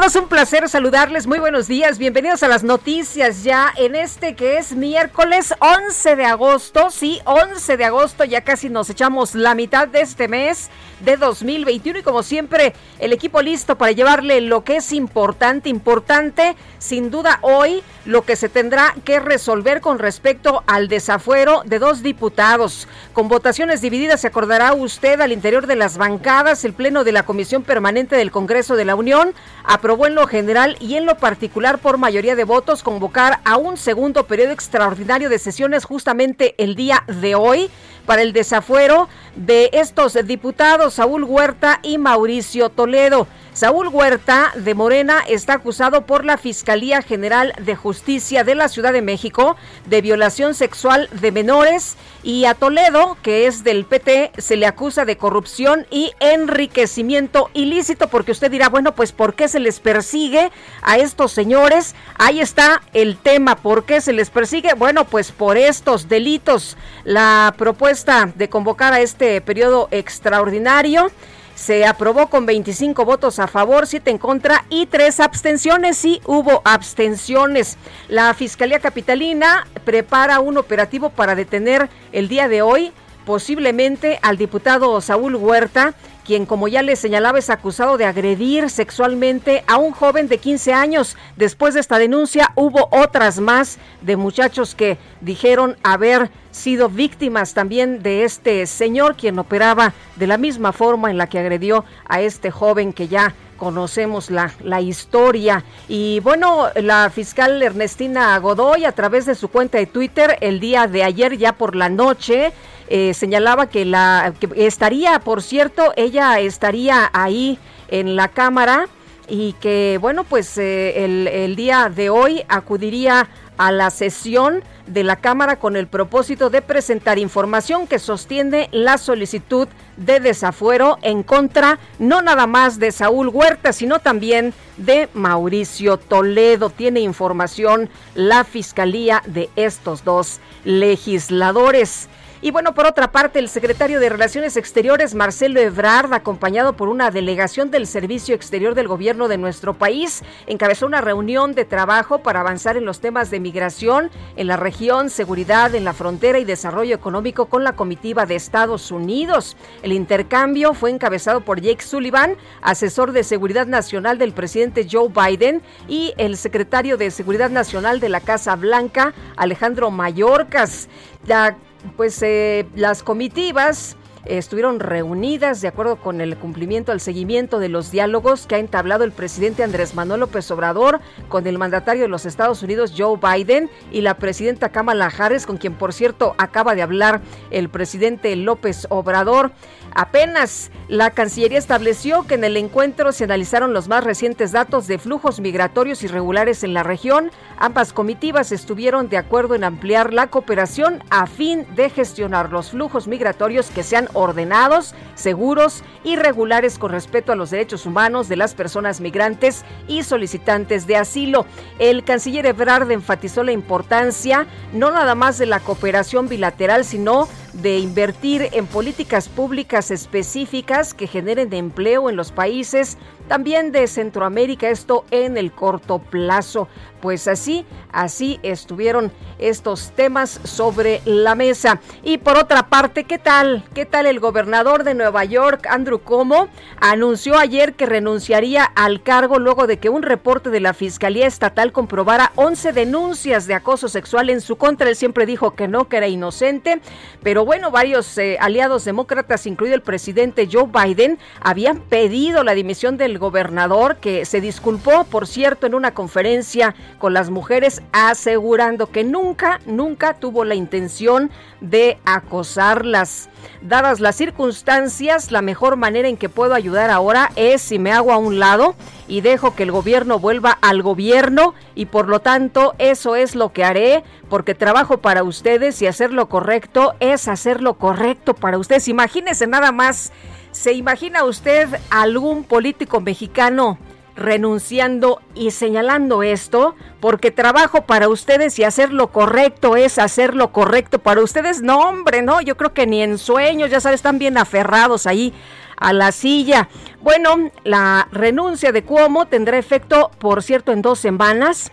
Todos, un placer saludarles. Muy buenos días. Bienvenidos a las noticias ya en este que es miércoles 11 de agosto. Sí, 11 de agosto. Ya casi nos echamos la mitad de este mes de 2021 y como siempre el equipo listo para llevarle lo que es importante, importante sin duda hoy lo que se tendrá que resolver con respecto al desafuero de dos diputados. Con votaciones divididas se acordará usted al interior de las bancadas el pleno de la Comisión Permanente del Congreso de la Unión aprobó en lo general y en lo particular por mayoría de votos convocar a un segundo periodo extraordinario de sesiones justamente el día de hoy para el desafuero de estos diputados Saúl Huerta y Mauricio Toledo. Saúl Huerta de Morena está acusado por la Fiscalía General de Justicia de la Ciudad de México de violación sexual de menores y a Toledo, que es del PT, se le acusa de corrupción y enriquecimiento ilícito porque usted dirá, bueno, pues ¿por qué se les persigue a estos señores? Ahí está el tema, ¿por qué se les persigue? Bueno, pues por estos delitos. La propuesta de convocar a este periodo extraordinario se aprobó con 25 votos a favor, 7 en contra y 3 abstenciones. Sí, hubo abstenciones. La Fiscalía Capitalina prepara un operativo para detener el día de hoy posiblemente al diputado Saúl Huerta, quien como ya le señalaba es acusado de agredir sexualmente a un joven de 15 años. Después de esta denuncia hubo otras más de muchachos que dijeron haber sido víctimas también de este señor quien operaba de la misma forma en la que agredió a este joven que ya conocemos la, la historia. Y bueno, la fiscal Ernestina Godoy a través de su cuenta de Twitter el día de ayer ya por la noche eh, señalaba que la que estaría, por cierto, ella estaría ahí en la cámara y que bueno, pues eh, el, el día de hoy acudiría a la sesión de la Cámara con el propósito de presentar información que sostiene la solicitud de desafuero en contra no nada más de Saúl Huerta, sino también de Mauricio Toledo. Tiene información la Fiscalía de estos dos legisladores. Y bueno, por otra parte, el secretario de Relaciones Exteriores, Marcelo Ebrard, acompañado por una delegación del Servicio Exterior del Gobierno de nuestro país, encabezó una reunión de trabajo para avanzar en los temas de migración en la región, seguridad en la frontera y desarrollo económico con la comitiva de Estados Unidos. El intercambio fue encabezado por Jake Sullivan, asesor de seguridad nacional del presidente Joe Biden, y el secretario de Seguridad Nacional de la Casa Blanca, Alejandro Mayorkas. La pues eh, las comitivas estuvieron reunidas de acuerdo con el cumplimiento al seguimiento de los diálogos que ha entablado el presidente Andrés Manuel López Obrador con el mandatario de los Estados Unidos Joe Biden y la presidenta Kamala Harris con quien por cierto acaba de hablar el presidente López Obrador. Apenas la Cancillería estableció que en el encuentro se analizaron los más recientes datos de flujos migratorios irregulares en la región. Ambas comitivas estuvieron de acuerdo en ampliar la cooperación a fin de gestionar los flujos migratorios que sean ordenados, seguros y regulares con respeto a los derechos humanos de las personas migrantes y solicitantes de asilo. El canciller Ebrard enfatizó la importancia no nada más de la cooperación bilateral, sino de invertir en políticas públicas específicas que generen empleo en los países también de Centroamérica, esto en el corto plazo. Pues así, así estuvieron estos temas sobre la mesa. Y por otra parte, ¿qué tal? ¿Qué tal el gobernador de Nueva York, Andrew Cuomo, anunció ayer que renunciaría al cargo luego de que un reporte de la Fiscalía Estatal comprobara 11 denuncias de acoso sexual en su contra? Él siempre dijo que no, que era inocente, pero bueno, varios eh, aliados demócratas, incluido el presidente Joe Biden, habían pedido la dimisión del gobernador, que se disculpó, por cierto, en una conferencia con las mujeres asegurando que nunca, nunca tuvo la intención de acosarlas. Dadas las circunstancias, la mejor manera en que puedo ayudar ahora es si me hago a un lado y dejo que el gobierno vuelva al gobierno y por lo tanto eso es lo que haré porque trabajo para ustedes y hacer lo correcto es hacer lo correcto para ustedes. Imagínese nada más, ¿se imagina usted algún político mexicano renunciando y señalando esto, porque trabajo para ustedes y hacer lo correcto es hacer lo correcto para ustedes. No, hombre, no, yo creo que ni en sueños, ya sabes, están bien aferrados ahí a la silla. Bueno, la renuncia de Cuomo tendrá efecto, por cierto, en dos semanas.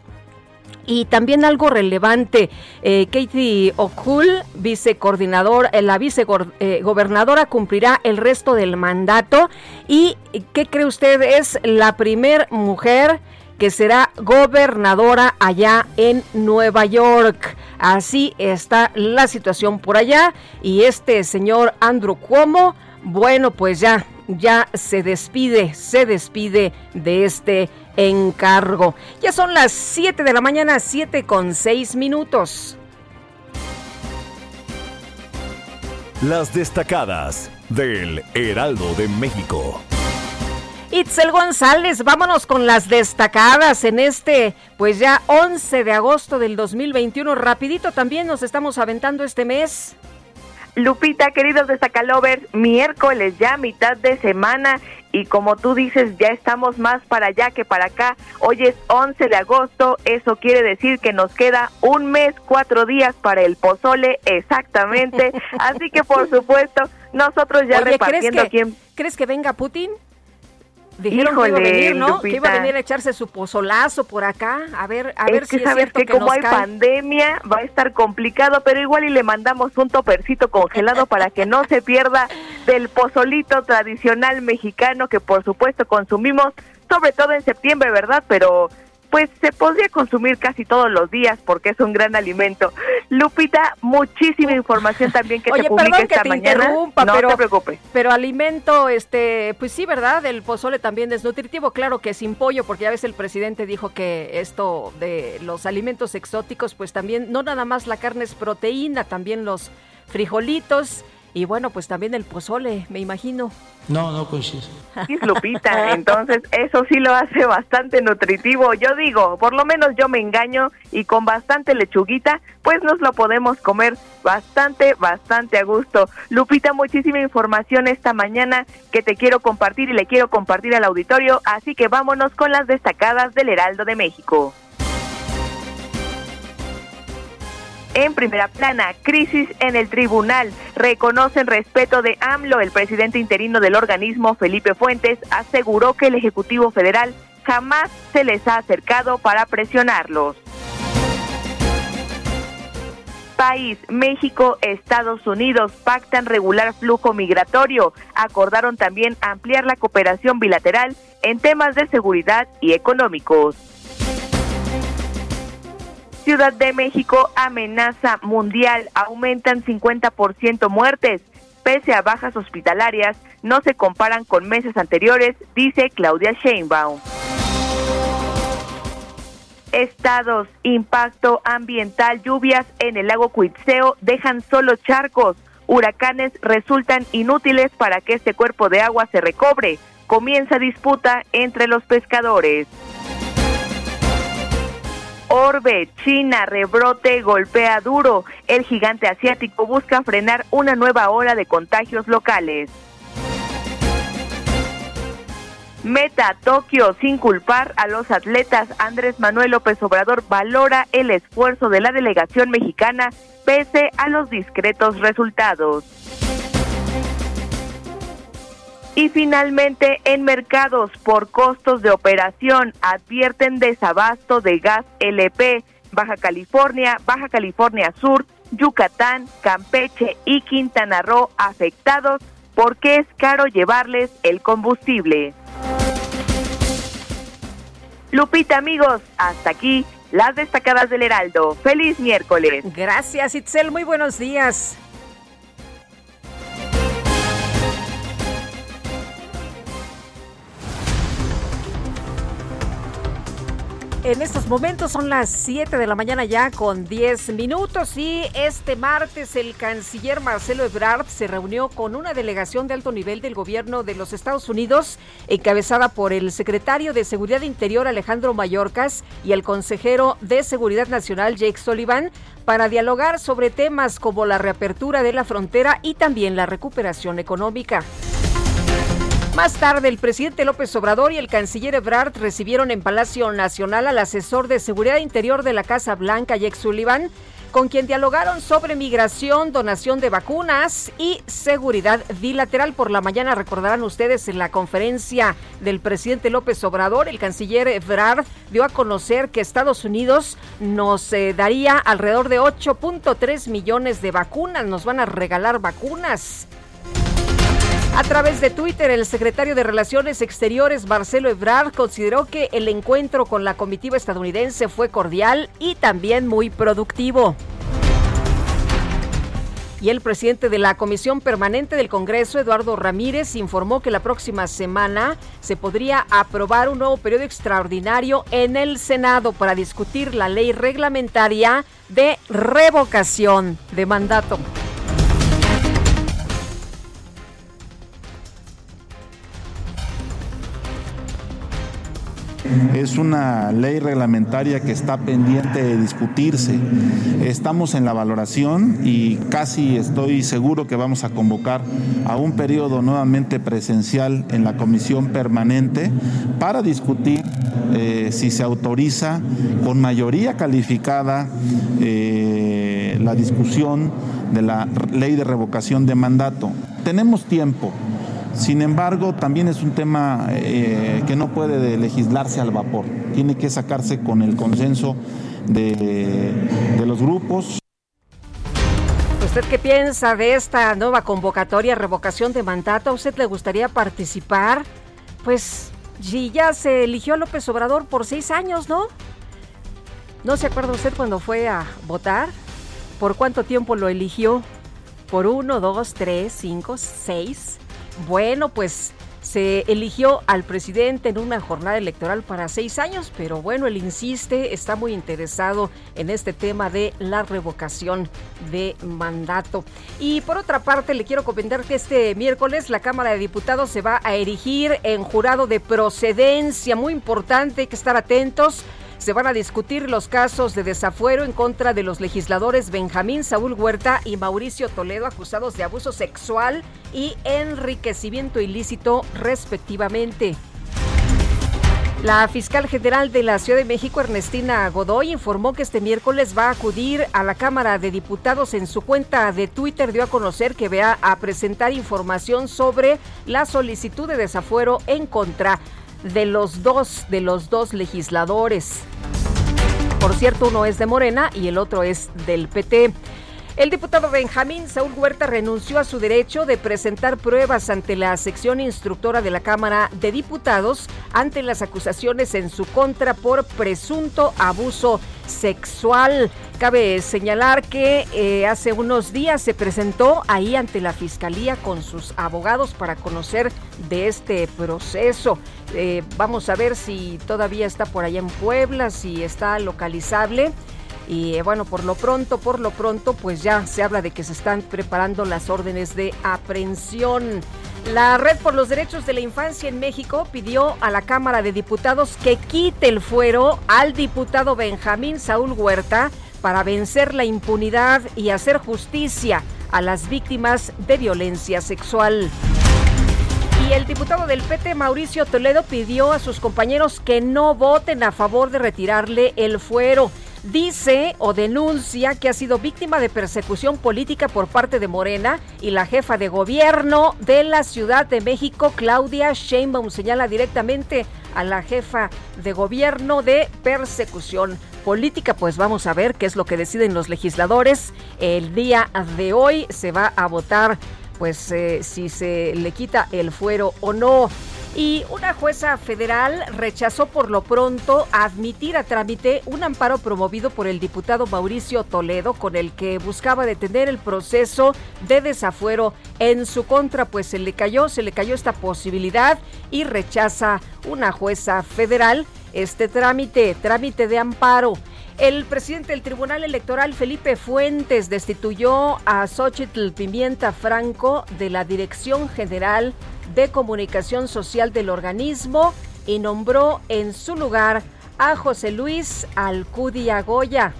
Y también algo relevante, eh, Katie O'Cool, vicecoordinador, eh, la vicegobernadora eh, cumplirá el resto del mandato. ¿Y qué cree usted? Es la primer mujer que será gobernadora allá en Nueva York. Así está la situación por allá. Y este señor Andrew Cuomo, bueno, pues ya, ya se despide, se despide de este encargo. Ya son las 7 de la mañana, 7 con 6 minutos. Las destacadas del Heraldo de México. Itzel González, vámonos con las destacadas en este, pues ya 11 de agosto del 2021. Rapidito también nos estamos aventando este mes. Lupita, queridos de Sacalover, miércoles ya mitad de semana y como tú dices, ya estamos más para allá que para acá. Hoy es 11 de agosto, eso quiere decir que nos queda un mes, cuatro días para el pozole, exactamente. Así que por supuesto, nosotros ya repartiendo ¿crees ¿Crees que venga Putin? Dijeron que iba a venir, ¿no? Que iba a venir a echarse su pozolazo por acá. A ver, a ver si es cierto que, que como hay pandemia va a estar complicado, pero igual y le mandamos un topercito congelado para que no se pierda del pozolito tradicional mexicano que por supuesto consumimos sobre todo en septiembre, ¿verdad? Pero pues se podría consumir casi todos los días porque es un gran alimento. Lupita, muchísima información también que te publica esta mañana. no pero, te preocupes. Pero alimento, este, pues sí, ¿verdad? El pozole también es nutritivo, claro que sin pollo, porque ya ves el presidente dijo que esto de los alimentos exóticos, pues también, no nada más la carne es proteína, también los frijolitos y bueno, pues también el pozole, me imagino. No, no coincide. Sí, Lupita, entonces eso sí lo hace bastante nutritivo. Yo digo, por lo menos yo me engaño y con bastante lechuguita, pues nos lo podemos comer bastante, bastante a gusto. Lupita, muchísima información esta mañana que te quiero compartir y le quiero compartir al auditorio, así que vámonos con las destacadas del Heraldo de México. En primera plana, crisis en el tribunal. Reconocen respeto de AMLO. El presidente interino del organismo, Felipe Fuentes, aseguró que el Ejecutivo Federal jamás se les ha acercado para presionarlos. País, México, Estados Unidos pactan regular flujo migratorio. Acordaron también ampliar la cooperación bilateral en temas de seguridad y económicos. Ciudad de México, amenaza mundial, aumentan 50% muertes. Pese a bajas hospitalarias, no se comparan con meses anteriores, dice Claudia Sheinbaum. Estados, impacto ambiental, lluvias en el lago Cuitzeo dejan solo charcos. Huracanes resultan inútiles para que este cuerpo de agua se recobre. Comienza disputa entre los pescadores. Orbe, China, rebrote, golpea duro. El gigante asiático busca frenar una nueva ola de contagios locales. Meta Tokio sin culpar a los atletas. Andrés Manuel López Obrador valora el esfuerzo de la delegación mexicana pese a los discretos resultados. Y finalmente, en mercados por costos de operación advierten desabasto de gas LP. Baja California, Baja California Sur, Yucatán, Campeche y Quintana Roo afectados porque es caro llevarles el combustible. Lupita, amigos, hasta aquí las destacadas del Heraldo. Feliz miércoles. Gracias, Itzel. Muy buenos días. En estos momentos son las 7 de la mañana ya con 10 minutos y este martes el canciller Marcelo Ebrard se reunió con una delegación de alto nivel del gobierno de los Estados Unidos encabezada por el secretario de Seguridad Interior Alejandro Mayorkas y el consejero de Seguridad Nacional Jake Sullivan para dialogar sobre temas como la reapertura de la frontera y también la recuperación económica. Más tarde, el presidente López Obrador y el canciller Ebrard recibieron en Palacio Nacional al asesor de Seguridad Interior de la Casa Blanca, Jake Sullivan, con quien dialogaron sobre migración, donación de vacunas y seguridad bilateral. Por la mañana recordarán ustedes en la conferencia del presidente López Obrador, el canciller Ebrard dio a conocer que Estados Unidos nos eh, daría alrededor de 8.3 millones de vacunas, nos van a regalar vacunas. A través de Twitter, el secretario de Relaciones Exteriores, Marcelo Ebrard, consideró que el encuentro con la comitiva estadounidense fue cordial y también muy productivo. Y el presidente de la Comisión Permanente del Congreso, Eduardo Ramírez, informó que la próxima semana se podría aprobar un nuevo periodo extraordinario en el Senado para discutir la ley reglamentaria de revocación de mandato. Es una ley reglamentaria que está pendiente de discutirse. Estamos en la valoración y casi estoy seguro que vamos a convocar a un periodo nuevamente presencial en la comisión permanente para discutir eh, si se autoriza con mayoría calificada eh, la discusión de la ley de revocación de mandato. Tenemos tiempo. Sin embargo, también es un tema eh, que no puede legislarse al vapor. Tiene que sacarse con el consenso de, los grupos. ¿Usted qué piensa de esta nueva convocatoria, revocación de mandato? ¿A usted le gustaría participar? Pues si ya se eligió a López Obrador por seis años, ¿no? ¿No se acuerda usted cuando fue a votar? ¿Por cuánto tiempo lo eligió? ¿Por uno, dos, tres, cinco, seis? Bueno, pues se eligió al presidente en una jornada electoral para seis años, pero bueno, él insiste, está muy interesado en este tema de la revocación de mandato. Y por otra parte, le quiero comentar que este miércoles la Cámara de Diputados se va a erigir en jurado de procedencia. Muy importante, hay que estar atentos se van a discutir los casos de desafuero en contra de los legisladores Benjamín Saúl Huerta y Mauricio Toledo acusados de abuso sexual y enriquecimiento ilícito respectivamente. La fiscal general de la Ciudad de México, Ernestina Godoy, informó que este miércoles va a acudir a la Cámara de Diputados. En su cuenta de Twitter dio a conocer que va a presentar información sobre la solicitud de desafuero en contra de los dos, de los dos legisladores. Por cierto, uno es de Morena y el otro es del PT. El diputado Benjamín Saúl Huerta renunció a su derecho de presentar pruebas ante la sección instructora de la Cámara de Diputados ante las acusaciones en su contra por presunto abuso sexual. Cabe señalar que eh, hace unos días se presentó ahí ante la Fiscalía con sus abogados para conocer de este proceso. Eh, vamos a ver si todavía está por allá en Puebla, si está localizable. Y eh, bueno, por lo pronto, por lo pronto, pues ya se habla de que se están preparando las órdenes de aprehensión. La Red por los Derechos de la Infancia en México pidió a la Cámara de Diputados que quite el fuero al diputado Benjamín Saúl Huerta para vencer la impunidad y hacer justicia a las víctimas de violencia sexual. Y el diputado del PT, Mauricio Toledo, pidió a sus compañeros que no voten a favor de retirarle el fuero. Dice o denuncia que ha sido víctima de persecución política por parte de Morena y la jefa de gobierno de la Ciudad de México, Claudia Sheinbaum, señala directamente a la jefa de gobierno de persecución política. Pues vamos a ver qué es lo que deciden los legisladores. El día de hoy se va a votar pues eh, si se le quita el fuero o no. Y una jueza federal rechazó por lo pronto admitir a trámite un amparo promovido por el diputado Mauricio Toledo con el que buscaba detener el proceso de desafuero en su contra, pues se le cayó, se le cayó esta posibilidad y rechaza una jueza federal este trámite, trámite de amparo. El presidente del Tribunal Electoral, Felipe Fuentes, destituyó a Xochitl Pimienta Franco de la Dirección General de Comunicación Social del organismo y nombró en su lugar a José Luis Alcudia Goya.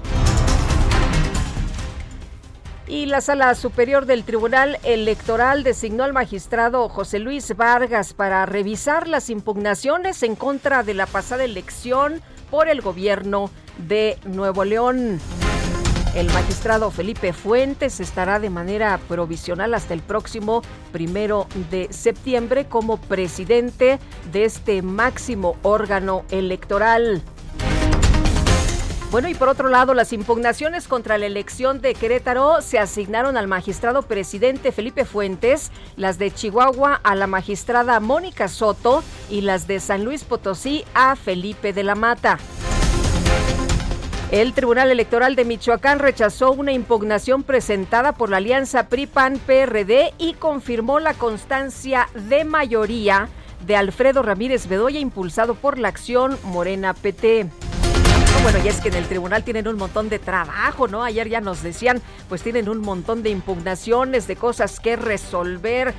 Y la Sala Superior del Tribunal Electoral designó al magistrado José Luis Vargas para revisar las impugnaciones en contra de la pasada elección por el gobierno de Nuevo León. El magistrado Felipe Fuentes estará de manera provisional hasta el próximo primero de septiembre como presidente de este máximo órgano electoral. Bueno, y por otro lado, las impugnaciones contra la elección de Querétaro se asignaron al magistrado presidente Felipe Fuentes, las de Chihuahua a la magistrada Mónica Soto y las de San Luis Potosí a Felipe de la Mata. El Tribunal Electoral de Michoacán rechazó una impugnación presentada por la alianza PRI-PAN-PRD y confirmó la constancia de mayoría de Alfredo Ramírez Bedoya impulsado por la acción Morena PT. Bueno, y es que en el tribunal tienen un montón de trabajo, ¿no? Ayer ya nos decían, pues tienen un montón de impugnaciones, de cosas que resolver.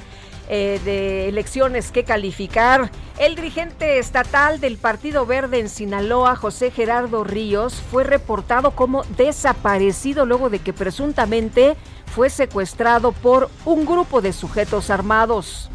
Eh, de elecciones que calificar. El dirigente estatal del Partido Verde en Sinaloa, José Gerardo Ríos, fue reportado como desaparecido luego de que presuntamente fue secuestrado por un grupo de sujetos armados.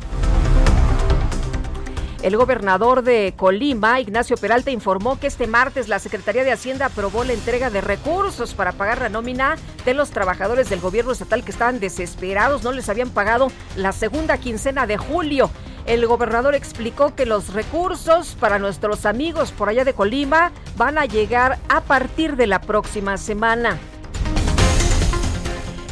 El gobernador de Colima, Ignacio Peralta, informó que este martes la Secretaría de Hacienda aprobó la entrega de recursos para pagar la nómina de los trabajadores del gobierno estatal que estaban desesperados, no les habían pagado la segunda quincena de julio. El gobernador explicó que los recursos para nuestros amigos por allá de Colima van a llegar a partir de la próxima semana.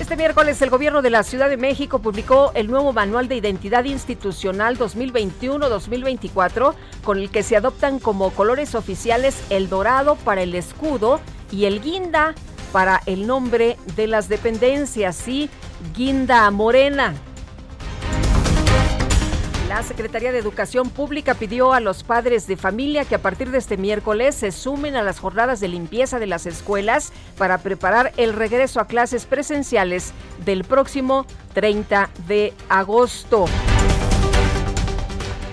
Este miércoles el gobierno de la Ciudad de México publicó el nuevo Manual de Identidad Institucional 2021-2024 con el que se adoptan como colores oficiales el dorado para el escudo y el guinda para el nombre de las dependencias, y guinda morena. La Secretaría de Educación Pública pidió a los padres de familia que a partir de este miércoles se sumen a las jornadas de limpieza de las escuelas para preparar el regreso a clases presenciales del próximo 30 de agosto.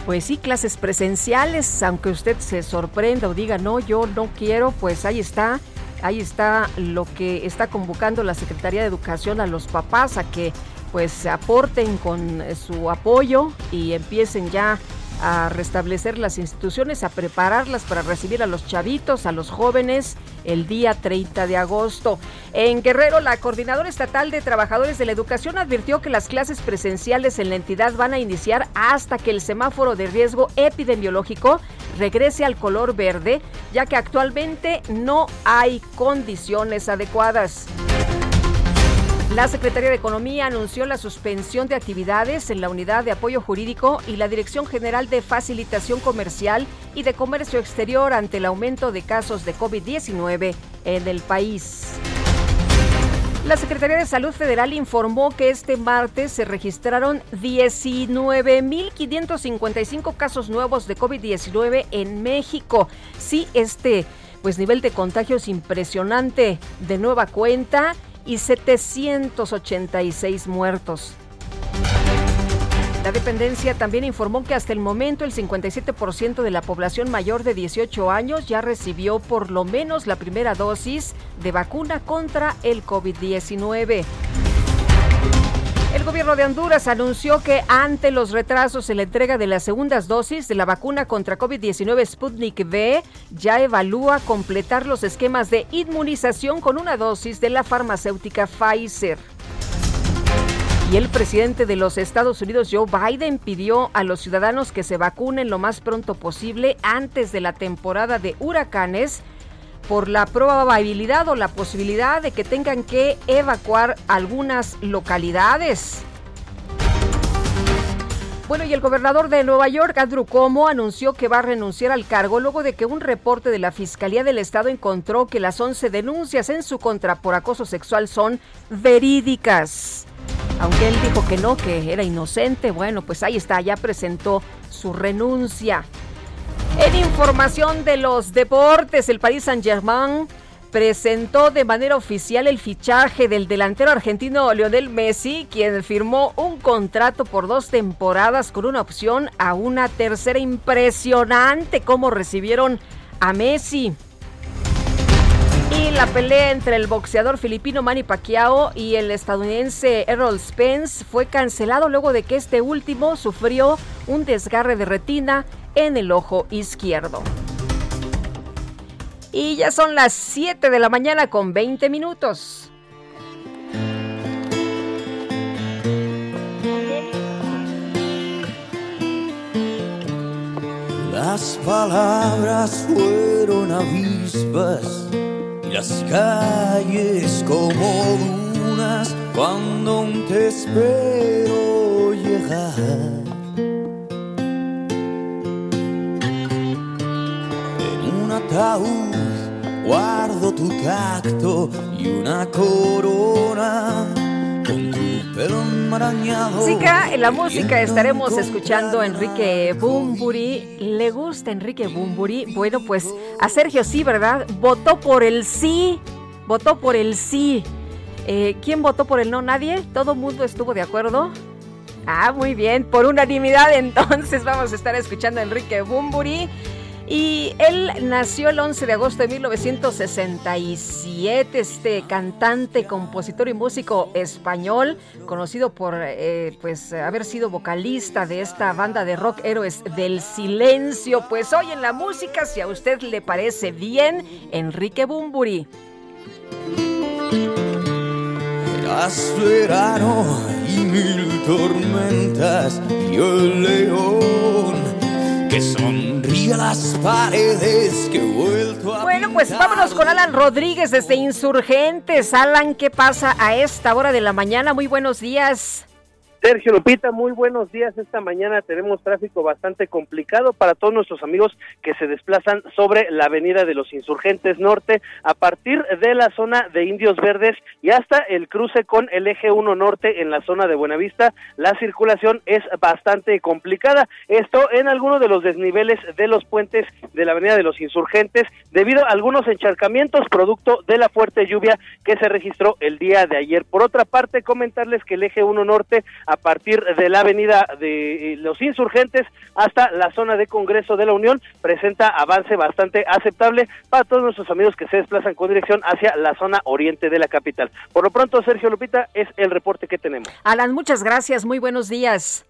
Pues sí, clases presenciales, aunque usted se sorprenda o diga, no, yo no quiero, pues ahí está, ahí está lo que está convocando la Secretaría de Educación a los papás a que pues aporten con su apoyo y empiecen ya a restablecer las instituciones, a prepararlas para recibir a los chavitos, a los jóvenes, el día 30 de agosto. En Guerrero, la Coordinadora Estatal de Trabajadores de la Educación advirtió que las clases presenciales en la entidad van a iniciar hasta que el semáforo de riesgo epidemiológico regrese al color verde, ya que actualmente no hay condiciones adecuadas. La Secretaría de Economía anunció la suspensión de actividades en la Unidad de Apoyo Jurídico y la Dirección General de Facilitación Comercial y de Comercio Exterior ante el aumento de casos de COVID-19 en el país. La Secretaría de Salud Federal informó que este martes se registraron 19.555 casos nuevos de COVID-19 en México. Sí, este pues nivel de contagio es impresionante. De nueva cuenta, y 786 muertos. La dependencia también informó que hasta el momento el 57% de la población mayor de 18 años ya recibió por lo menos la primera dosis de vacuna contra el COVID-19. El gobierno de Honduras anunció que ante los retrasos en la entrega de las segundas dosis de la vacuna contra COVID-19 Sputnik V, ya evalúa completar los esquemas de inmunización con una dosis de la farmacéutica Pfizer. Y el presidente de los Estados Unidos, Joe Biden, pidió a los ciudadanos que se vacunen lo más pronto posible antes de la temporada de huracanes por la probabilidad o la posibilidad de que tengan que evacuar algunas localidades. Bueno, y el gobernador de Nueva York, Andrew Cuomo, anunció que va a renunciar al cargo luego de que un reporte de la Fiscalía del Estado encontró que las 11 denuncias en su contra por acoso sexual son verídicas. Aunque él dijo que no, que era inocente, bueno, pues ahí está, ya presentó su renuncia. En información de los deportes, el Paris Saint-Germain presentó de manera oficial el fichaje del delantero argentino Lionel Messi, quien firmó un contrato por dos temporadas con una opción a una tercera impresionante como recibieron a Messi. Y la pelea entre el boxeador filipino Manny Pacquiao y el estadounidense Errol Spence fue cancelado luego de que este último sufrió un desgarre de retina en el ojo izquierdo. Y ya son las 7 de la mañana con 20 minutos. Las palabras fueron avispas las calles como dunas cuando te espero llegar. En un ataúd guardo tu tacto y una corona con tu Chica, en la música estaremos escuchando a Enrique Bumburi. ¿Le gusta Enrique Bumburi? Bueno, pues a Sergio sí, ¿verdad? Votó por el sí. Votó por el sí. Eh, ¿Quién votó por el no? ¿Nadie? ¿Todo el mundo estuvo de acuerdo? Ah, muy bien. Por unanimidad entonces vamos a estar escuchando a Enrique Bumburi. Y él nació el 11 de agosto de 1967, este cantante, compositor y músico español, conocido por eh, pues haber sido vocalista de esta banda de rock Héroes del Silencio. Pues hoy en la música, si a usted le parece bien, Enrique Bumburi. Y mil tormentas y el león que sonríe las paredes que he vuelto a Bueno, pues vámonos con Alan Rodríguez desde Insurgentes. Alan, ¿qué pasa a esta hora de la mañana? Muy buenos días. Sergio Lupita, muy buenos días. Esta mañana tenemos tráfico bastante complicado para todos nuestros amigos que se desplazan sobre la avenida de los Insurgentes Norte a partir de la zona de Indios Verdes y hasta el cruce con el eje 1 Norte en la zona de Buenavista. La circulación es bastante complicada. Esto en algunos de los desniveles de los puentes de la avenida de los Insurgentes debido a algunos encharcamientos producto de la fuerte lluvia que se registró el día de ayer. Por otra parte, comentarles que el eje 1 Norte a partir de la avenida de eh, los insurgentes hasta la zona de Congreso de la Unión presenta avance bastante aceptable para todos nuestros amigos que se desplazan con dirección hacia la zona oriente de la capital. Por lo pronto, Sergio Lupita, es el reporte que tenemos. Alan, muchas gracias. Muy buenos días.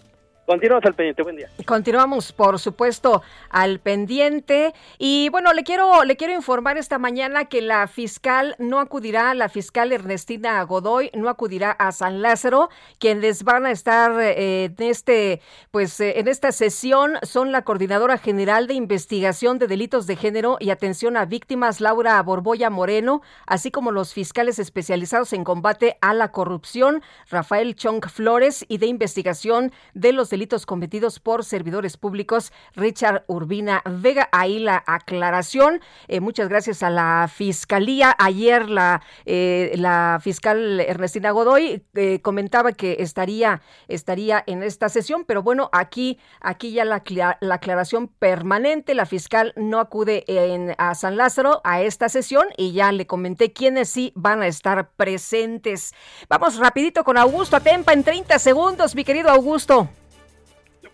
Continuamos al pendiente, buen día. Continuamos, por supuesto, al pendiente. Y bueno, le quiero, le quiero informar esta mañana que la fiscal no acudirá, la fiscal Ernestina Godoy no acudirá a San Lázaro. Quienes van a estar eh, en este, pues, eh, en esta sesión son la coordinadora general de investigación de delitos de género y atención a víctimas, Laura Borboya Moreno, así como los fiscales especializados en combate a la corrupción, Rafael Chong Flores, y de investigación de los cometidos por servidores públicos, Richard Urbina Vega. Ahí la aclaración. Eh, muchas gracias a la Fiscalía. Ayer la, eh, la fiscal Ernestina Godoy eh, comentaba que estaría, estaría en esta sesión, pero bueno, aquí, aquí ya la, la aclaración permanente. La fiscal no acude en, a San Lázaro a esta sesión y ya le comenté quiénes sí van a estar presentes. Vamos rapidito con Augusto Atempa en 30 segundos, mi querido Augusto.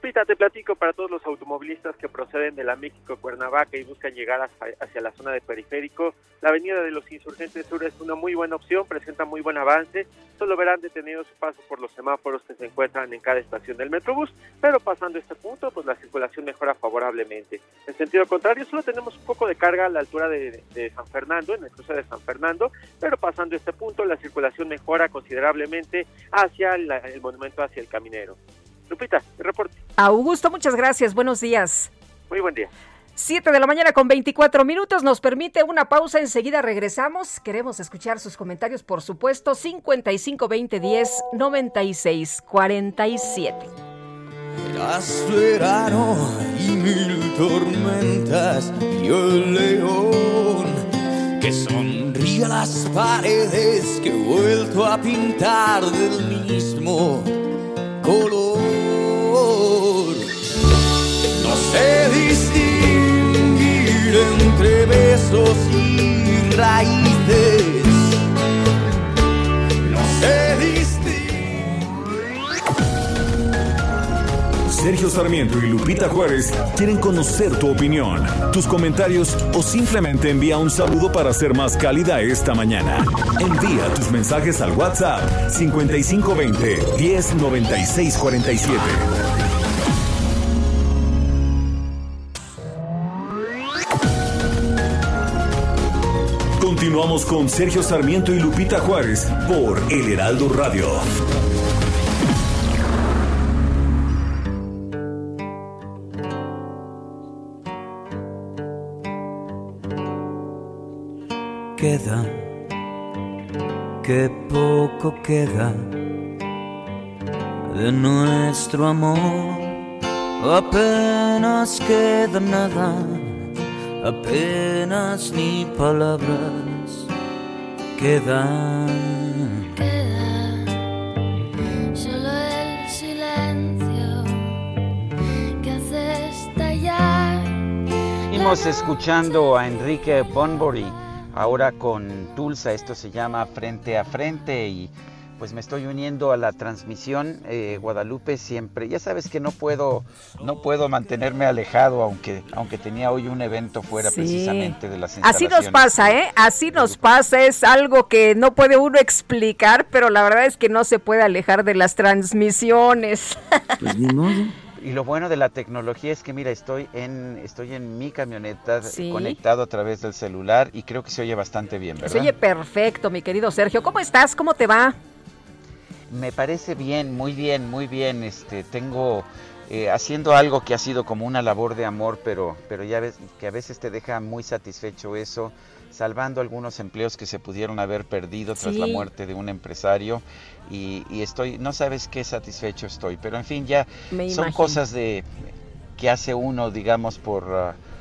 Lupita, te platico para todos los automovilistas que proceden de la México Cuernavaca y buscan llegar hacia, la zona de periférico. La avenida de los Insurgentes Sur es una muy buena opción, presenta muy buen avance. Solo verán detenido su paso por los semáforos que se encuentran en cada estación del Metrobús, pero pasando este punto, pues la circulación mejora favorablemente. En sentido contrario, solo tenemos un poco de carga a la altura de, de San Fernando, en el cruce de San Fernando, pero pasando este punto, la circulación mejora considerablemente hacia la, el monumento, hacia el caminero. Lupita, el reporte. Augusto, muchas gracias. Buenos días. Muy buen día. 7 de la mañana con 24 minutos. Nos permite una pausa. Enseguida regresamos. Queremos escuchar sus comentarios, por supuesto. 55 20 10 96 47. Eras verano y mil tormentas y el león que sonríe a las paredes que he vuelto a pintar del mismo color. Sé distinguir entre besos y raíces. No sé distinguir. Sergio Sarmiento y Lupita Juárez quieren conocer tu opinión, tus comentarios o simplemente envía un saludo para ser más cálida esta mañana. Envía tus mensajes al WhatsApp 5520 109647. Continuamos con Sergio Sarmiento y Lupita Juárez por El Heraldo Radio. queda, que poco queda de nuestro amor. Apenas queda nada, apenas ni palabras Queda solo el silencio que hace estallar. Seguimos escuchando a Enrique Bonbury ahora con Tulsa, esto se llama Frente a Frente y pues me estoy uniendo a la transmisión eh, Guadalupe siempre. Ya sabes que no puedo no puedo mantenerme alejado aunque aunque tenía hoy un evento fuera sí. precisamente de las Así nos pasa, ¿eh? Así nos pasa, es algo que no puede uno explicar, pero la verdad es que no se puede alejar de las transmisiones. Pues ni modo. Y lo bueno de la tecnología es que, mira, estoy en, estoy en mi camioneta sí. conectado a través del celular y creo que se oye bastante bien, ¿verdad? Se oye perfecto, mi querido Sergio. ¿Cómo estás? ¿Cómo te va? Me parece bien, muy bien, muy bien. Este, tengo eh, haciendo algo que ha sido como una labor de amor, pero, pero ya ves que a veces te deja muy satisfecho eso salvando algunos empleos que se pudieron haber perdido tras sí. la muerte de un empresario y, y, estoy, no sabes qué satisfecho estoy, pero en fin, ya Me son imagino. cosas de que hace uno, digamos, por... Uh,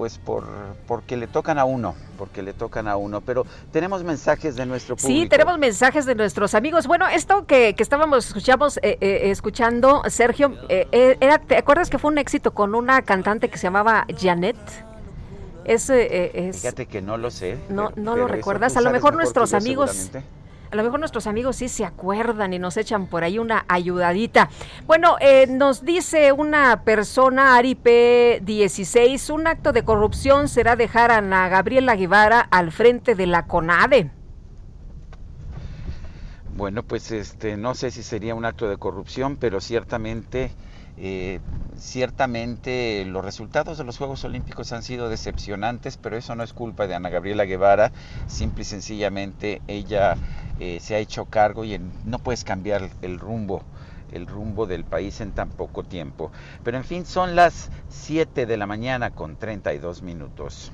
pues por porque le tocan a uno, porque le tocan a uno. Pero tenemos mensajes de nuestro público. Sí, tenemos mensajes de nuestros amigos. Bueno, esto que, que estábamos escuchamos eh, eh, escuchando, Sergio, eh, era, ¿te acuerdas que fue un éxito con una cantante que se llamaba Janet? Es, es, Fíjate que no lo sé. No, pero, no lo recuerdas. A lo mejor nuestros amigos a lo mejor nuestros amigos sí se acuerdan y nos echan por ahí una ayudadita. Bueno, eh, nos dice una persona, Aripe 16, un acto de corrupción será dejar a Ana Gabriela Guevara al frente de la CONADE. Bueno, pues este, no sé si sería un acto de corrupción, pero ciertamente... Eh, ciertamente los resultados de los Juegos Olímpicos han sido decepcionantes, pero eso no es culpa de Ana Gabriela Guevara, simple y sencillamente ella eh, se ha hecho cargo y no puedes cambiar el rumbo el rumbo del país en tan poco tiempo. Pero en fin, son las 7 de la mañana con 32 minutos.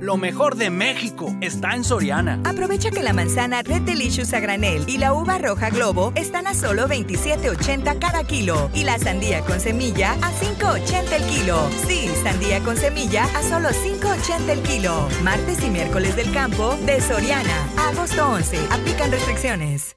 Lo mejor de México está en Soriana. Aprovecha que la manzana Red Delicious a granel y la uva roja Globo están a solo 27.80 cada kilo y la sandía con semilla a 5.80 el kilo. Sí, sandía con semilla a solo 5.80 el kilo. Martes y miércoles del campo de Soriana. Agosto 11. Aplican restricciones.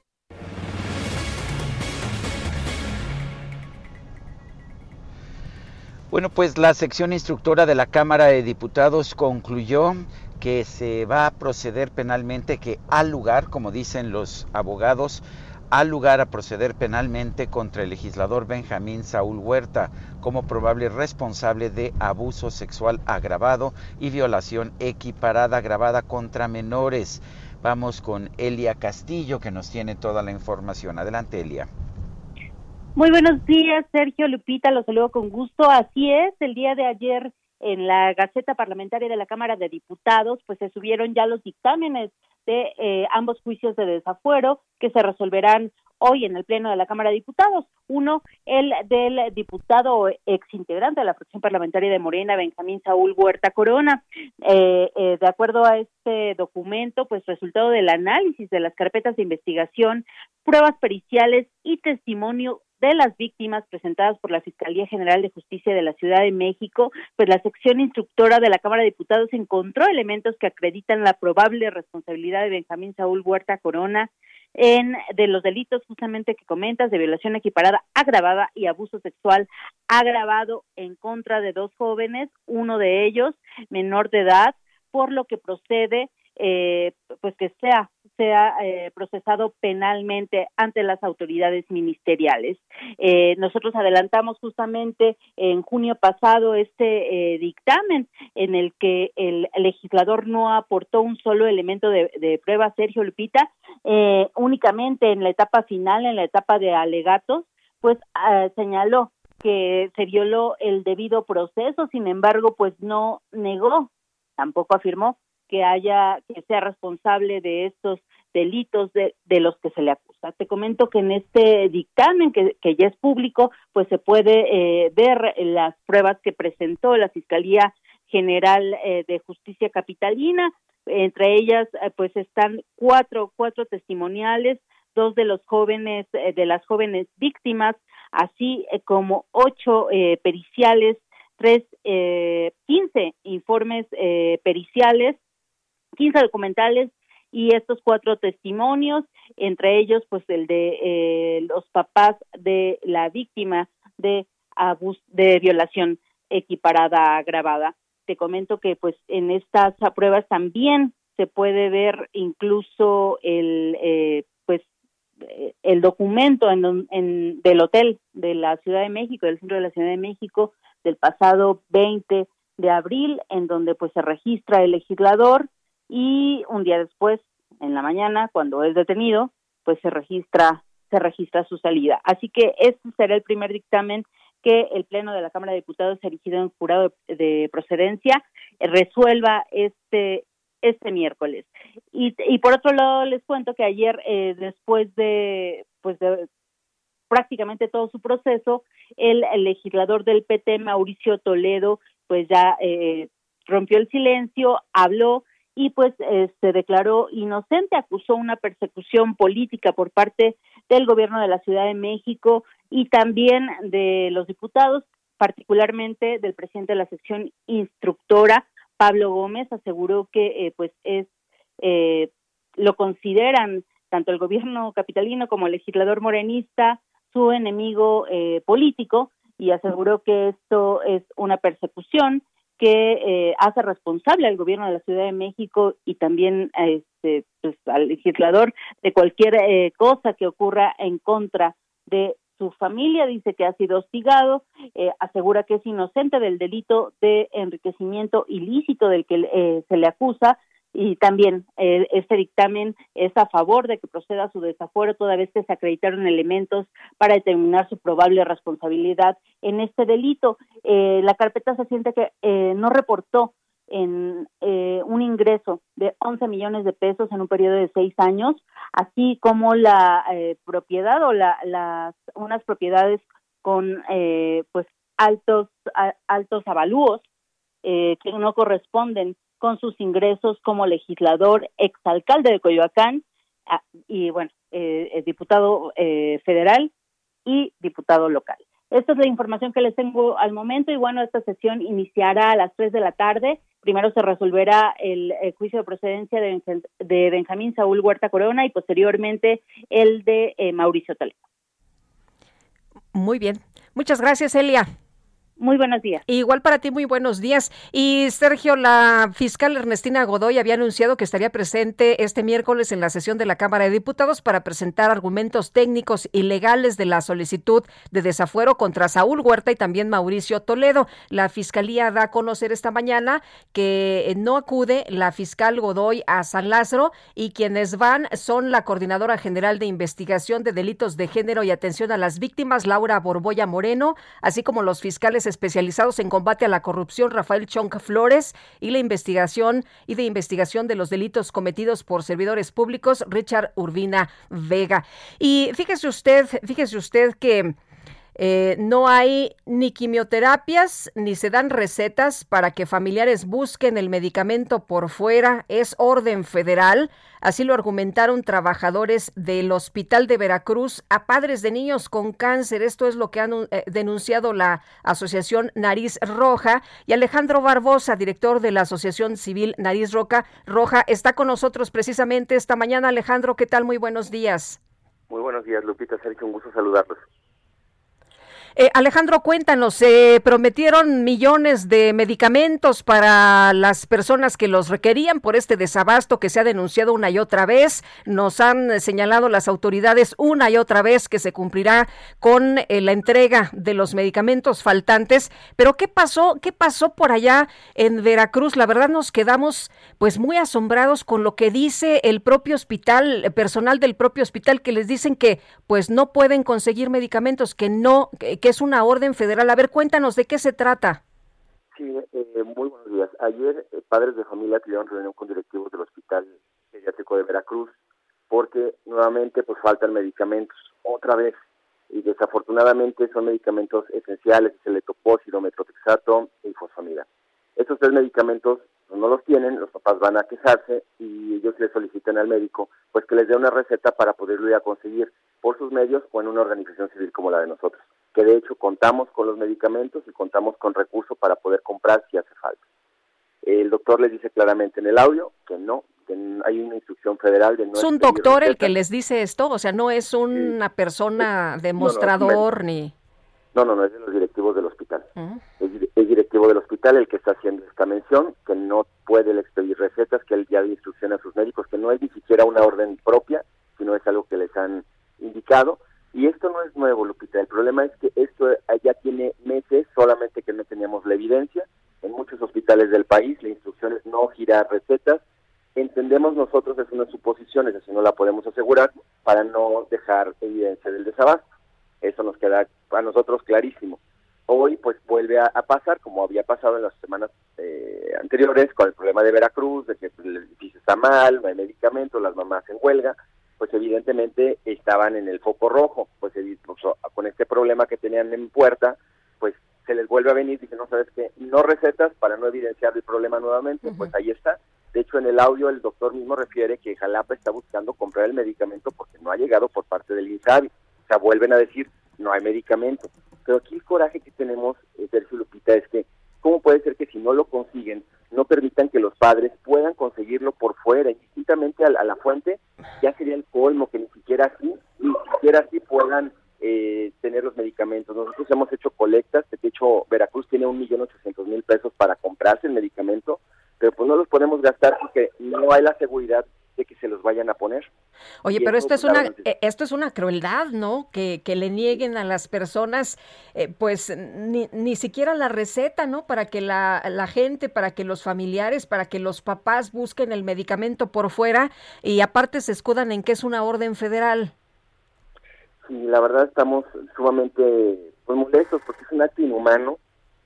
Bueno, pues la sección instructora de la Cámara de Diputados concluyó que se va a proceder penalmente, que al lugar, como dicen los abogados, al lugar a proceder penalmente contra el legislador Benjamín Saúl Huerta como probable responsable de abuso sexual agravado y violación equiparada agravada contra menores. Vamos con Elia Castillo que nos tiene toda la información. Adelante, Elia. Muy buenos días, Sergio Lupita, los saludo con gusto. Así es, el día de ayer en la Gaceta Parlamentaria de la Cámara de Diputados, pues se subieron ya los dictámenes de eh, ambos juicios de desafuero que se resolverán hoy en el Pleno de la Cámara de Diputados. Uno, el del diputado exintegrante de la fracción parlamentaria de Morena, Benjamín Saúl Huerta Corona. Eh, eh, de acuerdo a este documento, pues resultado del análisis de las carpetas de investigación, pruebas periciales y testimonio de las víctimas presentadas por la Fiscalía General de Justicia de la Ciudad de México, pues la sección instructora de la Cámara de Diputados encontró elementos que acreditan la probable responsabilidad de Benjamín Saúl Huerta Corona en de los delitos justamente que comentas de violación equiparada agravada y abuso sexual agravado en contra de dos jóvenes, uno de ellos menor de edad, por lo que procede eh, pues que sea sea eh, procesado penalmente ante las autoridades ministeriales. Eh, nosotros adelantamos justamente en junio pasado este dictamen en el que el legislador no aportó un solo elemento de, de prueba, Sergio Lupita, únicamente en la etapa final, en la etapa de alegatos, pues señaló que se violó el debido proceso, sin embargo, pues no negó, tampoco afirmó que haya, que sea responsable de estos delitos de, de los que se le acusa. Te comento que en este dictamen, que, que ya es público, pues se puede eh, ver las pruebas que presentó la Fiscalía General eh, de Justicia Capitalina, entre ellas eh, pues están cuatro, cuatro testimoniales, dos de los jóvenes, de las jóvenes víctimas, así como ocho periciales, tres, quince informes periciales 15 documentales y estos cuatro testimonios, entre ellos pues el de eh, los papás de la víctima de abuso, de violación equiparada agravada. Te comento que pues en estas pruebas también se puede ver incluso el eh, pues el documento en, en, del hotel de la Ciudad de México, del centro de la Ciudad de México del pasado 20 de abril, en donde pues se registra el legislador, y un día después, en la mañana, cuando es detenido, pues se registra se registra su salida. Así que este será el primer dictamen que el Pleno de la Cámara de Diputados, erigido en jurado de, procedencia, resuelva este este miércoles. Y, y por otro lado, les cuento que ayer, eh, después de, pues de prácticamente todo su proceso, el, legislador del PT, Mauricio Toledo, pues ya eh, rompió el silencio, habló y pues eh, se declaró inocente, acusó una persecución política por parte del gobierno de la Ciudad de México y también de los diputados, particularmente del presidente de la sección instructora, Pablo Gómez, aseguró que eh, pues es eh, lo consideran tanto el gobierno capitalino como el legislador morenista su enemigo político y aseguró que esto es una persecución que eh, hace responsable al gobierno de la Ciudad de México y también este, pues, al legislador de cualquier eh, cosa que ocurra en contra de su familia, dice que ha sido hostigado, eh, asegura que es inocente del delito de enriquecimiento ilícito del que se le acusa y también eh, este dictamen es a favor de que proceda su desafuero toda vez que se acreditaron elementos para determinar su probable responsabilidad en este delito. Eh, la carpeta se siente que eh, no reportó en un ingreso de 11 millones de pesos en un periodo de seis años, así como la propiedad o la, las unas propiedades con pues altos altos avalúos que no corresponden con sus ingresos como legislador, exalcalde de Coyoacán ah, y, bueno, eh, diputado eh, federal y diputado local. Esta es la información que les tengo al momento y bueno, esta sesión iniciará a las 3 de la tarde. Primero se resolverá el, juicio de procedencia de, de, Benjamín Saúl Huerta Corona y posteriormente el de eh, Mauricio Toledo. Muy bien. Muchas gracias, Elia. Muy buenos días. Igual para ti, muy buenos días. Y Sergio, la fiscal Ernestina Godoy había anunciado que estaría presente este miércoles en la sesión de la Cámara de Diputados para presentar argumentos técnicos y legales de la solicitud de desafuero contra Saúl Huerta y también Mauricio Toledo. La fiscalía da a conocer esta mañana que no acude la fiscal Godoy a San Lázaro y quienes van son la coordinadora general de investigación de delitos de género y atención a las víctimas, Laura Borboya Moreno, así como los fiscales especializados en combate a la corrupción, Rafael Chonca Flores, y la investigación y de investigación de los delitos cometidos por servidores públicos, Richard Urbina Vega. Y fíjese usted, fíjese usted que eh, no hay ni quimioterapias ni se dan recetas para que familiares busquen el medicamento por fuera. Es orden federal. Así lo argumentaron trabajadores del Hospital de Veracruz a padres de niños con cáncer. Esto es lo que ha eh, denunciado la Asociación Nariz Roja. Y Alejandro Barbosa, director de la Asociación Civil Nariz Roca, Roja, está con nosotros precisamente esta mañana. Alejandro, ¿qué tal? Muy buenos días. Muy buenos días, Lupita. Sergio, un gusto saludarlos. Eh, Alejandro, cuéntanos, se prometieron millones de medicamentos para las personas que los requerían por este desabasto que se ha denunciado una y otra vez. Nos han señalado las autoridades una y otra vez que se cumplirá con eh, la entrega de los medicamentos faltantes. Pero ¿qué pasó? ¿Qué pasó por allá en Veracruz? La verdad nos quedamos pues muy asombrados con lo que dice el propio hospital, el personal del propio hospital que les dicen que pues no pueden conseguir medicamentos, que no es una orden federal. A ver, cuéntanos de qué se trata. Sí, eh, muy buenos días. Ayer eh, padres de familia tuvieron reunión con directivos del Hospital Pediátrico de Veracruz porque nuevamente pues faltan medicamentos otra vez y desafortunadamente son medicamentos esenciales, es el etopósido, metrotexato y fosfamida. Estos tres medicamentos no los tienen, los papás van a quejarse y ellos le solicitan al médico pues que les dé una receta para poderlo ir a conseguir por sus medios o en una organización civil como la de nosotros que de hecho contamos con los medicamentos y contamos con recursos para poder comprar si hace falta. El doctor les dice claramente en el audio que no, que hay una instrucción federal de no. ¿Es un doctor el que les dice esto? O sea, no es una persona demostrador ni. No, no, no, es de los directivos del hospital. es, directivo del hospital el que está haciendo esta mención, que no puede expedir recetas, que él ya da instrucción a sus médicos, que no es ni siquiera una orden propia, sino es algo que les han indicado y esto no es nuevo, Lupita. El problema es que esto ya tiene meses, solamente que no teníamos la evidencia. En muchos hospitales del país la instrucción es no girar recetas. Entendemos nosotros es una suposición, es decir, no la podemos asegurar para no dejar evidencia del desabasto. Eso nos queda a nosotros clarísimo. Hoy pues vuelve a, pasar, como había pasado en las semanas eh, anteriores, con el problema de Veracruz, de que el edificio está mal, no hay medicamentos, las mamás en huelga pues evidentemente estaban en el foco rojo, pues, con este problema que tenían en puerta, pues se les vuelve a venir, y dicen, no sabes qué, no recetas para no evidenciar el problema nuevamente, pues ahí está. De hecho, en el audio el doctor mismo refiere que Jalapa está buscando comprar el medicamento porque no ha llegado por parte del INSABI. O sea, vuelven a decir, no hay medicamento. Pero aquí el coraje que tenemos, eh, Sergio Lupita, es que, ¿cómo puede ser que si no lo consiguen, no permitan que los padres puedan conseguirlo por fuera, indistintamente a, la fuente, ya sería el colmo que ni siquiera así, ni siquiera así puedan eh, tener los medicamentos. Nosotros hemos hecho colectas, de hecho Veracruz tiene un millón ochocientos mil pesos para comprarse el medicamento, pero pues no los podemos gastar porque no hay la seguridad que se los vayan a poner. Oye, pero esto es una eh, esto es una crueldad, ¿no? Que, que le nieguen a las personas, eh, pues ni, ni siquiera la receta, ¿no? Para que la, la gente, para que los familiares, para que los papás busquen el medicamento por fuera y aparte se escudan en que es una orden federal. Sí, la verdad estamos sumamente pues, molestos porque es un acto inhumano.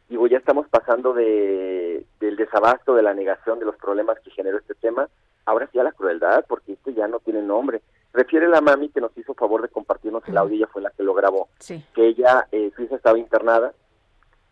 Digo, ya estamos pasando de, del desabasto, de la negación de los problemas que generó este tema ahora sí a la crueldad, porque esto ya no tiene nombre. Refiere la mami que nos hizo favor de compartirnos el audio, ella fue la que lo grabó, que ella, eh, su hija estaba internada,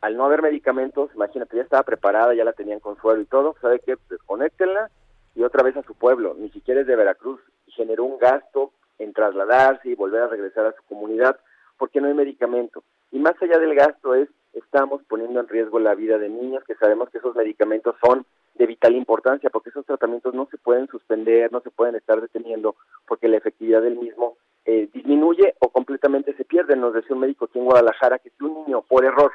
al no haber medicamentos, imagínate, ya estaba preparada, ya la tenían con suero y todo, ¿sabe qué? Desconéctenla y otra vez a su pueblo, ni siquiera es de Veracruz, generó un gasto en trasladarse y volver a regresar a su comunidad, porque no hay medicamento. Y más allá del gasto es, estamos poniendo en riesgo la vida de niños, que sabemos que esos medicamentos son de vital importancia, porque esos tratamientos no se pueden suspender, no se pueden estar deteniendo, porque la efectividad del mismo eh, disminuye o completamente se pierde. Nos decía un médico aquí en Guadalajara que si un niño, por error,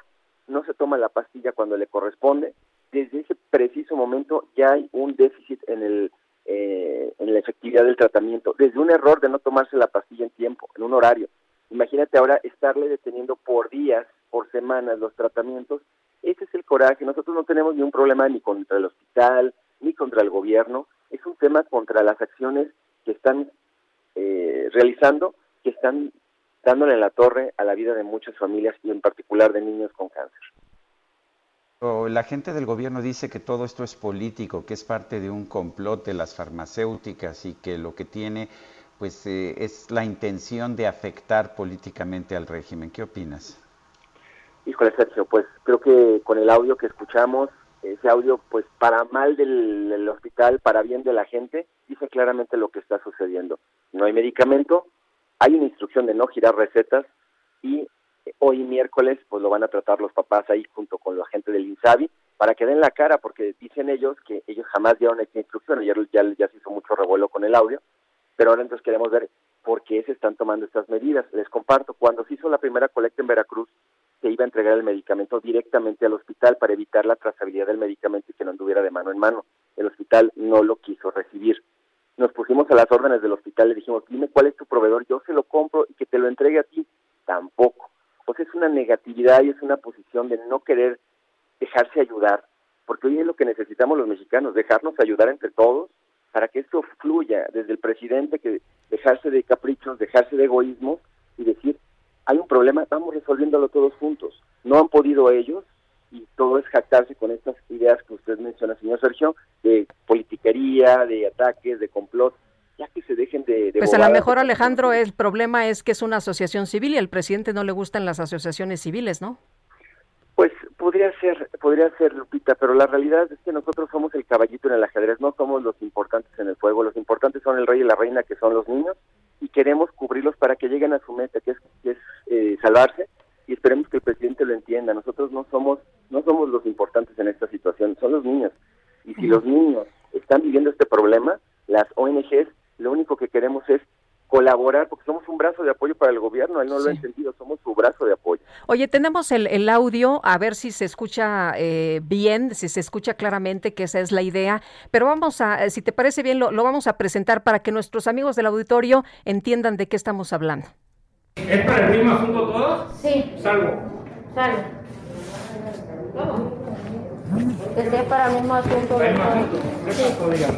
no se toma la pastilla cuando le corresponde, desde ese preciso momento ya hay un déficit en el eh, en la efectividad del tratamiento, desde un error de no tomarse la pastilla en tiempo, en un horario. Imagínate ahora estarle deteniendo por días, por semanas los tratamientos. Ese es el coraje. Nosotros no tenemos ni un problema ni contra el hospital, ni contra el gobierno. Es un tema contra las acciones que están eh, realizando, que están dándole la torre a la vida de muchas familias y en particular de niños con cáncer. La gente del gobierno dice que todo esto es político, que es parte de un complot de las farmacéuticas y que lo que tiene pues eh, es la intención de afectar políticamente al régimen. ¿Qué opinas? Híjole, Sergio, pues creo que con el audio que escuchamos, ese audio, pues para mal del, hospital, para bien de la gente, dice claramente lo que está sucediendo. No hay medicamento, hay una instrucción de no girar recetas y hoy miércoles pues lo van a tratar los papás ahí junto con la gente del INSABI para que den la cara porque dicen ellos que ellos jamás dieron esta instrucción, ya, ya, ya se hizo mucho revuelo con el audio, pero ahora entonces queremos ver por qué se están tomando estas medidas. Les comparto, cuando se hizo la primera colecta en Veracruz, se iba a entregar el medicamento directamente al hospital para evitar la trazabilidad del medicamento y que no anduviera de mano en mano. El hospital no lo quiso recibir. Nos pusimos a las órdenes del hospital, le dijimos, dime cuál es tu proveedor, yo se lo compro y que te lo entregue a ti. Tampoco pues es una negatividad y es una posición de no querer dejarse ayudar, porque hoy es lo que necesitamos los mexicanos, dejarnos ayudar entre todos para que esto fluya desde el presidente, que dejarse de caprichos, dejarse de egoísmo y decir, hay un problema, vamos resolviéndolo todos juntos. No han podido ellos y todo es jactarse con estas ideas que usted menciona, señor Sergio, de politiquería, de ataques, de complot ya que se dejen de... pues a lo mejor Alejandro, el problema es que es una asociación civil y al presidente no le gustan las asociaciones civiles, ¿no? Pues podría ser, podría ser, Lupita, pero la realidad es que nosotros somos el caballito en el ajedrez, no somos los importantes en el fuego, los importantes son el rey y la reina, que son los niños, y queremos cubrirlos para que lleguen a su meta, que es, que es eh, salvarse, y esperemos que el presidente lo entienda. Nosotros no somos, no somos los importantes en esta situación, son los niños. Y si los niños están viviendo este problema, las ONGs lo único que queremos es colaborar, porque somos un brazo de apoyo para el gobierno, él no lo ha entendido, somos su brazo de apoyo. Oye, tenemos el, el audio, a ver si se escucha eh, bien, si se escucha claramente, que esa es la idea, pero vamos a, si te parece bien, lo, lo vamos a presentar para que nuestros amigos del auditorio entiendan de qué estamos hablando. ¿Es para el mismo asunto todos? Sí. Salvo. Salvo. Que sea para el mismo asunto. El mismo asunto. ¿Qué Sí. dígame?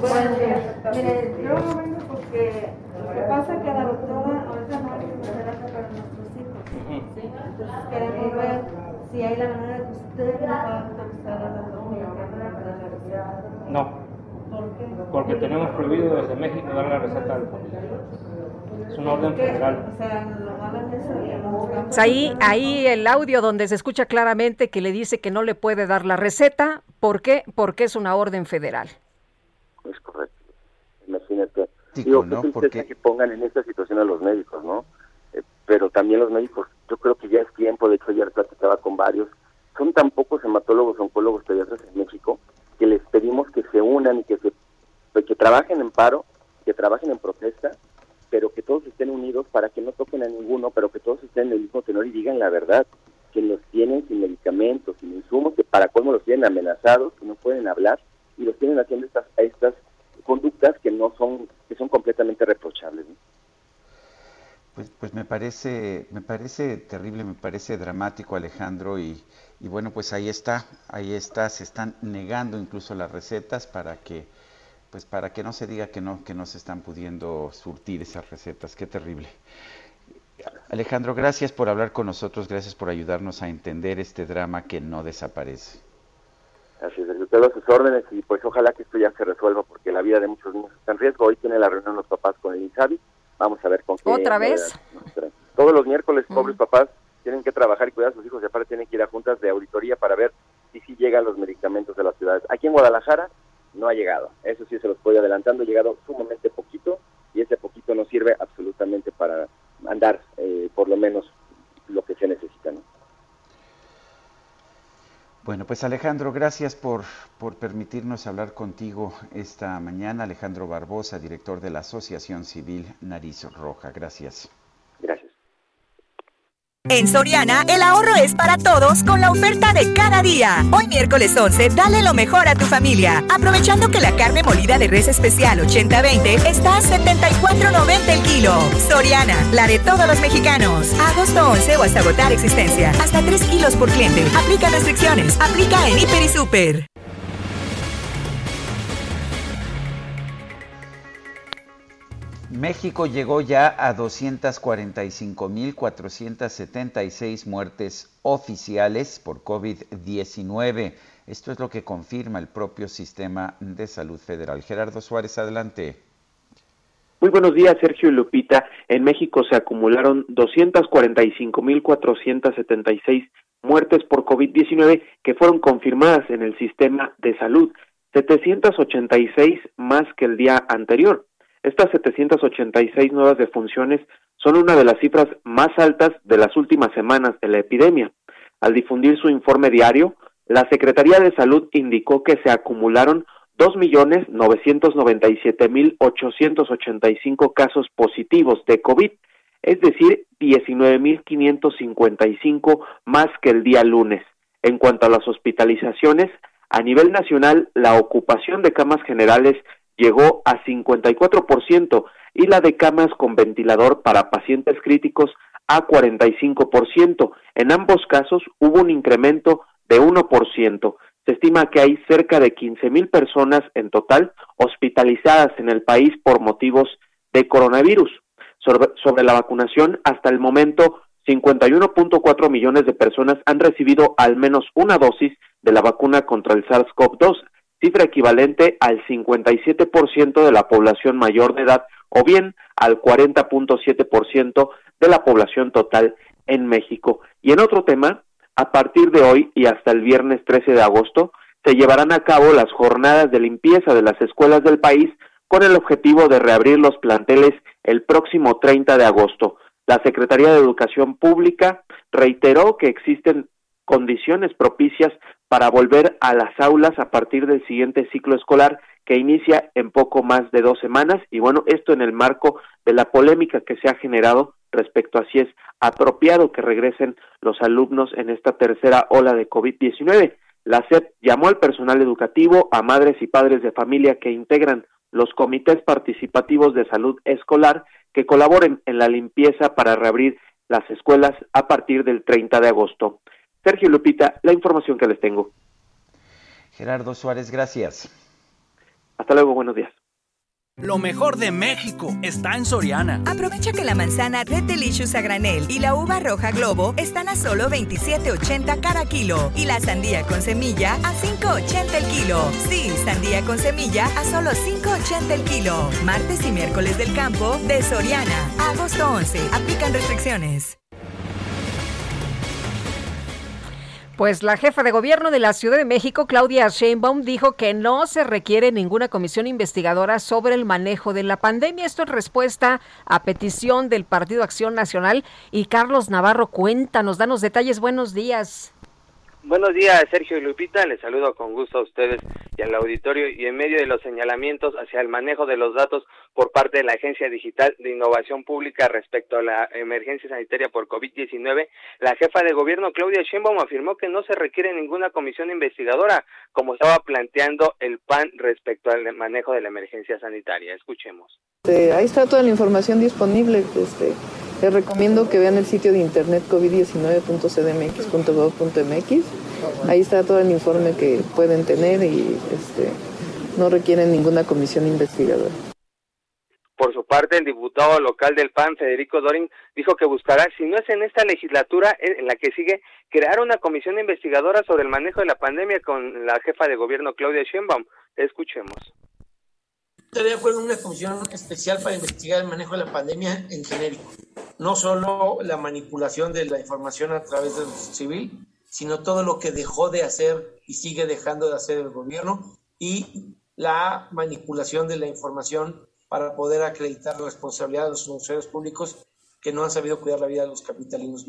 Buenos días. Mire, yo vengo porque lo que pasa es que la doctora ahorita no hay quimioterapia para nuestros hijos. ¿sí? Entonces queremos ver si hay la manera de que usted nos va a autorizar a la doctora para dar la receta. No, ¿Por qué? porque tenemos prohibido desde México dar la receta al Es una orden federal. O sea, lo malo es eso que no Pues ahí, ahí el audio donde se escucha claramente que le dice que no le puede dar la receta. ¿Por qué? Porque es una orden federal. Es correcto. Imagínate. Tico, Digo, ¿no? Porque- que pongan en esta situación a los médicos, ¿no? Eh, pero también los médicos, yo creo que ya es tiempo, de hecho ayer platicaba con varios, son tan pocos hematólogos, oncólogos, pediatras en México, que les pedimos que se unan y que se pues, que trabajen en paro, que trabajen en protesta, pero que todos estén unidos para que no toquen a ninguno, pero que todos estén en el mismo tenor y digan la verdad, que los tienen sin medicamentos, sin insumos, que para colmo los tienen amenazados, que no pueden hablar y los tienen haciendo estas estas conductas que no son Pues, pues me parece, me parece terrible, me parece dramático, Alejandro, y, y bueno, pues ahí está, ahí está, se están negando incluso las recetas para que, pues para que no se diga que no, que no se están pudiendo surtir esas recetas, qué terrible. Alejandro, gracias por hablar con nosotros, gracias por ayudarnos a entender este drama que no desaparece. Así es, yo quedo a sus órdenes y pues ojalá que esto ya se resuelva porque la vida de muchos niños está en riesgo. Hoy tiene la reunión los papás con el INSABI, vamos a ver con qué... ¿Otra vez? Todos los miércoles, pobres papás, tienen que trabajar y cuidar a sus hijos y aparte tienen que ir a juntas de auditoría para ver si sí llegan los medicamentos de las ciudades. Aquí en Guadalajara no ha llegado, eso sí se los voy adelantando, ha llegado sumamente poquito y ese poquito no sirve absolutamente para andar eh, por lo menos lo que se necesita. ¿no? Bueno, pues Alejandro, gracias por, por permitirnos hablar contigo esta mañana. Alejandro Barbosa, director de la Asociación Civil Nariz Roja. Gracias. En Soriana, el ahorro es para todos con la oferta de cada día. Hoy miércoles 11, dale lo mejor a tu familia. Aprovechando que la carne molida de res especial 80-20 está a 74.90 el kilo. Soriana, la de todos los mexicanos. Agosto 11 o hasta agotar existencia. Hasta 3 kilos por cliente. Aplica restricciones. Aplica en Hiper y Super. México llegó ya a 245.476 muertes oficiales por COVID-19. Esto es lo que confirma el propio sistema de salud federal. Gerardo Suárez, adelante. Muy buenos días, Sergio y Lupita. En México se acumularon 245.476 muertes por COVID-19 que fueron confirmadas en el sistema de salud, 786 más que el día anterior. Estas 786 nuevas defunciones son una de las cifras más altas de las últimas semanas de la epidemia. Al difundir su informe diario, la Secretaría de Salud indicó que se acumularon 2.997.885 casos positivos de COVID, es decir, 19.555 más que el día lunes. En cuanto a las hospitalizaciones, a nivel nacional, la ocupación de camas generales llegó a 54% y la de camas con ventilador para pacientes críticos a 45%. En ambos casos hubo un incremento de 1%. Se estima que hay cerca de 15 mil personas en total hospitalizadas en el país por motivos de coronavirus. Sobre, sobre la vacunación, hasta el momento, 51.4 millones de personas han recibido al menos una dosis de la vacuna contra el SARS-CoV-2 cifra equivalente al 57% de la población mayor de edad o bien al 40.7% de la población total en México. Y en otro tema, a partir de hoy y hasta el viernes 13 de agosto, se llevarán a cabo las jornadas de limpieza de las escuelas del país con el objetivo de reabrir los planteles el próximo 30 de agosto. La Secretaría de Educación Pública reiteró que existen condiciones propicias para volver a las aulas a partir del siguiente ciclo escolar que inicia en poco más de dos semanas y bueno, esto en el marco de la polémica que se ha generado respecto a si es apropiado que regresen los alumnos en esta tercera ola de COVID-19. La SEP llamó al personal educativo, a madres y padres de familia que integran los comités participativos de salud escolar que colaboren en la limpieza para reabrir las escuelas a partir del 30 de agosto. Sergio Lupita, la información que les tengo. Gerardo Suárez, gracias. Hasta luego, buenos días. Lo mejor de México está en Soriana. Aprovecha que la manzana Red Delicious a granel y la uva roja Globo están a solo 27.80 cada kilo y la sandía con semilla a 5.80 el kilo. Sí, sandía con semilla a solo 5.80 el kilo. Martes y miércoles del campo de Soriana. Agosto 11. Aplican restricciones. Pues la jefa de gobierno de la Ciudad de México, Claudia Sheinbaum, dijo que no se requiere ninguna comisión investigadora sobre el manejo de la pandemia. Esto en respuesta a petición del Partido Acción Nacional. Y Carlos Navarro, cuéntanos, danos detalles. Buenos días. Buenos días, Sergio y Lupita. Les saludo con gusto a ustedes y al auditorio. Y en medio de los señalamientos hacia el manejo de los datos por parte de la Agencia Digital de Innovación Pública respecto a la emergencia sanitaria por COVID-19, la jefa de gobierno, Claudia Sheinbaum, afirmó que no se requiere ninguna comisión investigadora, como estaba planteando el PAN respecto al manejo de la emergencia sanitaria. Escuchemos. Este, ahí está toda la información disponible. Este, les recomiendo que vean el sitio de internet covid19.cdmx.gov.mx. Ahí está todo el informe que pueden tener y este, no requieren ninguna comisión investigadora. Por su parte, el diputado local del PAN, Federico Dorin, dijo que buscará, si no es en esta legislatura en la que sigue, crear una comisión investigadora sobre el manejo de la pandemia con la jefa de gobierno, Claudia Sheinbaum. Escuchemos. Estoy de acuerdo en una comisión especial para investigar el manejo de la pandemia en genérico. No solo la manipulación de la información a través del civil, sino todo lo que dejó de hacer y sigue dejando de hacer el gobierno y la manipulación de la información para poder acreditar la responsabilidad de los funcionarios públicos que no han sabido cuidar la vida de los capitalinos.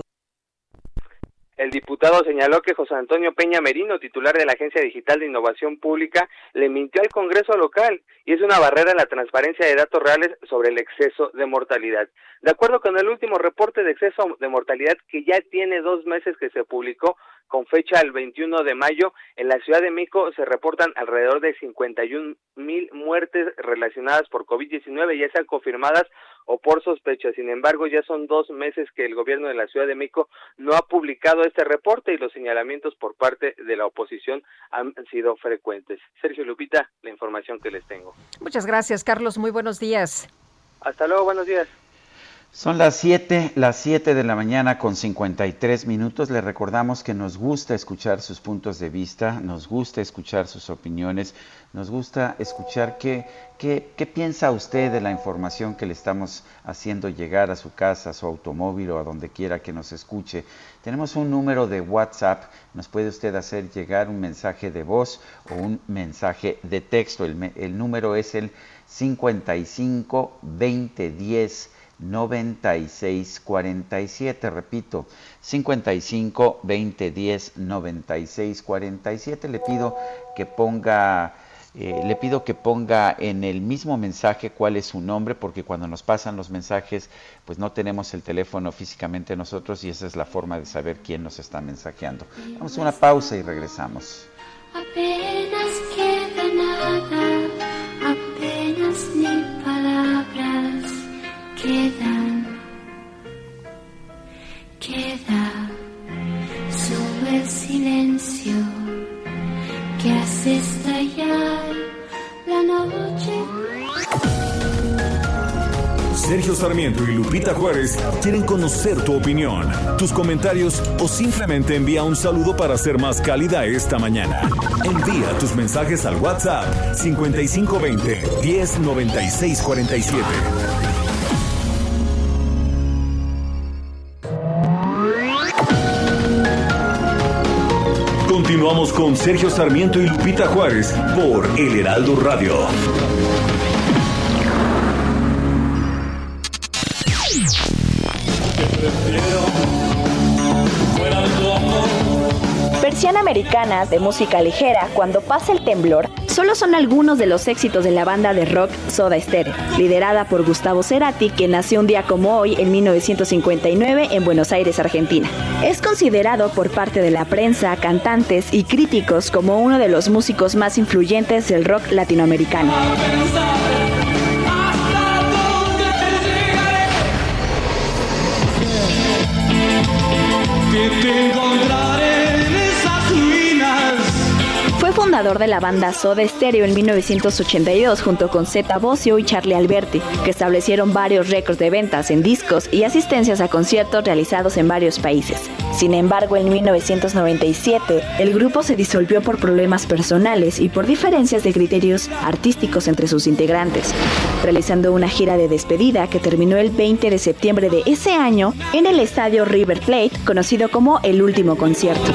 El diputado señaló que José Antonio Peña Merino, titular de la Agencia Digital de Innovación Pública, le mintió al Congreso local y es una barrera en la transparencia de datos reales sobre el exceso de mortalidad. De acuerdo con el último reporte de exceso de mortalidad que ya tiene dos meses que se publicó con fecha el 21 de mayo, en la Ciudad de México se reportan alrededor de 51 mil muertes relacionadas por COVID-19, ya sean confirmadas o por sospecha. Sin embargo, ya son dos meses que el gobierno de la Ciudad de México no ha publicado este reporte y los señalamientos por parte de la oposición han sido frecuentes. Sergio Lupita, la información que les tengo. Muchas gracias, Carlos. Muy buenos días. Hasta luego, buenos días. Son las 7, las 7 de la mañana con 53 minutos. Le recordamos que nos gusta escuchar sus puntos de vista, nos gusta escuchar sus opiniones, nos gusta escuchar qué, qué, qué piensa usted de la información que le estamos haciendo llegar a su casa, a su automóvil o a donde quiera que nos escuche. Tenemos un número de WhatsApp, nos puede usted hacer llegar un mensaje de voz o un mensaje de texto. El, el número es el 55 20 10 9647, repito, 55 20 10 96 47. Le pido que ponga eh, le pido que ponga en el mismo mensaje cuál es su nombre, porque cuando nos pasan los mensajes, pues no tenemos el teléfono físicamente nosotros y esa es la forma de saber quién nos está mensajeando. Vamos a una pausa y regresamos. Apenas quedan. Queda solo el silencio que hace estallar la noche. Sergio Sarmiento y Lupita Juárez quieren conocer tu opinión, tus comentarios o simplemente envía un saludo para ser más cálida esta mañana. Envía tus mensajes al WhatsApp 5520 109647. Continuamos con Sergio Sarmiento y Lupita Juárez por El Heraldo Radio. Versión americana de música ligera, Cuando pasa el temblor, solo son algunos de los éxitos de la banda de rock Soda Stereo, liderada por Gustavo Cerati, que nació un día como hoy en 1959 en Buenos Aires, Argentina. Es considerado por parte de la prensa, cantantes y críticos como uno de los músicos más influyentes del rock latinoamericano. Que te fundador de la banda Soda Stereo en 1982 junto con Zeta Bosio y Charlie Alberti, que establecieron varios récords de ventas en discos y asistencias a conciertos realizados en varios países. Sin embargo, en 1997, el grupo se disolvió por problemas personales y por diferencias de criterios artísticos entre sus integrantes, realizando una gira de despedida que terminó el 20 de septiembre de ese año en el estadio River Plate, conocido como el último concierto.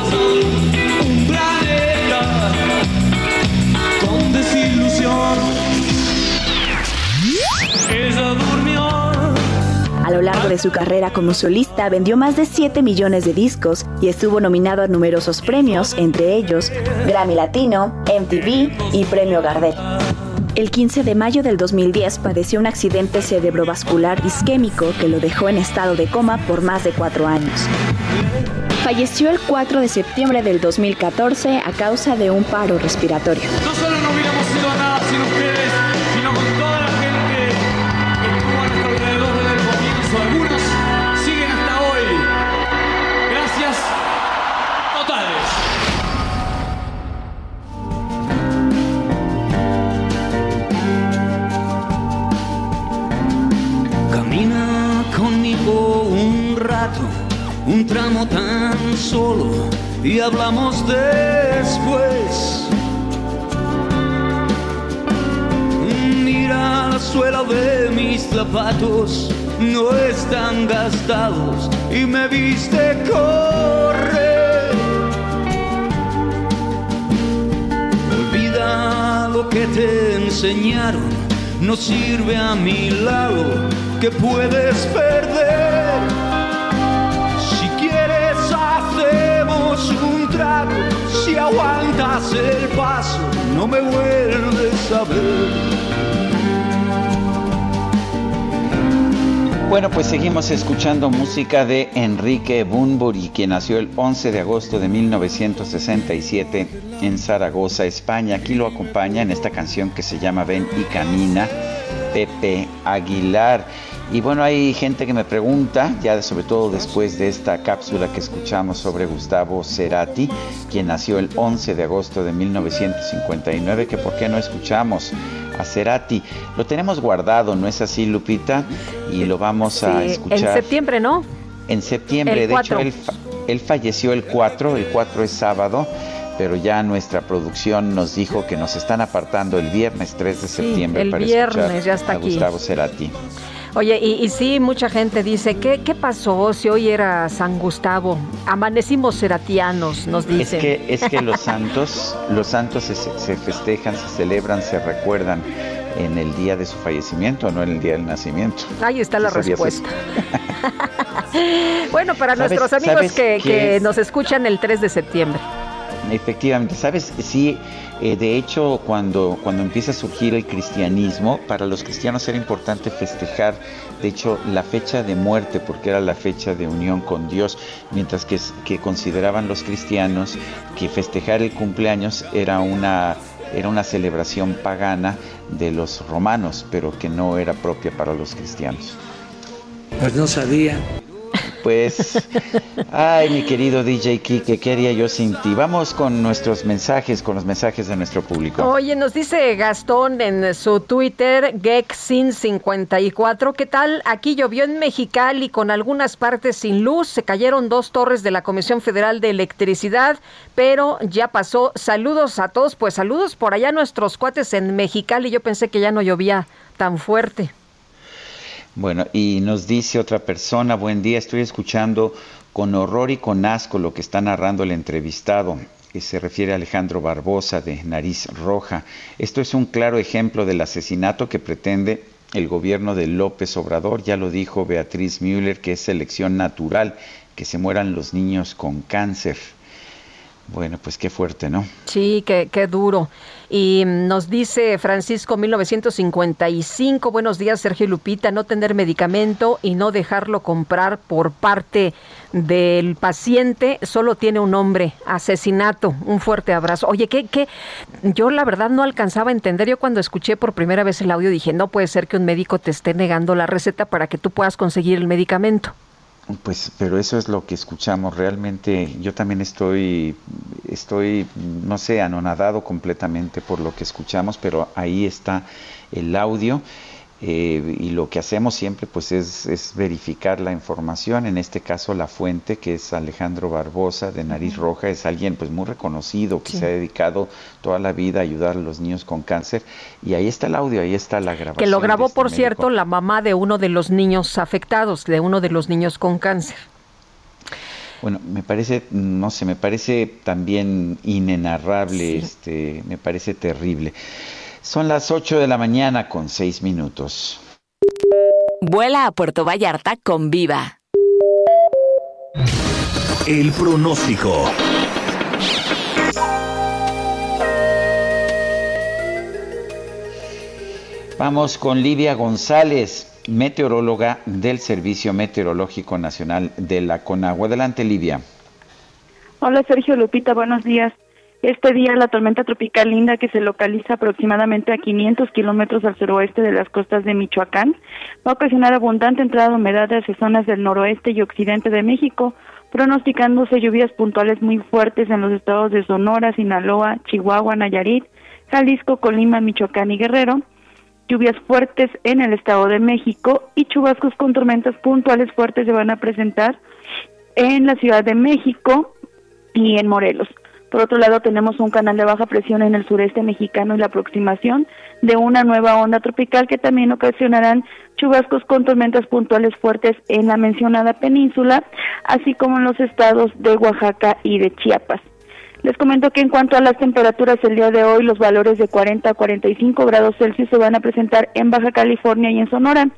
A lo largo de su carrera como solista vendió más de 7 millones de discos y estuvo nominado a numerosos premios, entre ellos Grammy Latino, MTV y Premio Gardel. El 15 de mayo del 2010 padeció un accidente cerebrovascular isquémico que lo dejó en estado de coma por más de cuatro años. Falleció el 4 de septiembre del 2014 a causa de un paro respiratorio. No nada un tramo tan solo y hablamos después. Mira la suela de mis zapatos, no están gastados y me viste correr. Olvida lo que te enseñaron, no sirve a mi lado que puedes perder. Si quieres hacemos das el paso, no me vuelves a ver. Bueno, pues seguimos escuchando música de Enrique Bunbury, quien nació el 11 de agosto de 1967 en Zaragoza, España. Aquí lo acompaña en esta canción que se llama Ven y Camina, Pepe Aguilar. Y bueno, hay gente que me pregunta, ya sobre todo después de esta cápsula que escuchamos sobre Gustavo Cerati, quien nació el 11 de agosto de 1959, que por qué no escuchamos a Cerati. Lo tenemos guardado, ¿no es así, Lupita? Y lo vamos a escuchar. En septiembre, ¿no? En septiembre, de hecho, él, él falleció el 4, el 4 es sábado pero ya nuestra producción nos dijo que nos están apartando el viernes 3 de septiembre el para viernes escuchar ya está a aquí. Gustavo Cerati. Oye, y, y sí, mucha gente dice, ¿qué, ¿qué pasó si hoy era San Gustavo? Amanecimos seratianos, nos Es dicen. que, es que los santos, los santos se, se festejan, se celebran, se recuerdan en el día de su fallecimiento, no en el día del nacimiento. Ahí está la ¿Sí sabías respuesta. bueno, para ¿Sabes- nuestros amigos que, que es? nos escuchan el 3 de septiembre. Efectivamente, sabes, sí, eh, de hecho, cuando, cuando empieza a surgir el cristianismo, para los cristianos era importante festejar, de hecho, la fecha de muerte, porque era la fecha de unión con Dios, mientras que, que consideraban los cristianos que festejar el cumpleaños era una, era una celebración pagana de los romanos, pero que no era propia para los cristianos. Pues no sabía. Pues, ay, mi querido DJ Kike, ¿qué haría yo sin ti? Vamos con nuestros mensajes, con los mensajes de nuestro público. Oye, nos dice Gastón en su Twitter, Gexin54, ¿qué tal? Aquí llovió en Mexicali con algunas partes sin luz, se cayeron dos torres de la Comisión Federal de Electricidad, pero ya pasó. Saludos a todos, pues saludos por allá nuestros cuates en Mexicali, yo pensé que ya no llovía tan fuerte. Bueno, y nos dice otra persona, buen día, estoy escuchando con horror y con asco lo que está narrando el entrevistado, que se refiere a Alejandro Barbosa de Nariz Roja. Esto es un claro ejemplo del asesinato que pretende el gobierno de López Obrador, ya lo dijo Beatriz Müller, que es selección natural, que se mueran los niños con cáncer. Bueno, pues qué fuerte, ¿no? Sí, qué, qué duro. Y nos dice Francisco 1955, buenos días Sergio Lupita, no tener medicamento y no dejarlo comprar por parte del paciente solo tiene un nombre, asesinato. Un fuerte abrazo. Oye, ¿qué, qué? Yo la verdad no alcanzaba a entender. Yo cuando escuché por primera vez el audio dije, no puede ser que un médico te esté negando la receta para que tú puedas conseguir el medicamento. Pues, pero eso es lo que escuchamos. Realmente yo también estoy, estoy, no sé, anonadado completamente por lo que escuchamos, pero ahí está el audio. Eh, y lo que hacemos siempre pues es, es verificar la información, en este caso la fuente que es Alejandro Barbosa de Nariz Roja, es alguien pues muy reconocido que Sí. se ha dedicado toda la vida a ayudar a los niños con cáncer y ahí está el audio, ahí está la grabación. Que lo grabó, este por médico. cierto, la mamá de uno de los niños afectados, de uno de los niños con cáncer. Bueno, me parece, no sé, me parece también inenarrable, este, me parece terrible. Son las 8 de la mañana con 6 minutos. Vuela a Puerto Vallarta con Viva. El pronóstico. Vamos con Lidia González, meteoróloga del Servicio Meteorológico Nacional de la CONAGUA. Adelante, Lidia. Hola Sergio Lupita, buenos días. Este día la tormenta tropical Linda, que se localiza aproximadamente a 500 kilómetros al suroeste de las costas de Michoacán, va a ocasionar abundante entrada de humedad hacia zonas del noroeste y occidente de México, pronosticándose lluvias puntuales muy fuertes en los estados de Sonora, Sinaloa, Chihuahua, Nayarit, Jalisco, Colima, Michoacán y Guerrero, lluvias fuertes en el Estado de México y chubascos con tormentas puntuales fuertes se van a presentar en la Ciudad de México y en Morelos. Por otro lado, tenemos un canal de baja presión en el sureste mexicano y la aproximación de una nueva onda tropical que también ocasionarán chubascos con tormentas puntuales fuertes en la mencionada península, así como en los estados de Oaxaca y de Chiapas. Les comento que en cuanto a las temperaturas el día de hoy, los valores de 40 a 45 grados Celsius se van a presentar en Baja California y en Sonora,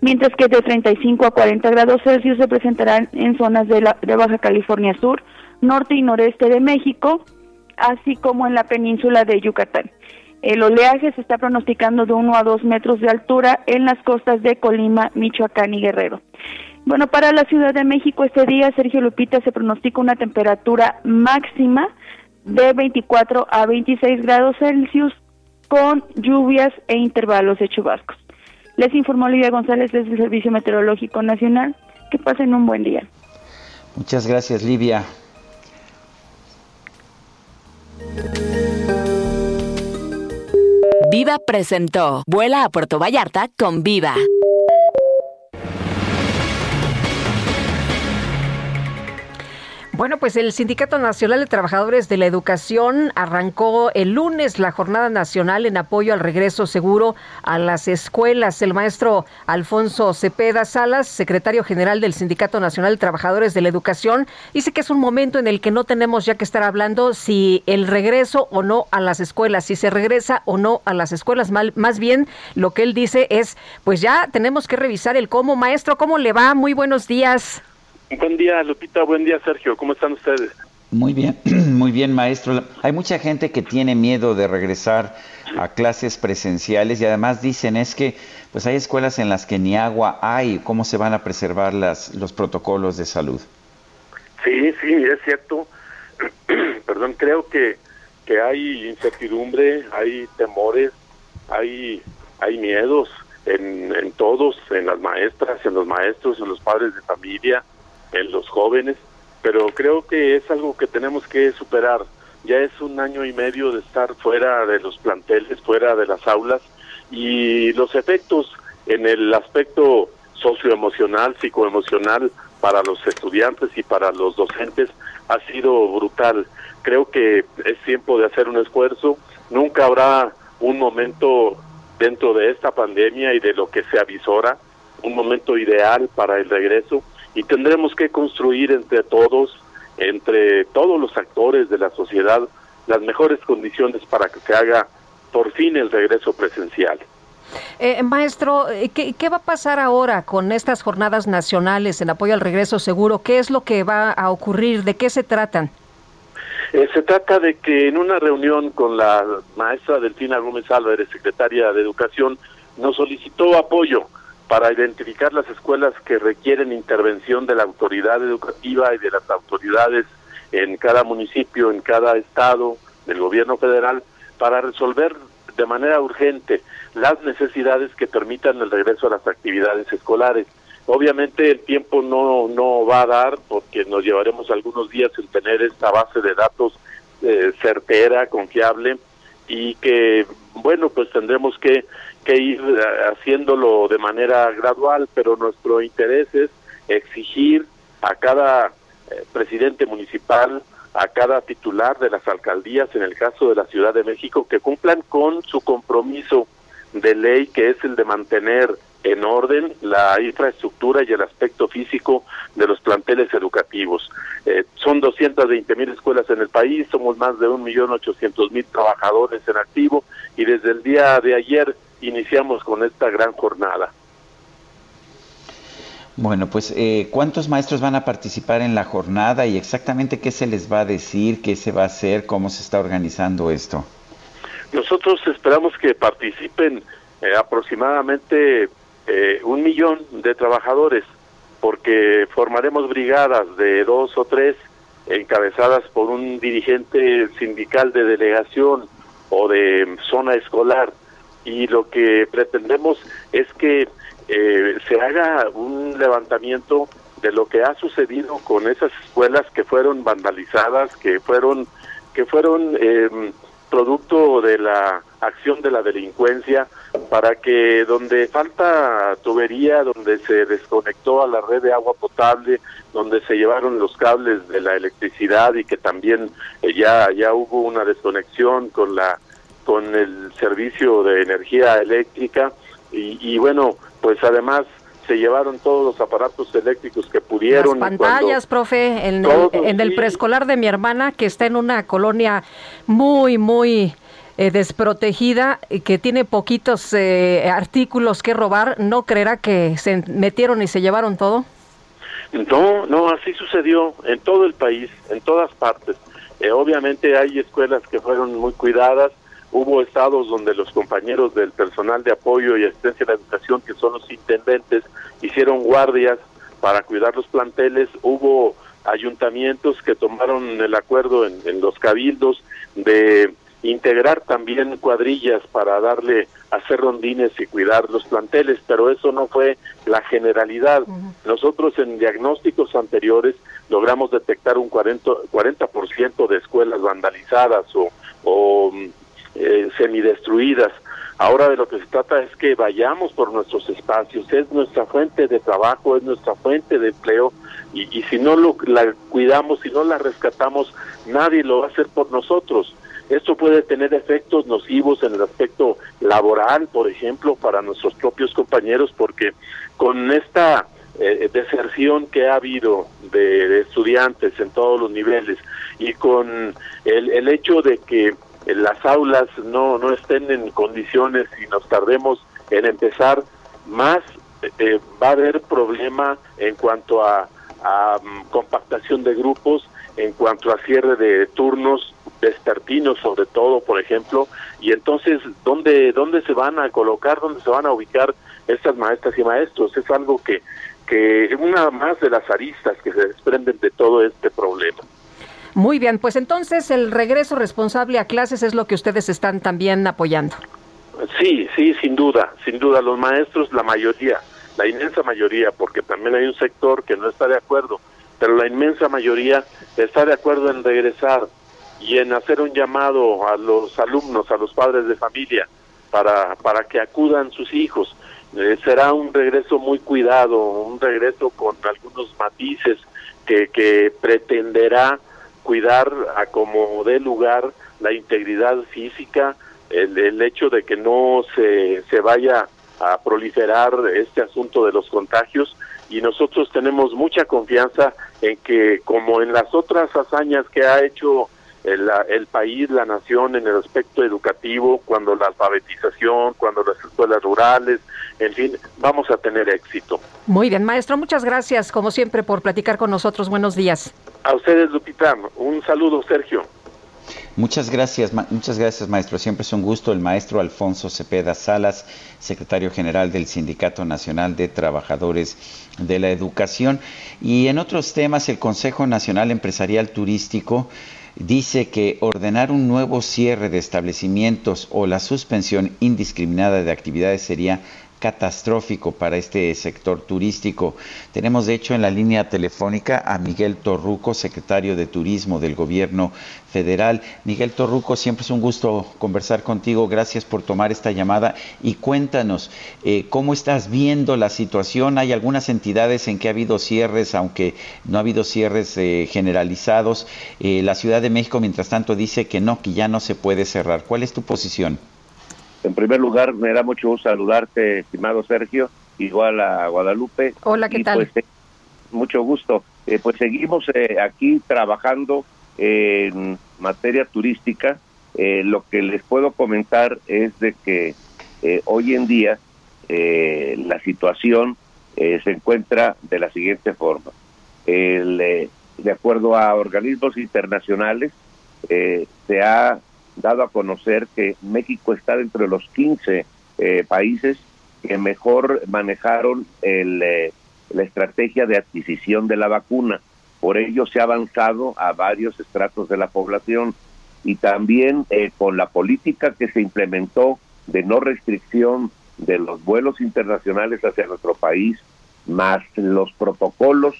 mientras que de 35 a 40 grados Celsius se presentarán en zonas de, la, de Baja California Sur, norte y noreste de México, así como en la península de Yucatán. El oleaje se está pronosticando de 1 a 2 metros de altura en las costas de Colima, Michoacán y Guerrero. Bueno, para la Ciudad de México este día, Sergio Lupita, se pronostica una temperatura máxima de 24 a 26 grados Celsius con lluvias e intervalos de chubascos. Les informó Olivia González desde el Servicio Meteorológico Nacional. Que pasen un buen día. Muchas gracias, Livia. Viva presentó Vuela a Puerto Vallarta con Viva. Bueno, pues el Sindicato Nacional de Trabajadores de la Educación arrancó el lunes la jornada nacional en apoyo al regreso seguro a las escuelas. El maestro Alfonso Cepeda Salas, secretario general del Sindicato Nacional de Trabajadores de la Educación, dice que es un momento en el que no tenemos ya que estar hablando si el regreso o no a las escuelas, si se regresa o no a las escuelas. Más bien, lo que él dice es, pues ya tenemos que revisar el cómo. Maestro, ¿cómo le va? Muy buenos días. Buen día, Lupita. Buen día, Sergio. ¿Cómo están ustedes? Muy bien, muy bien, maestro. Hay mucha gente que tiene miedo de regresar a clases presenciales y además dicen es que pues hay escuelas en las que ni agua hay. ¿Cómo se van a preservar las, los protocolos de salud? Sí, sí, es cierto. Perdón, creo que, que hay incertidumbre, hay temores, hay, hay miedos en, en todos, en las maestras, en los maestros, en los padres de familia en los jóvenes, pero creo que es algo que tenemos que superar. Ya es un año y medio de estar fuera de los planteles, fuera de las aulas, y los efectos en el aspecto socioemocional, psicoemocional para los estudiantes y para los docentes ha sido brutal. Creo que es tiempo de hacer un esfuerzo. Nunca habrá un momento dentro de esta pandemia y de lo que se avisora, un momento ideal para el regreso, y tendremos que construir entre todos, entre todos los actores de la sociedad, las mejores condiciones para que se haga por fin el regreso presencial. Eh, maestro, eh, ¿qué, ¿qué, va a pasar ahora con estas jornadas nacionales en apoyo al regreso seguro? ¿Qué es lo que va a ocurrir? ¿De qué se tratan? Eh, se trata de que en una reunión con la maestra Delfina Gómez Álvarez, secretaria de Educación, nos solicitó apoyo para identificar las escuelas que requieren intervención de la autoridad educativa y de las autoridades en cada municipio, en cada estado, del gobierno federal, para resolver de manera urgente las necesidades que permitan el regreso a las actividades escolares. Obviamente el tiempo no, no va a dar porque nos llevaremos algunos días en tener esta base de datos eh, certera, confiable y que, bueno, pues tendremos que que ir eh, haciéndolo de manera gradual, pero nuestro interés es exigir a cada eh, presidente municipal, a cada titular de las alcaldías, en el caso de la Ciudad de México, que cumplan con su compromiso de ley, que es el de mantener en orden la infraestructura y el aspecto físico de los planteles educativos. Eh, son 220 mil escuelas en el país, somos más de 1.800.000 trabajadores en activo y desde el día de ayer iniciamos con esta gran jornada. Bueno, pues eh, ¿cuántos maestros van a participar en la jornada y exactamente qué se les va a decir, qué se va a hacer, cómo se está organizando esto? Nosotros esperamos que participen eh, aproximadamente eh, un millón de trabajadores, porque formaremos brigadas de dos o tres encabezadas por un dirigente sindical de delegación o de zona escolar. Y lo que pretendemos es que eh, se haga un levantamiento de lo que ha sucedido con esas escuelas que fueron vandalizadas, que fueron que fueron eh, producto de la acción de la delincuencia, para que donde falta tubería, donde se desconectó a la red de agua potable, donde se llevaron los cables de la electricidad y que también eh, ya ya hubo una desconexión con la con el servicio de energía eléctrica y, bueno, pues además se llevaron todos los aparatos eléctricos que pudieron. Las pantallas, profe, en, en el preescolar de mi hermana, que está en una colonia muy, muy eh, desprotegida, que tiene poquitos eh, artículos que robar, ¿no creerá que se metieron y se llevaron todo? No, no, así sucedió en todo el país, en todas partes. Eh, obviamente hay escuelas que fueron muy cuidadas, hubo estados donde los compañeros del personal de apoyo y asistencia a la educación, que son los intendentes, hicieron guardias para cuidar los planteles, hubo ayuntamientos que tomaron el acuerdo en, en los cabildos de integrar también cuadrillas para darle hacer rondines y cuidar los planteles, pero eso no fue la generalidad. Nosotros en diagnósticos anteriores logramos detectar un 40, 40% de escuelas vandalizadas o, o eh, semidestruidas. Ahora de lo que se trata es que vayamos por nuestros espacios, es nuestra fuente de trabajo, es nuestra fuente de empleo y, y si no lo, la cuidamos, si no la rescatamos, nadie lo va a hacer por nosotros. Esto puede tener efectos nocivos en el aspecto laboral, por ejemplo, para nuestros propios compañeros, porque con esta eh, deserción que ha habido de, estudiantes en todos los niveles y con el, el hecho de que las aulas no, no estén en condiciones y nos tardemos en empezar, más eh, va a haber problema en cuanto a, a um, compactación de grupos, en cuanto a cierre de turnos vespertinos sobre todo, por ejemplo, y entonces, ¿dónde, ¿dónde se van a colocar, dónde se van a ubicar estas maestras y maestros? Es algo que, que una más de las aristas que se desprenden de todo este problema. Muy bien, pues entonces el regreso responsable a clases es lo que ustedes están también apoyando. Sí, sí, sin duda, sin duda, los maestros, la mayoría, la inmensa mayoría, porque también hay un sector que no está de acuerdo, pero la inmensa mayoría está de acuerdo en regresar y en hacer un llamado a los alumnos, a los padres de familia, para, para que acudan sus hijos. Eh, será un regreso muy cuidado, un regreso con algunos matices que, que pretenderá cuidar a como dé lugar la integridad física, el, el hecho de que no se, se vaya a proliferar este asunto de los contagios y nosotros tenemos mucha confianza en que como en las otras hazañas que ha hecho el, el, país, la nación en el aspecto educativo, cuando la alfabetización, cuando las escuelas rurales, en fin, vamos a tener éxito. Muy bien, maestro, muchas gracias como siempre por platicar con nosotros. Buenos días. A ustedes, Lupita. Un saludo, Sergio. Muchas gracias, muchas gracias, maestro. Siempre es un gusto. El maestro Alfonso Cepeda Salas, secretario general del Sindicato Nacional de Trabajadores de la Educación. Y en otros temas, el Consejo Nacional Empresarial Turístico dice que ordenar un nuevo cierre de establecimientos o la suspensión indiscriminada de actividades sería catastrófico para este sector turístico. Tenemos de hecho en la línea telefónica a Miguel Torruco, secretario de Turismo del Gobierno Federal. Miguel Torruco, siempre es un gusto conversar contigo. Gracias por tomar esta llamada y cuéntanos eh, cómo estás viendo la situación. Hay algunas entidades en que ha habido cierres, aunque no ha habido cierres eh, generalizados. Eh, la Ciudad de México, mientras tanto, dice que no, que ya no se puede cerrar. ¿Cuál es tu posición? En primer lugar, me da mucho gusto saludarte, estimado Sergio, igual a Guadalupe. Hola, ¿qué y tal? Pues, eh, mucho gusto. Eh, pues seguimos eh, aquí trabajando en materia turística. lo que les puedo comentar es de que hoy en día la situación se encuentra de la siguiente forma. El, de acuerdo a organismos internacionales, se ha dado a conocer que México está dentro de los 15 eh, países que mejor manejaron el, eh, la estrategia de adquisición de la vacuna. Por ello se ha avanzado a varios estratos de la población y también eh, con la política que se implementó de no restricción de los vuelos internacionales hacia nuestro país, más los protocolos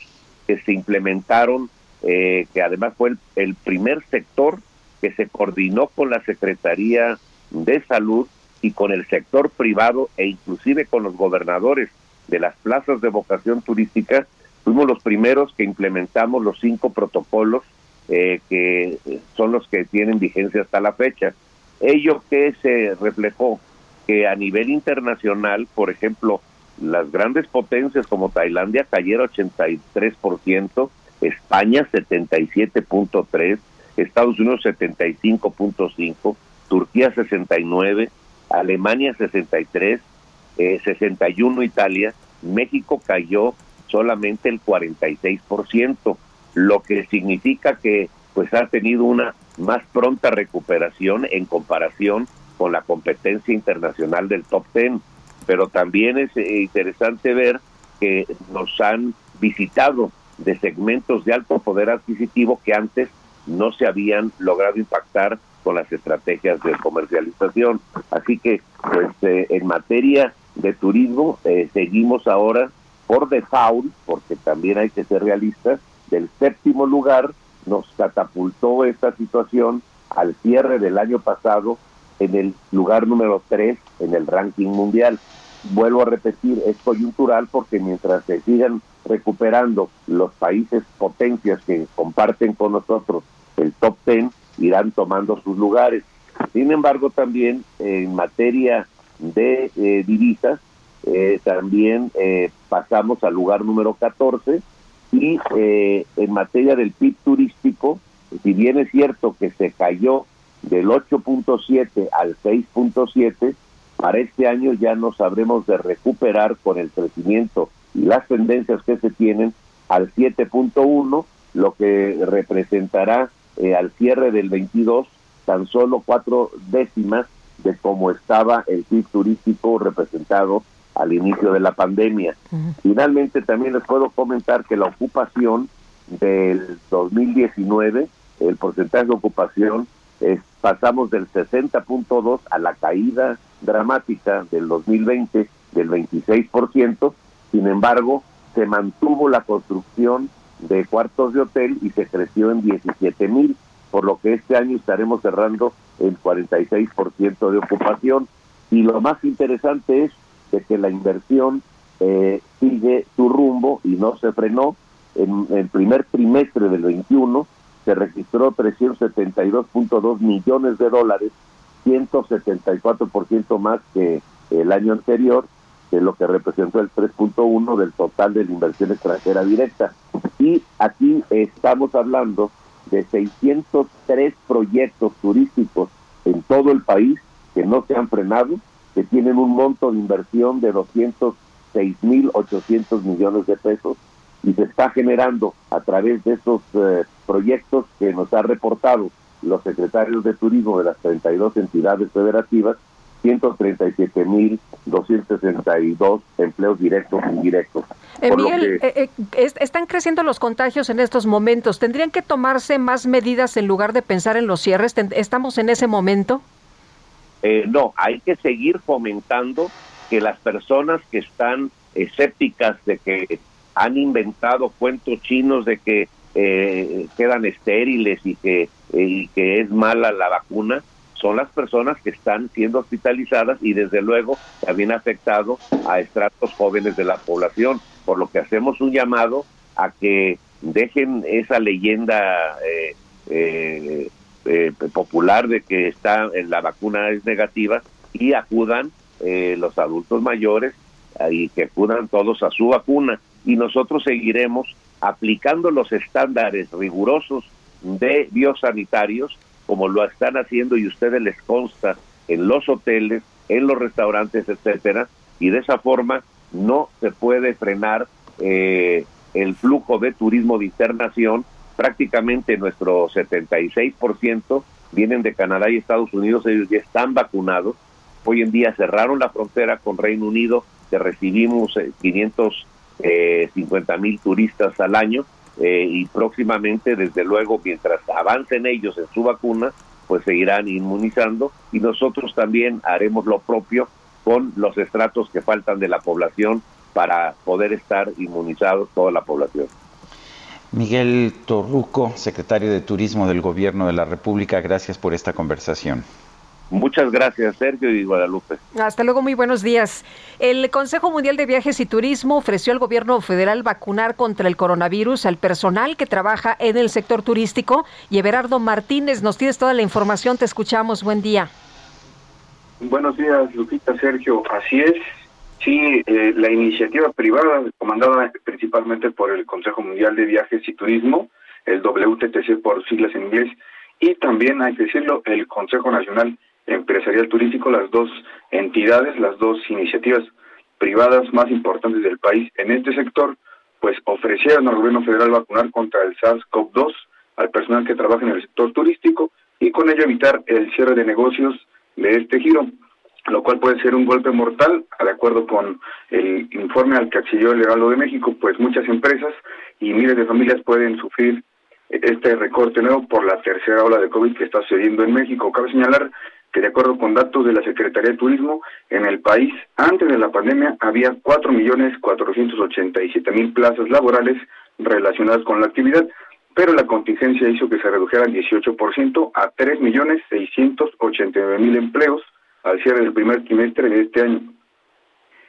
que se implementaron, que además fue el primer sector que se coordinó con la Secretaría de Salud y con el sector privado e inclusive con los gobernadores de las plazas de vocación turística, fuimos los primeros que implementamos los cinco protocolos eh, que son los que tienen vigencia hasta la fecha. Ello que se reflejó que a nivel internacional, por ejemplo, las grandes potencias como Tailandia cayeron 83%, España 77.3%, Estados Unidos 75.5, Turquía 69, Alemania 63, eh, 61 Italia, México cayó solamente el 46%, lo que significa que pues ha tenido una más pronta recuperación en comparación con la competencia internacional del top 10. Pero también es eh, interesante ver que nos han visitado de segmentos de alto poder adquisitivo que antes no se habían logrado impactar con las estrategias de comercialización. Así que, pues, eh, en materia de turismo, eh, seguimos ahora por default, porque también hay que ser realistas, del séptimo lugar nos catapultó esta situación al cierre del año pasado en el lugar número 3 en el ranking mundial. Vuelvo a repetir, es coyuntural porque mientras se sigan recuperando los países potencias que comparten con nosotros el top 10, irán tomando sus lugares. Sin embargo, también en materia de eh, divisas, eh, también eh, pasamos al lugar número 14 y en materia del PIB turístico, si bien es cierto que se cayó del 8.7 al 6.7, para este año ya nos sabremos de recuperar con el crecimiento y las tendencias que se tienen al 7.1, lo que representará eh, al cierre del 22 tan solo cuatro décimas de cómo estaba el PIB turístico representado al inicio de la pandemia. Finalmente también les puedo comentar que la ocupación del 2019, el porcentaje de ocupación, es, pasamos del 60.2 a la caída dramática del 2020 del 26%, sin embargo, se mantuvo la construcción de cuartos de hotel y se creció en 17 mil, por lo que este año estaremos cerrando el 46% de ocupación. Y lo más interesante es de que la inversión eh, sigue su rumbo y no se frenó. En el primer trimestre del 21 se registró 372.2 millones de dólares, 174% más que el año anterior, que lo que representó el 3.1 del total de la inversión extranjera directa. Y aquí estamos hablando de 603 proyectos turísticos en todo el país que no se han frenado, que tienen un monto de inversión de 206.800 millones de pesos y se está generando a través de esos eh, proyectos que nos ha reportado los secretarios de turismo de las 32 entidades federativas 137.262 empleos directos e indirectos. Eh, Miguel, eh, eh, están creciendo los contagios en estos momentos. ¿Tendrían que tomarse más medidas en lugar de pensar en los cierres? ¿Estamos en ese momento? no, hay que seguir fomentando que las personas que están escépticas de que han inventado cuentos chinos de que quedan estériles y que, y que es mala la vacuna, son las personas que están siendo hospitalizadas y desde luego también afectado a estratos jóvenes de la población, por lo que hacemos un llamado a que dejen esa leyenda eh, eh, eh, popular de que está en la vacuna es negativa y acudan los adultos mayores y que acudan todos a su vacuna. Y nosotros seguiremos aplicando los estándares rigurosos de biosanitarios como lo están haciendo y ustedes les consta en los hoteles, en los restaurantes, etcétera, y de esa forma no se puede frenar eh, el flujo de turismo de internación. Prácticamente nuestro 76% vienen de Canadá y Estados Unidos, ellos ya están vacunados. Hoy en día cerraron la frontera con Reino Unido, que recibimos 550 eh, mil turistas al año eh, y próximamente, desde luego, mientras avancen ellos en su vacuna, pues seguirán inmunizando y nosotros también haremos lo propio con los estratos que faltan de la población para poder estar inmunizados toda la población. Miguel Torruco, secretario de Turismo del Gobierno de la República, gracias por esta conversación. Muchas gracias, Sergio y Guadalupe. Hasta luego, muy buenos días. El Consejo Mundial de Viajes y Turismo ofreció al gobierno federal vacunar contra el coronavirus al personal que trabaja en el sector turístico. Y Everardo Martínez, nos tienes toda la información, te escuchamos, buen día. Buenos días, Lupita, Sergio. Así es. Sí, eh, la iniciativa privada, comandada principalmente por el Consejo Mundial de Viajes y Turismo, el WTTC por siglas en inglés, y también, hay que decirlo, el Consejo Nacional empresarial turístico, las dos entidades, las dos iniciativas privadas más importantes del país en este sector, pues ofrecieron al gobierno federal vacunar contra el SARS-CoV-2 al personal que trabaja en el sector turístico y con ello evitar el cierre de negocios de este giro, lo cual puede ser un golpe mortal, de acuerdo con el informe al que accedió el Heraldo de México, pues muchas empresas y miles de familias pueden sufrir este recorte nuevo por la tercera ola de COVID que está sucediendo en México. Cabe señalar que de acuerdo con datos de la Secretaría de Turismo, en el país antes de la pandemia había 4.487.000 plazas laborales relacionadas con la actividad, pero la contingencia hizo que se redujera el 18% a 3.689.000 empleos al cierre del primer trimestre de este año.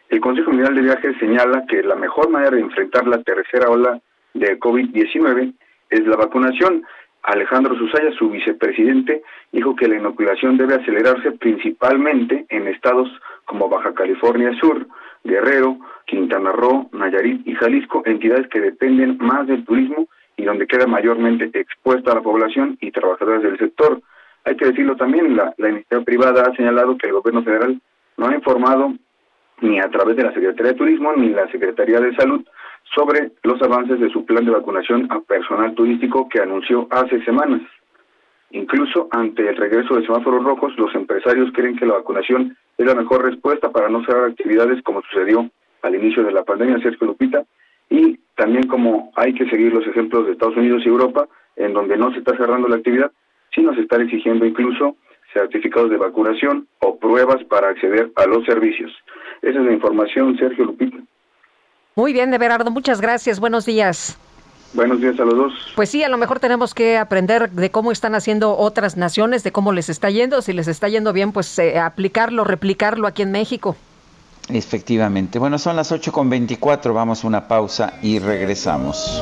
El Consejo Mundial de Viajes señala que la mejor manera de enfrentar la tercera ola de COVID-19 es la vacunación. Alejandro Susaya, su vicepresidente, dijo que la inoculación debe acelerarse principalmente en estados como Baja California Sur, Guerrero, Quintana Roo, Nayarit y Jalisco, entidades que dependen más del turismo y donde queda mayormente expuesta la población y trabajadores del sector. Hay que decirlo también, la, la iniciativa privada ha señalado que el gobierno federal no ha informado ni a través de la Secretaría de Turismo ni la Secretaría de Salud sobre los avances de su plan de vacunación a personal turístico que anunció hace semanas. Incluso ante el regreso de semáforos rojos, los empresarios creen que la vacunación es la mejor respuesta para no cerrar actividades como sucedió al inicio de la pandemia, Sergio Lupita, y también como hay que seguir los ejemplos de Estados Unidos y Europa, en donde no se está cerrando la actividad, sino se está exigiendo incluso certificados de vacunación o pruebas para acceder a los servicios. Esa es la información, Sergio Lupita. Muy bien, de Berardo, muchas gracias. Buenos días. Buenos días a los dos. Pues sí, a lo mejor tenemos que aprender de cómo están haciendo otras naciones, de cómo les está yendo. Si les está yendo bien, pues eh, aplicarlo, replicarlo aquí en México. Efectivamente. Bueno, son las 8.24, vamos a una pausa y regresamos.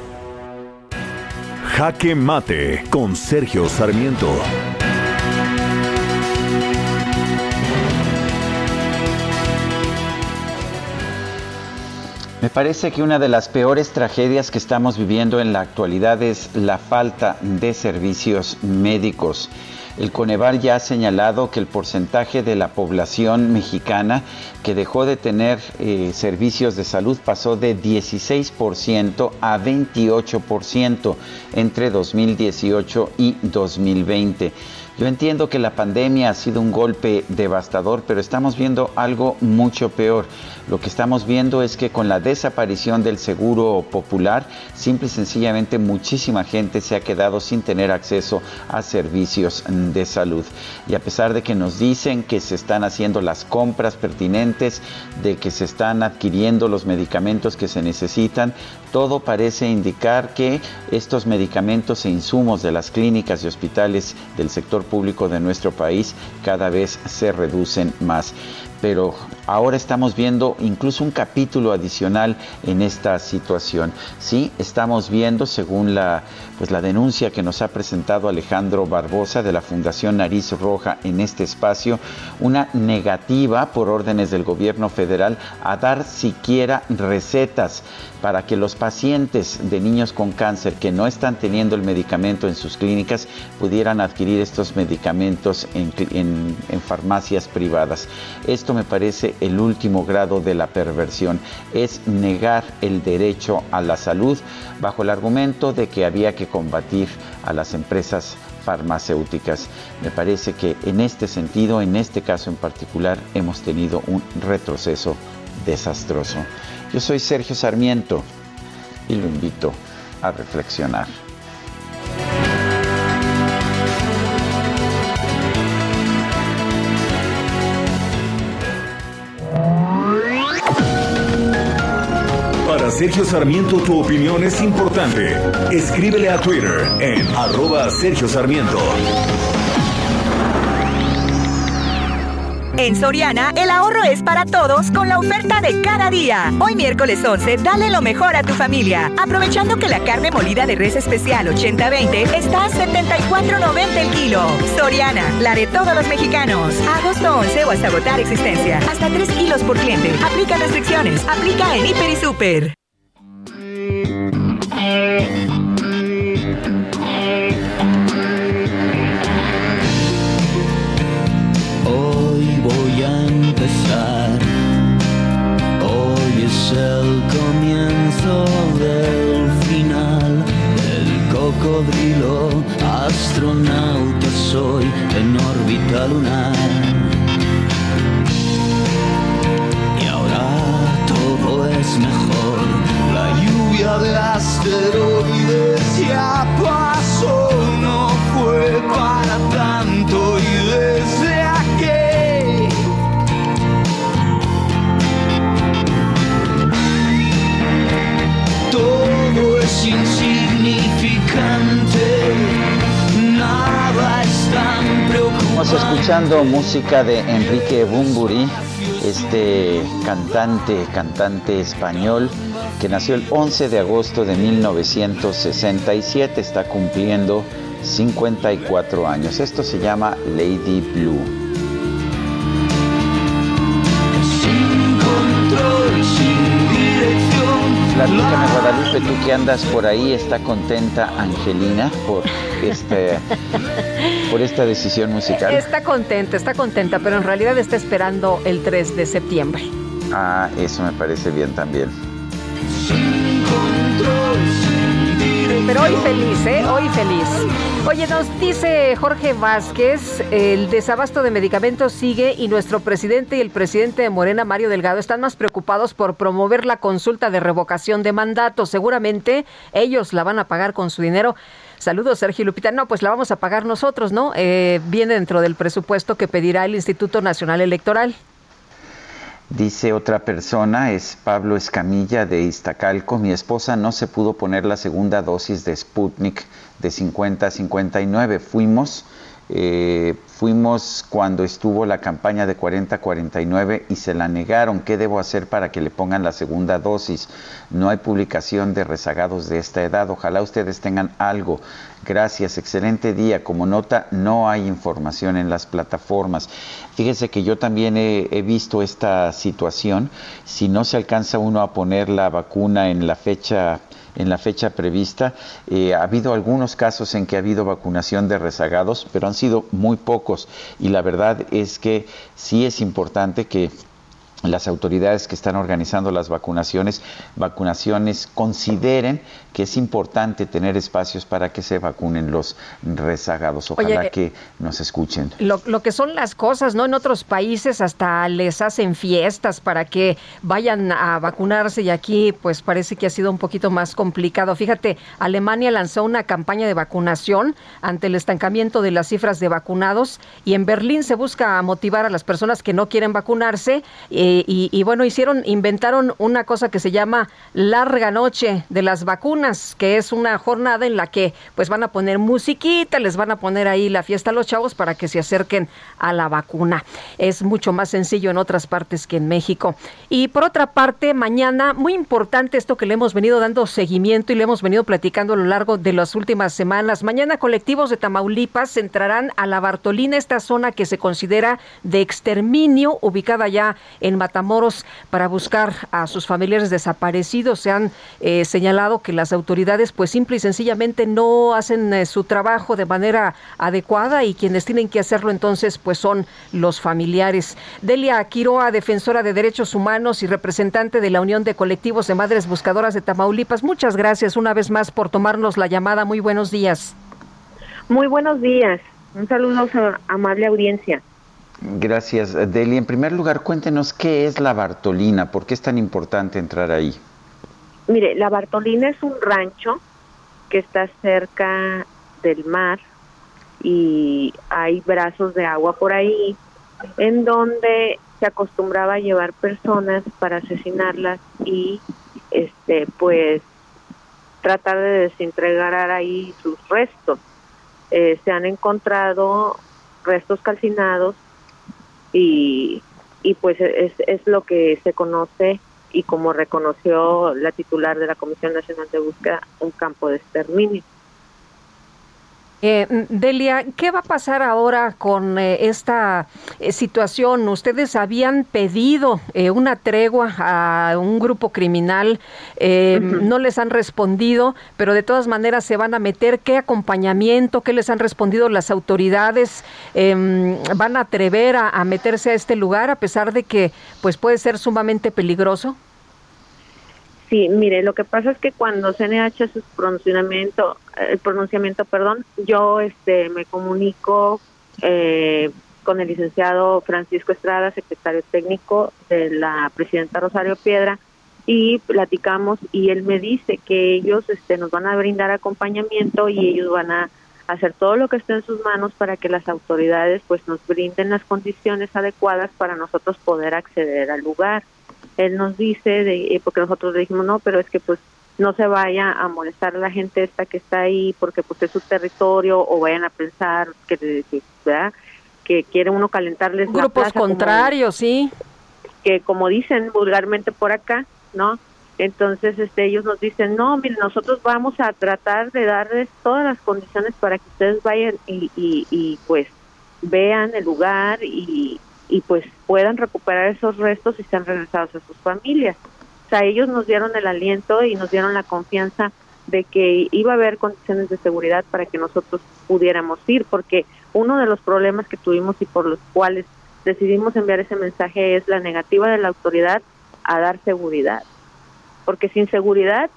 Jaque Mate con Sergio Sarmiento. Me parece que una de las peores tragedias que estamos viviendo en la actualidad es la falta de servicios médicos. El Conevar ya ha señalado que el porcentaje de la población mexicana que dejó de tener eh, servicios de salud pasó de 16% a 28% entre 2018 y 2020. Yo entiendo que la pandemia ha sido un golpe devastador, pero estamos viendo algo mucho peor. Lo que estamos viendo es que con la desaparición del seguro popular, simple y sencillamente muchísima gente se ha quedado sin tener acceso a servicios de salud. Y a pesar de que nos dicen que se están haciendo las compras pertinentes, de que se están adquiriendo los medicamentos que se necesitan, todo parece indicar que estos medicamentos e insumos de las clínicas y hospitales del sector público de nuestro país cada vez se reducen más pero ahora estamos viendo incluso un capítulo adicional en esta situación. Sí, estamos viendo, según la, pues la denuncia que nos ha presentado Alejandro Barbosa de la Fundación Nariz Roja en este espacio, una negativa por órdenes del gobierno federal a dar siquiera recetas para que los pacientes de niños con cáncer que no están teniendo el medicamento en sus clínicas pudieran adquirir estos medicamentos en, en farmacias privadas. Esto esto me parece el último grado de la perversión, es negar el derecho a la salud bajo el argumento de que había que combatir a las empresas farmacéuticas. Me parece que en este sentido, en este caso en particular, hemos tenido un retroceso desastroso. Yo soy Sergio Sarmiento y lo invito a reflexionar. Sergio Sarmiento tu opinión es importante. Escríbele a Twitter en arroba Sergio Sarmiento. En Soriana, el ahorro es para todos con la oferta de cada día. Hoy miércoles 11, dale lo mejor a tu familia. Aprovechando que la carne molida de res especial 80-20 está a 74.90 el kilo. Soriana, la de todos los mexicanos. Agosto 11 o hasta agotar existencia. Hasta 3 kilos por cliente. Aplica restricciones. Aplica en Hiper y Super. Astronauta soy en órbita lunar. Asteroides ya pasó. No fue para tanto y desde aquí todo es insignificante. Nada es tan preocupante. Estamos escuchando música de Enrique Bumburi, este cantante, cantante español que nació el 11 de agosto de 1967, está cumpliendo 54 años. Esto se llama Lady Blue. Sin control, sin dirección. Platícame Guadalupe, tú que andas por ahí, ¿está contenta Angelina por este por esta decisión musical? Está contenta, está contenta, pero en realidad está esperando el 3 de septiembre. Ah, eso me parece bien también. Pero hoy feliz, ¿eh? Hoy feliz. Oye, nos dice Jorge Vázquez, el desabasto de medicamentos sigue y nuestro presidente y el presidente de Morena, Mario Delgado, están más preocupados por promover la consulta de revocación de mandato. Seguramente ellos la van a pagar con su dinero. Saludos, Sergio Lupita. No, pues la vamos a pagar nosotros, ¿no? Eh, viene dentro del presupuesto que pedirá el Instituto Nacional Electoral. Dice otra persona, es Pablo Escamilla de Iztacalco. Mi esposa no se pudo poner la segunda dosis de Sputnik de 50 a 59. Fuimos, eh, fuimos cuando estuvo la campaña de 40 a 49 y se la negaron. ¿Qué debo hacer para que le pongan la segunda dosis? No hay publicación de rezagados de esta edad. Ojalá ustedes tengan algo. Gracias, excelente día. Como nota, no hay información en las plataformas. Fíjese que yo también he, visto esta situación. Si no se alcanza uno a poner la vacuna en la fecha en la fecha prevista. Eh, ha habido algunos casos en que ha habido vacunación de rezagados, pero han sido muy pocos. Y la verdad es que sí es importante que las autoridades que están organizando las vacunaciones, vacunaciones consideren que es importante tener espacios para que se vacunen los rezagados. Ojalá Oye, que nos escuchen. Lo, lo, que son las cosas, ¿no? En otros países hasta les hacen fiestas para que vayan a vacunarse y aquí pues parece que ha sido un poquito más complicado. Fíjate, Alemania lanzó una campaña de vacunación ante el estancamiento de las cifras de vacunados y en Berlín se busca motivar a las personas que no quieren vacunarse eh, y, y bueno, hicieron, inventaron una cosa que se llama larga noche de las vacunas que es una jornada en la que pues van a poner musiquita, les van a poner ahí la fiesta a los chavos para que se acerquen a la vacuna. Es mucho más sencillo en otras partes que en México. Y por otra parte, mañana, muy importante esto que le hemos venido dando seguimiento y le hemos venido platicando a lo largo de las últimas semanas. Mañana colectivos de Tamaulipas entrarán a la Bartolina, esta zona que se considera de exterminio, ubicada ya en Matamoros para buscar a sus familiares desaparecidos. Se han eh, señalado que las autoridades pues simple y sencillamente no hacen eh, su trabajo de manera adecuada y quienes tienen que hacerlo entonces pues son los familiares. Delia Quiroa, defensora de derechos humanos y representante de la Unión de Colectivos de Madres Buscadoras de Tamaulipas, muchas gracias una vez más por tomarnos la llamada. Muy buenos días. Muy buenos días. Un saludo a amable audiencia. Gracias, Deli. En primer lugar, cuéntenos qué es la Bartolina, por qué es tan importante entrar ahí. Mire, la Bartolina es un rancho que está cerca del mar y hay brazos de agua por ahí en donde se acostumbraba a llevar personas para asesinarlas y este pues tratar de desentregar ahí sus restos. Eh, se han encontrado restos calcinados y, y pues es, es lo que se conoce y como reconoció la titular de la Comisión Nacional de Búsqueda, un campo de exterminio. Eh, Delia, ¿qué va a pasar ahora con eh, esta eh, situación? Ustedes habían pedido eh, una tregua a un grupo criminal, no les han respondido, pero de todas maneras se van a meter. ¿Qué acompañamiento, qué les han respondido las autoridades? Em, ¿Van a atrever a, a meterse a este lugar a pesar de que pues puede ser sumamente peligroso? Sí, mire, lo que pasa es que cuando CNH hace su pronunciamiento, el pronunciamiento, perdón, yo este me comunico eh, con el licenciado Francisco Estrada, secretario técnico de la presidenta Rosario Piedra, y platicamos y él me dice que ellos este nos van a brindar acompañamiento y ellos van a hacer todo lo que esté en sus manos para que las autoridades pues nos brinden las condiciones adecuadas para nosotros poder acceder al lugar él nos dice, de, eh, porque nosotros le dijimos, no, pero es que pues no se vaya a molestar a la gente esta que está ahí porque pues es su territorio o vayan a pensar que, que, que quiere uno calentarles Grupos la contrarios, sí. Que como dicen vulgarmente por acá, ¿no? Entonces este, ellos nos dicen, no, miren, nosotros vamos a tratar de darles todas las condiciones para que ustedes vayan y, y, y pues vean el lugar y, y pues puedan recuperar esos restos y sean regresados a sus familias. O sea, ellos nos dieron el aliento y nos dieron la confianza de que iba a haber condiciones de seguridad para que nosotros pudiéramos ir, porque uno de los problemas que tuvimos y por los cuales decidimos enviar ese mensaje es la negativa de la autoridad a dar seguridad, porque sin seguridad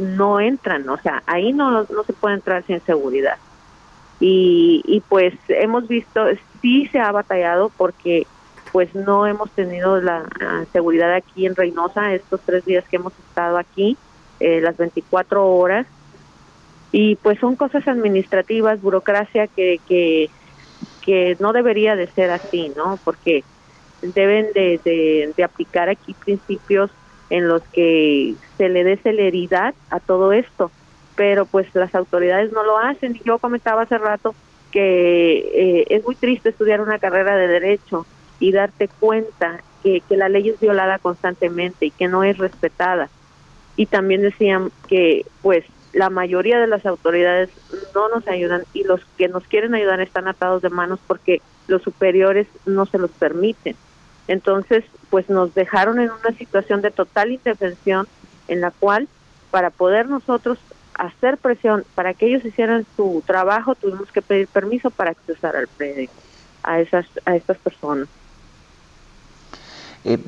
no entran, o sea, ahí no, no se puede entrar sin seguridad y, y pues hemos visto, sí se ha batallado porque pues no hemos tenido la, seguridad aquí en Reynosa estos tres días que hemos estado aquí, eh, las 24 horas. Y pues son cosas administrativas, burocracia que, que, no debería de ser así, ¿no? Porque deben de, de, de aplicar aquí principios en los que se le dé celeridad a todo esto pero pues las autoridades no lo hacen. Y yo comentaba hace rato que eh, es muy triste estudiar una carrera de derecho y darte cuenta que, que la ley es violada constantemente y que no es respetada. Y también decían que pues la mayoría de las autoridades no nos ayudan y los que nos quieren ayudar están atados de manos porque los superiores no se los permiten. Entonces, pues nos dejaron en una situación de total indefensión en la cual para poder nosotros hacer presión para que ellos hicieran su trabajo, tuvimos que pedir permiso para accesar al predio a esas a estas personas. Eh,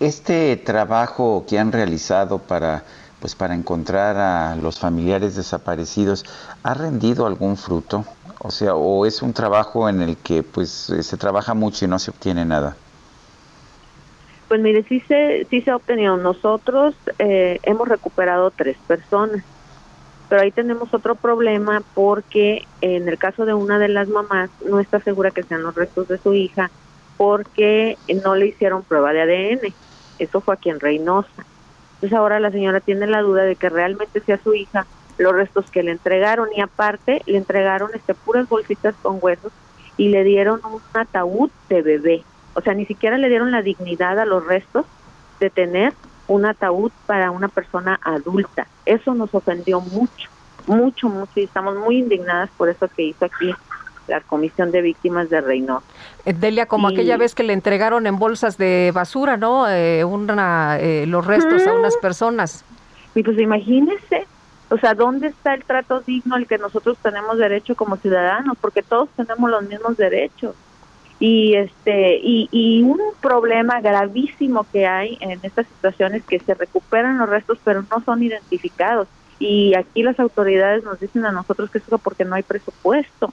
este trabajo que han realizado para pues para encontrar a los familiares desaparecidos ha rendido algún fruto, o sea, o es un trabajo en el que pues se trabaja mucho y no se obtiene nada. Pues mire, sí se sí se ha obtenido. Nosotros eh, hemos recuperado tres personas pero ahí tenemos otro problema porque en el caso de una de las mamás no está segura que sean los restos de su hija porque no le hicieron prueba de ADN. Eso fue aquí en Reynosa. Entonces ahora la señora tiene la duda de que realmente sea su hija los restos que le entregaron y aparte le entregaron este puras bolsitas con huesos y le dieron un ataúd de bebé. O sea, ni siquiera le dieron la dignidad a los restos de tener un ataúd para una persona adulta. Eso nos ofendió mucho, mucho, mucho y estamos muy indignadas por eso que hizo aquí la Comisión de Víctimas de Reynosa. Eh, Delia, como aquella vez que le entregaron en bolsas de basura, ¿no? Eh, una, eh, los restos a unas personas. Y pues imagínese, o sea, ¿dónde está el trato digno al que nosotros tenemos derecho como ciudadanos? Porque todos tenemos los mismos derechos. Y este y, y un problema gravísimo que hay en estas situaciones que se recuperan los restos pero no son identificados. Y aquí las autoridades nos dicen a nosotros que eso porque no hay presupuesto.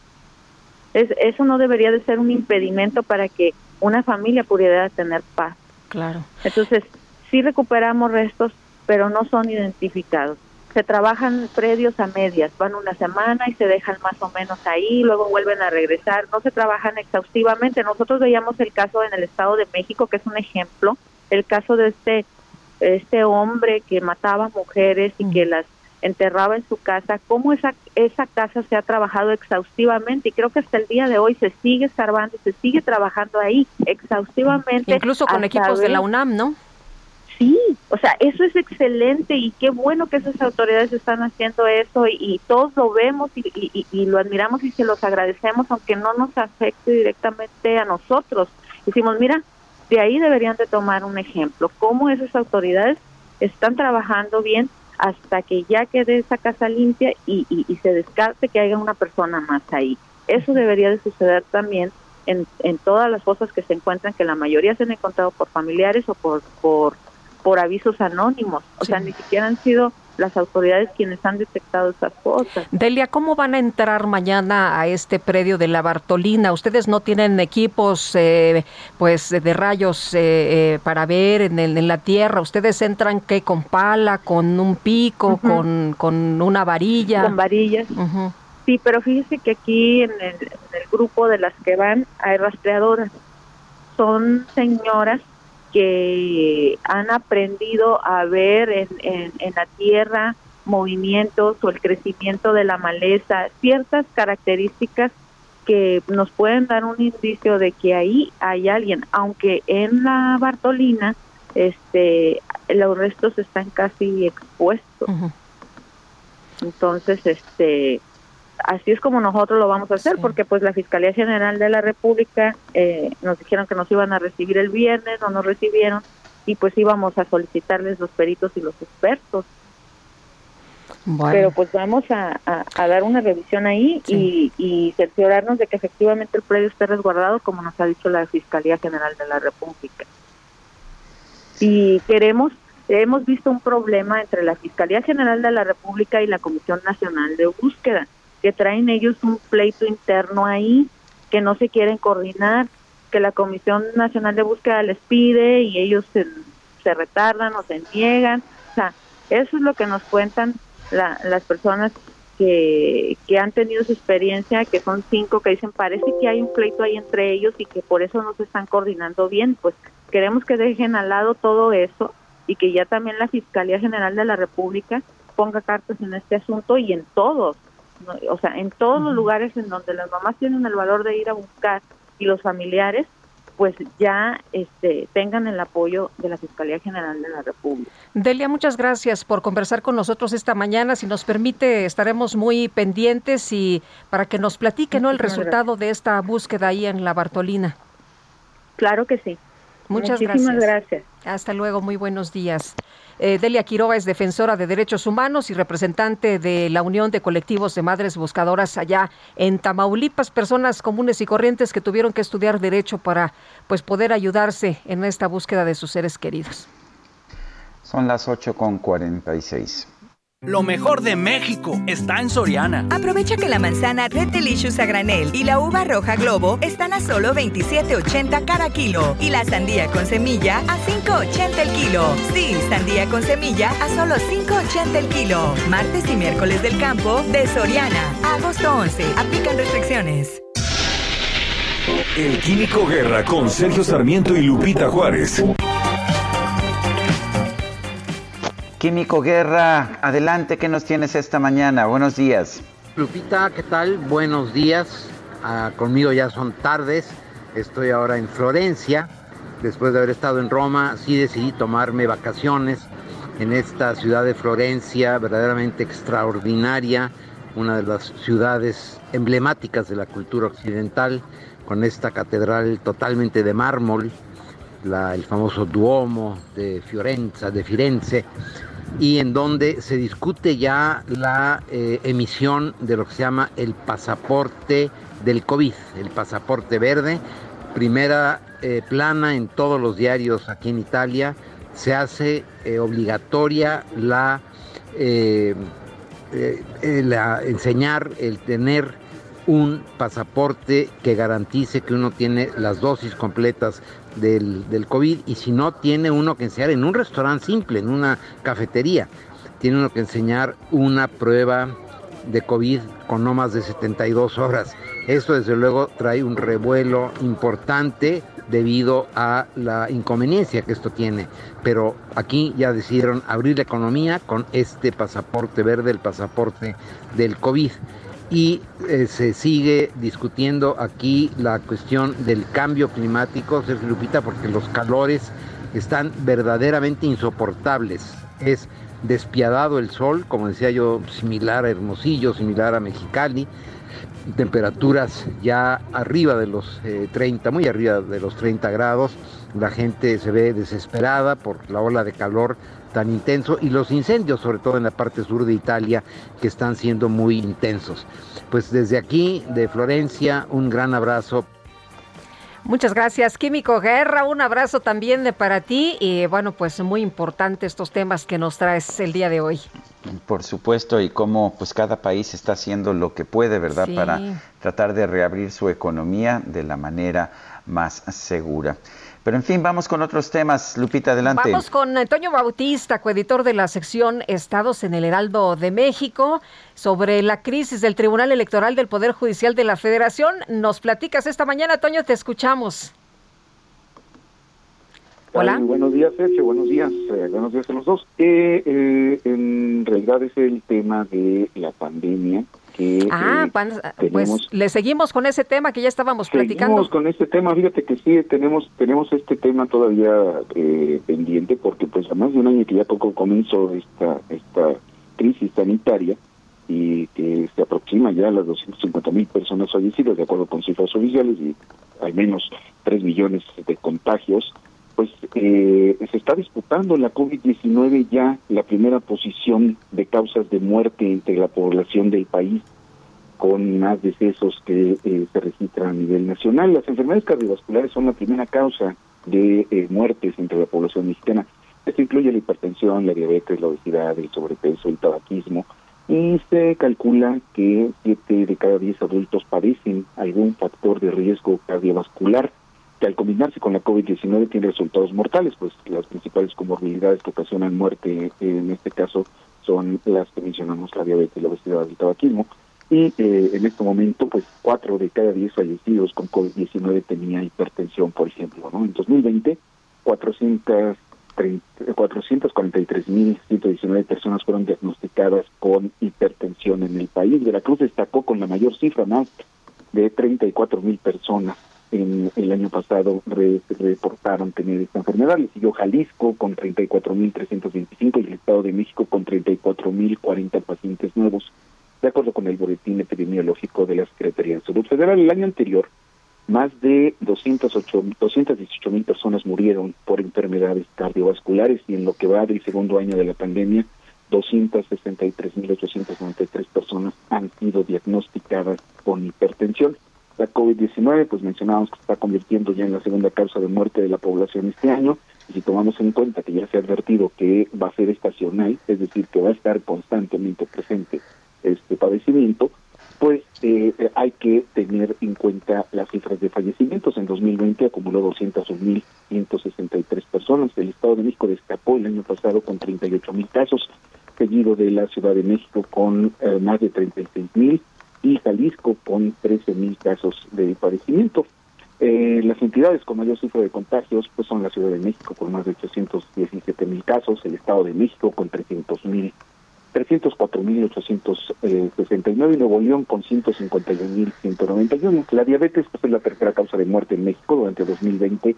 Es, eso no debería de ser un impedimento para que una familia pudiera tener paz. Claro. Entonces, sí recuperamos restos, pero no son identificados. Se trabajan predios a medias, van una semana y se dejan más o menos ahí, luego vuelven a regresar, no se trabajan exhaustivamente. Nosotros veíamos el caso en el Estado de México, que es un ejemplo, el caso de este este hombre que mataba mujeres y que las enterraba en su casa, cómo esa, esa casa se ha trabajado exhaustivamente y creo que hasta el día de hoy se sigue escarbando, se sigue trabajando ahí exhaustivamente. Incluso con equipos de la UNAM, ¿no? Sí, o sea, eso es excelente y qué bueno que esas autoridades están haciendo eso y, todos lo vemos y, y, y, lo admiramos y se los agradecemos, aunque no nos afecte directamente a nosotros. Decimos, mira, de ahí deberían de tomar un ejemplo, cómo esas autoridades están trabajando bien hasta que ya quede esa casa limpia y, y, se descarte que haya una persona más ahí. Eso debería de suceder también en, en todas las cosas que se encuentran, que la mayoría se han encontrado por familiares o por, por por avisos anónimos. O sea, ni siquiera han sido las autoridades quienes han detectado esas cosas. Delia, ¿cómo van a entrar mañana a este predio de la Bartolina? Ustedes no tienen equipos eh, pues de rayos eh, eh, para ver en, en, la tierra. Ustedes entran ¿qué? con pala, con un pico, con, con una varilla. Con varillas. Sí, pero fíjese que aquí en el, en el grupo de las que van hay rastreadoras. Son señoras que han aprendido a ver en, en, la tierra movimientos o el crecimiento de la maleza, ciertas características que nos pueden dar un indicio de que ahí hay alguien, aunque en la Bartolina este los restos están casi expuestos. Entonces, este así es como nosotros lo vamos a hacer, porque pues la Fiscalía General de la República eh, nos dijeron que nos iban a recibir el viernes, no nos recibieron, y pues íbamos a solicitarles los peritos y los expertos. Pero pues vamos a, dar una revisión ahí y, y cerciorarnos de que efectivamente el predio esté resguardado, como nos ha dicho la Fiscalía General de la República. Y queremos hemos visto un problema entre la Fiscalía General de la República y la Comisión Nacional de Búsqueda que traen ellos un pleito interno ahí, que no se quieren coordinar, que la Comisión Nacional de Búsqueda les pide y ellos se, retardan o se niegan. O sea, eso es lo que nos cuentan las personas que, que han tenido su experiencia, que son cinco, que dicen, parece que hay un pleito ahí entre ellos y que por eso no se están coordinando bien. Pues queremos que dejen al lado todo eso y que ya también la Fiscalía General de la República ponga cartas en este asunto y en todos, o sea, en todos los lugares en donde las mamás tienen el valor de ir a buscar y los familiares, pues ya este, tengan el apoyo de la Fiscalía General de la República. Delia, muchas gracias por conversar con nosotros esta mañana. Si nos permite, estaremos muy pendientes y para que nos platique ¿no? el resultado de esta búsqueda ahí en la Bartolina. Claro que sí. Muchas Muchísimas gracias. Hasta luego, muy buenos días. Eh, Delia Quiroga es defensora de derechos humanos y representante de la Unión de Colectivos de Madres Buscadoras allá en Tamaulipas, personas comunes y corrientes que tuvieron que estudiar derecho para pues poder ayudarse en esta búsqueda de sus seres queridos. Son las 8 con 46. Lo mejor de México está en Soriana. Aprovecha que la manzana Red Delicious a granel y la uva roja Globo están a solo 27.80 cada kilo y la sandía con semilla a 5.80 el kilo. Sí, sandía con semilla a solo 5.80 el kilo. Martes y miércoles del campo de Soriana. Agosto 11. Aplican restricciones. El Químico Guerra con Sergio Sarmiento y Lupita Juárez. Químico Guerra, adelante, ¿qué nos tienes esta mañana? Buenos días. Lupita, ¿qué tal? Buenos días. Ah, conmigo ya son tardes. Estoy ahora en Florencia. Después de haber estado en Roma, sí decidí tomarme vacaciones en esta ciudad de Florencia, verdaderamente extraordinaria, una de las ciudades emblemáticas de la cultura occidental, con esta catedral totalmente de mármol, el famoso Duomo de Fiorenza, de Firenze, y en donde se discute ya la eh, emisión de lo que se llama el pasaporte del COVID, el pasaporte verde, primera eh, plana en todos los diarios aquí en Italia, se hace eh, obligatoria la, la, enseñar el tener un pasaporte que garantice que uno tiene las dosis completas del, del COVID y si no tiene uno que enseñar en un restaurante simple, en una cafetería, tiene uno que enseñar una prueba de COVID con no más de 72 horas. Esto desde luego trae un revuelo importante debido a la inconveniencia que esto tiene. Pero aquí ya decidieron abrir la economía con este pasaporte verde, el pasaporte del COVID y eh, se sigue discutiendo aquí la cuestión del cambio climático, Sergio Lupita, porque los calores están verdaderamente insoportables. Es despiadado el sol, como decía yo, similar a Hermosillo, similar a Mexicali, temperaturas ya arriba de los 30, eh, muy arriba de los 30 grados, la gente se ve desesperada por la ola de calor tan intenso y los incendios, sobre todo en la parte sur de Italia, que están siendo muy intensos. Pues desde aquí, de Florencia, un gran abrazo Muchas gracias, Químico Guerra. Un abrazo también de para ti. Y bueno, pues muy importante estos temas que nos traes el día de hoy. Por supuesto, y cómo pues cada país está haciendo lo que puede, ¿verdad? Para tratar de reabrir su economía de la manera más segura. Pero en fin, vamos con otros temas. Lupita, adelante. Vamos con Antonio Bautista, coeditor de la sección Estados en el Heraldo de México, sobre la crisis del Tribunal Electoral del Poder Judicial de la Federación. Nos platicas esta mañana, Toño, te escuchamos. Hola. buenos días, Sergio. Buenos días. Eh, buenos días a los dos. Eh, eh, en realidad es el tema de la pandemia ah, eh, pues le seguimos con ese tema que ya estábamos platicando. Seguimos con este tema, fíjate que sí, tenemos tenemos este tema todavía eh, pendiente porque pues a más de un año que ya poco comenzó esta, esta crisis sanitaria y que se aproxima ya a las 250 mil personas fallecidas de acuerdo con cifras oficiales y al menos 3 millones de contagios pues eh, se está disputando la COVID-19 ya la primera posición de causas de muerte entre la población del país, con más decesos que eh, se registran a nivel nacional. Las enfermedades cardiovasculares son la primera causa de eh, muertes entre la población mexicana. Esto incluye la hipertensión, la diabetes, la obesidad, el sobrepeso, el tabaquismo. Y se calcula que 7 de cada 10 adultos padecen algún factor de riesgo cardiovascular que al combinarse con la COVID-19 tiene resultados mortales, pues las principales comorbilidades que ocasionan muerte en este caso son las que mencionamos, la diabetes, la obesidad el tabaquismo. Y eh, en este momento, pues cuatro de cada diez fallecidos con COVID-19 tenía hipertensión, por ejemplo. ¿no? En 2020, 443.119 personas fueron diagnosticadas con hipertensión en el país. Veracruz destacó con la mayor cifra, más de 34.000 personas en el año pasado reportaron tener esta enfermedad. Le siguió Jalisco con 34.325 y el Estado de México con 34.040 pacientes nuevos, de acuerdo con el boletín epidemiológico de la Secretaría de Salud Federal. El año anterior, más de 208, 218 mil personas murieron por enfermedades cardiovasculares y en lo que va del segundo año de la pandemia, 263.893 personas han sido diagnosticadas con hipertensión. La COVID-19, pues mencionábamos que se está convirtiendo ya en la segunda causa de muerte de la población este año, y si tomamos en cuenta que ya se ha advertido que va a ser estacional, es decir, que va a estar constantemente presente este padecimiento, pues eh, hay que tener en cuenta las cifras de fallecimientos. En 2020 acumuló 201.163 personas. El Estado de México destacó el año pasado con 38.000 casos, seguido de la Ciudad de México con eh, más de 36.000 y Jalisco con 13.000 casos de padecimiento. Eh, las entidades con mayor cifra de contagios pues son la Ciudad de México con más de 817 mil casos, el Estado de México con 300 mil 304.869 y Nuevo León con 151.191. La diabetes pues, es la tercera causa de muerte en México. Durante 2020 eh,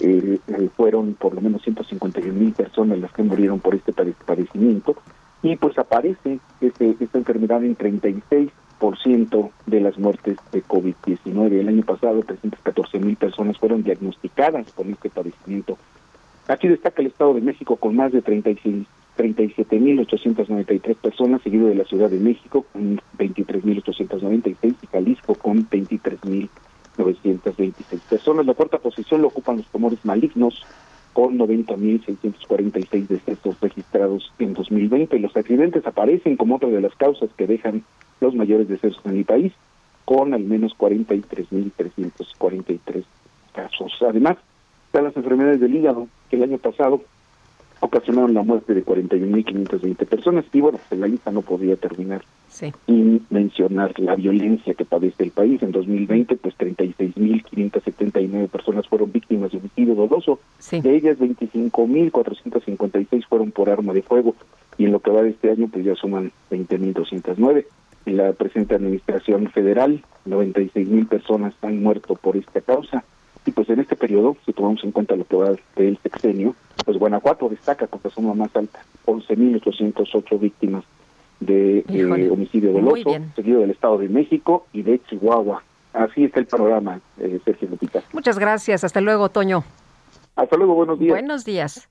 eh, fueron por lo menos 151.000 personas las que murieron por este padecimiento y pues aparece este, esta enfermedad en 36% de las muertes de COVID-19. El año pasado 314 mil personas fueron diagnosticadas con este padecimiento. Aquí destaca el Estado de México con más de 36 37.893 personas, seguido de la Ciudad de México con 23.896 y Jalisco con 23.926 personas. La cuarta posición lo ocupan los tumores malignos con 90.646 decesos registrados en 2020. Los accidentes aparecen como otra de las causas que dejan los mayores decesos en el país, con al menos 43.343 casos. Además, están las enfermedades del hígado, que el año pasado ocasionaron la muerte de 41.520 personas y bueno, pues la lista no podía terminar sin mencionar la violencia que padece el país. En 2020, pues 36.579 personas fueron víctimas de homicidio doloso, de ellas 25.456 fueron por arma de fuego y en lo que va de este año pues ya suman 20.209. En la presente administración federal, 96.000 personas han muerto por esta causa y pues en este periodo, si tomamos en cuenta lo que va del sexenio, pues Guanajuato destaca con la suma más alta, 11.808 víctimas de eh, homicidio doloso, seguido del Estado de México y de Chihuahua. Así está el panorama, eh, Sergio Lupita. Muchas gracias. Hasta luego, Toño. Hasta luego, buenos días. Buenos días.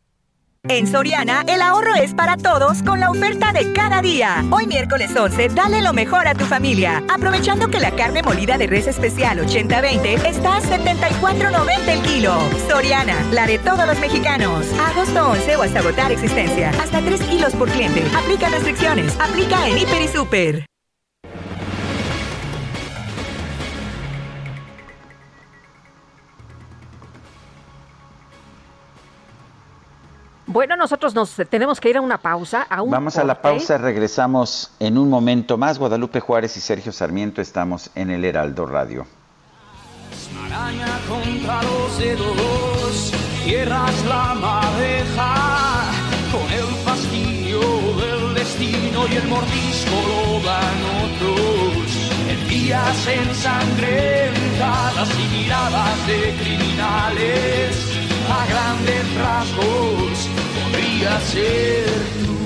En Soriana, el ahorro es para todos con la oferta de cada día. Hoy miércoles 11, dale lo mejor a tu familia. Aprovechando que la carne molida de res especial 80-20 está a 74.90 el kilo. Soriana, la de todos los mexicanos. Agosto 11 o hasta agotar existencia. Hasta 3 kilos por cliente. Aplica restricciones. Aplica en Hiper y Super. Bueno, nosotros nos tenemos que ir a una pausa. A un Vamos a la pausa, regresamos en un momento más. Guadalupe Juárez y Sergio Sarmiento estamos en el Heraldo Radio. Araña contra los dedos, tierras la madeja, con el fastidio del destino y el mordisco lo dan otros. En días ensangrentadas y miradas de criminales, a grandes rasgos podría ser tú.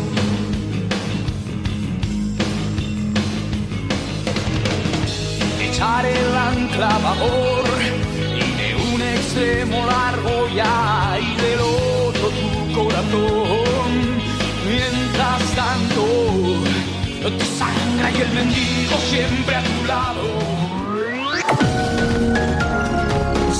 Echar el ancla a babor y de un extremo largo ya y del otro tu corazón. Mientras tanto, tu sangre y el mendigo siempre a tu lado.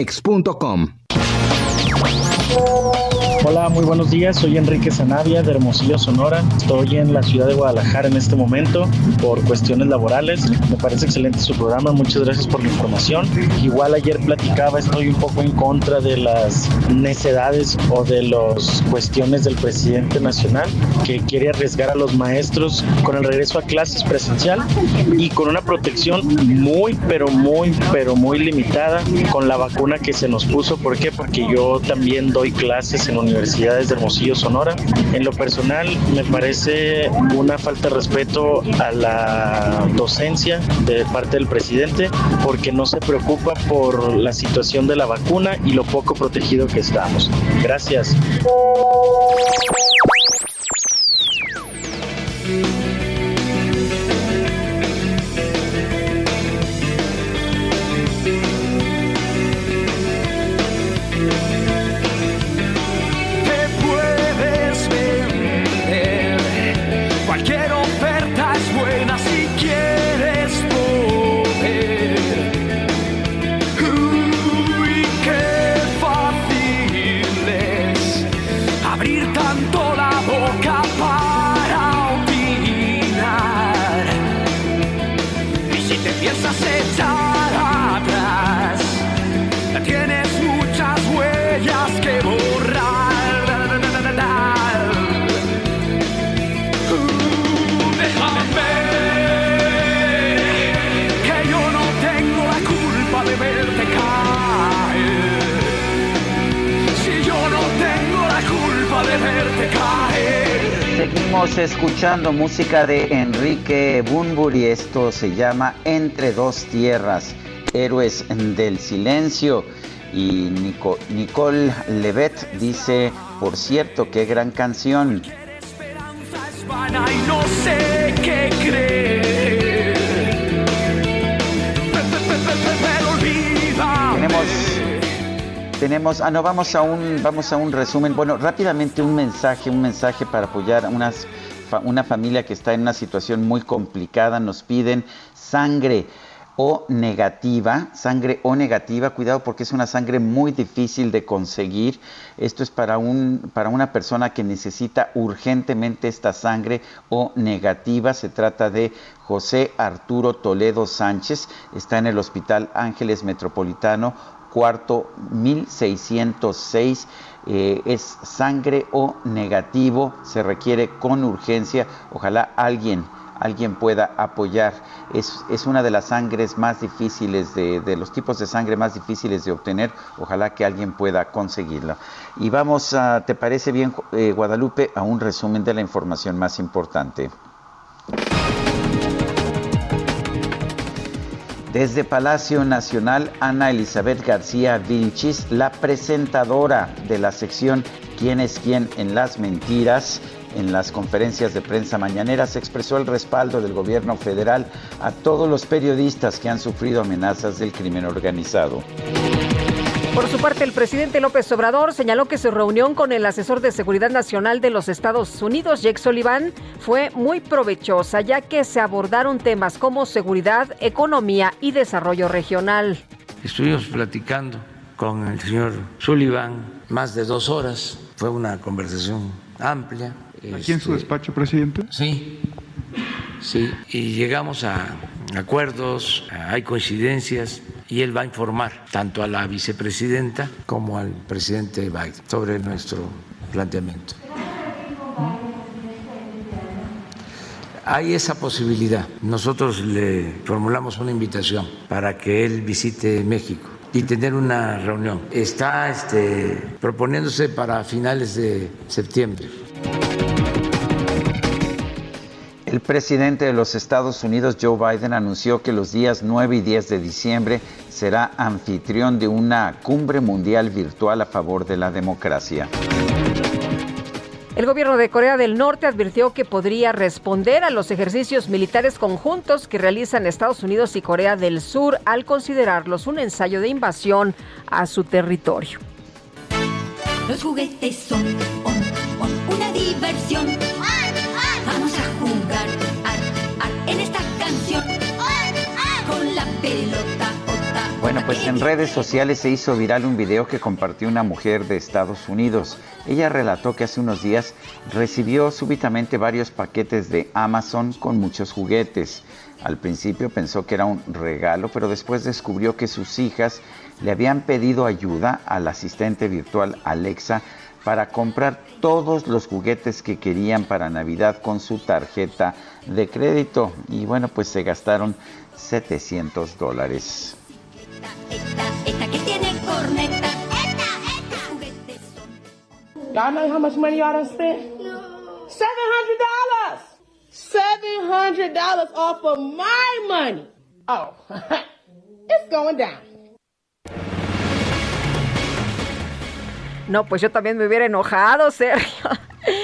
mex.com. Hola, muy buenos días. Soy Enrique Zanavia de Hermosillo, Sonora. Estoy en la ciudad de Guadalajara en este momento por cuestiones laborales. Me parece excelente su programa. Muchas gracias por la información. Igual ayer platicaba, estoy un poco en contra de las necedades o de las cuestiones del presidente nacional que quiere arriesgar a los maestros con el regreso a clases presencial y con una protección muy, pero muy, pero muy limitada con la vacuna que se nos puso. ¿Por qué? Porque yo también doy clases en universidades universidades de Hermosillo, Sonora. En lo personal, me parece una falta de respeto a la docencia de parte del presidente porque no se preocupa por la situación de la vacuna y lo poco protegido que estamos. Gracias. Seguimos escuchando música de Enrique Bunbury. Esto se llama Entre dos tierras, Héroes del Silencio. Y Nico- Nicole Levet dice, por cierto, qué gran canción. No sé qué creer. Tenemos, ah no, vamos a un, vamos a un resumen. Bueno, rápidamente un mensaje, un mensaje para apoyar a unas, una familia que está en una situación muy complicada. Nos piden sangre o negativa, sangre o negativa, cuidado porque es una sangre muy difícil de conseguir. Esto es para un para una persona que necesita urgentemente esta sangre o negativa. Se trata de José Arturo Toledo Sánchez, está en el Hospital Ángeles Metropolitano, cuarto 1606. Eh, es sangre o negativo, se requiere con urgencia. Ojalá alguien alguien pueda apoyar. Es, es una de las sangres más difíciles, de, de los tipos de sangre más difíciles de obtener. Ojalá que alguien pueda conseguirlo. Y vamos, ¿te parece bien, eh, Guadalupe, a un resumen de la información más importante? Desde Palacio Nacional, Ana Elizabeth García Vilchis, la presentadora de la sección ¿Quién es quién en las mentiras? En las conferencias de prensa mañaneras expresó el respaldo del gobierno federal a todos los periodistas que han sufrido amenazas del crimen organizado. Por su parte, el presidente López Obrador señaló que su reunión con el asesor de Seguridad Nacional de los Estados Unidos, Jake Sullivan, fue muy provechosa, ya que se abordaron temas como seguridad, economía y desarrollo regional. Estuvimos platicando con el señor Sullivan más de dos horas. Fue una conversación amplia. ¿Aquí en su Este, despacho, presidente? Sí, sí. Y llegamos a acuerdos, hay coincidencias y él va a informar tanto a la vicepresidenta como al presidente Biden sobre nuestro planteamiento. Hay esa posibilidad. Nosotros le formulamos una invitación para que él visite México y tener una reunión. Está este, proponiéndose para finales de septiembre. El presidente de los Estados Unidos, Joe Biden, anunció que los días 9 y 10 de diciembre será anfitrión de una cumbre mundial virtual a favor de la democracia. El gobierno de Corea del Norte advirtió que podría responder a los ejercicios militares conjuntos que realizan Estados Unidos y Corea del Sur al considerarlos un ensayo de invasión a su territorio. Los juguetes son on, on, una diversión. Bueno, pues en redes sociales se hizo viral un video que compartió una mujer de Estados Unidos. Ella relató que hace unos días recibió súbitamente varios paquetes de Amazon con muchos juguetes. Al principio pensó que era un regalo, pero después descubrió que sus hijas le habían pedido ayuda al asistente virtual Alexa para comprar todos los juguetes que querían para Navidad con su tarjeta de crédito. Y bueno, pues se gastaron 700 dólares. Esta que tiene corneta. Y'all know how much money y'all done spent? Seven hundred dollars. Seven hundred dollars off of my money. Oh, it's going down. No, pues yo también me hubiera enojado, Sergio.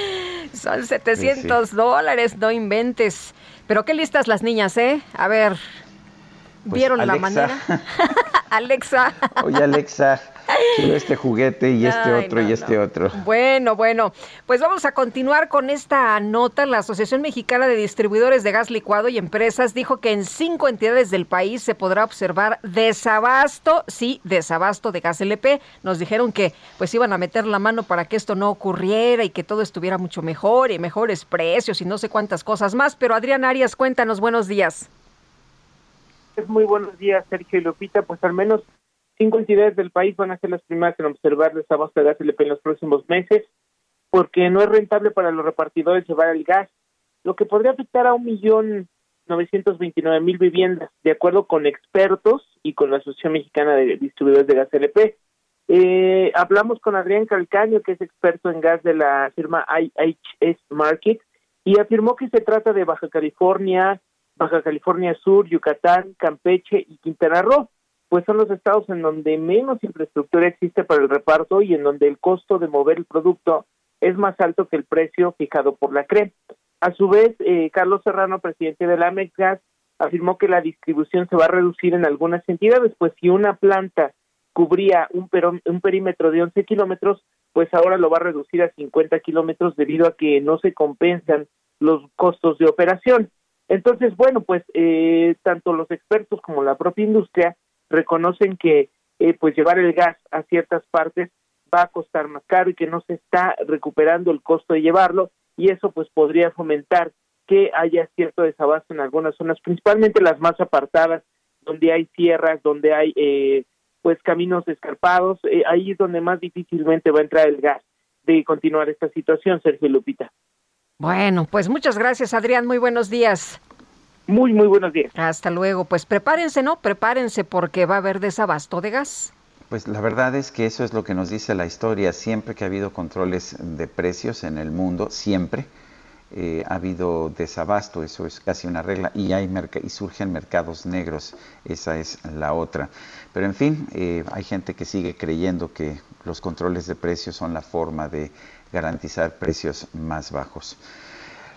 Son 700 dólares, no inventes. Pero qué listas las niñas, ¿eh? A ver, Pues, ¿vieron la manera? Alexa. Oye, Alexa, Quiero este juguete y este Ay, otro no, y este otro. Bueno, bueno, pues vamos a continuar con esta nota. La Asociación Mexicana de Distribuidores de Gas Licuado y Empresas dijo que en cinco entidades del país se podrá observar desabasto, sí, desabasto de gas LP. Nos dijeron que pues iban a meter la mano para que esto no ocurriera y que todo estuviera mucho mejor y mejores precios y no sé cuántas cosas más. Pero Adrián Arias, cuéntanos, buenos días. Muy buenos días, Sergio y Lupita. Pues al menos cinco entidades del país van a ser las primeras en observar desabasto de gas LP en los próximos meses, porque no es rentable para los repartidores llevar el gas, lo que podría afectar a un millón novecientos veintinueve mil viviendas, de acuerdo con expertos y con la Asociación Mexicana de Distribuidores de Gas LP. Eh, hablamos con Adrián Calcaño, que es experto en gas de la firma IHS Market, y afirmó que se trata de Baja California, Baja California Sur, Yucatán, Campeche y Quintana Roo, pues son los estados en donde menos infraestructura existe para el reparto y en donde el costo de mover el producto es más alto que el precio fijado por la CRE. A su vez, eh, Carlos Serrano, presidente de la Gas, afirmó que la distribución se va a reducir en algunas entidades, pues si una planta cubría un, peró- un perímetro de 11 kilómetros, pues ahora lo va a reducir a 50 kilómetros debido a que no se compensan los costos de operación. Entonces, bueno, pues eh, tanto los expertos como la propia industria reconocen que eh, pues llevar el gas a ciertas partes va a costar más caro y que no se está recuperando el costo de llevarlo y eso pues podría fomentar que haya cierto desabasto en algunas zonas, principalmente las más apartadas, donde hay sierras, donde hay eh, pues caminos escarpados, eh, ahí es donde más difícilmente va a entrar el gas de continuar esta situación, Sergio Lupita. Bueno, pues muchas gracias, Adrián. Muy buenos días. Muy, muy buenos días. Hasta luego. Pues prepárense, ¿no? Prepárense porque va a haber desabasto de gas. Pues la verdad es que eso es lo que nos dice la historia. Siempre que ha habido controles de precios en el mundo, siempre eh, ha habido desabasto, eso es casi una regla, y, hay y surgen mercados negros, esa es la otra. Pero en fin, eh, hay gente que sigue creyendo que los controles de precios son la forma de garantizar precios más bajos.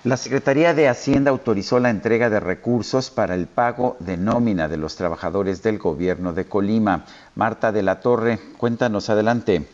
La Secretaría de Hacienda autorizó la entrega de recursos para el pago de nómina de los trabajadores del gobierno de Colima. Marta de la Torre, cuéntanos adelante.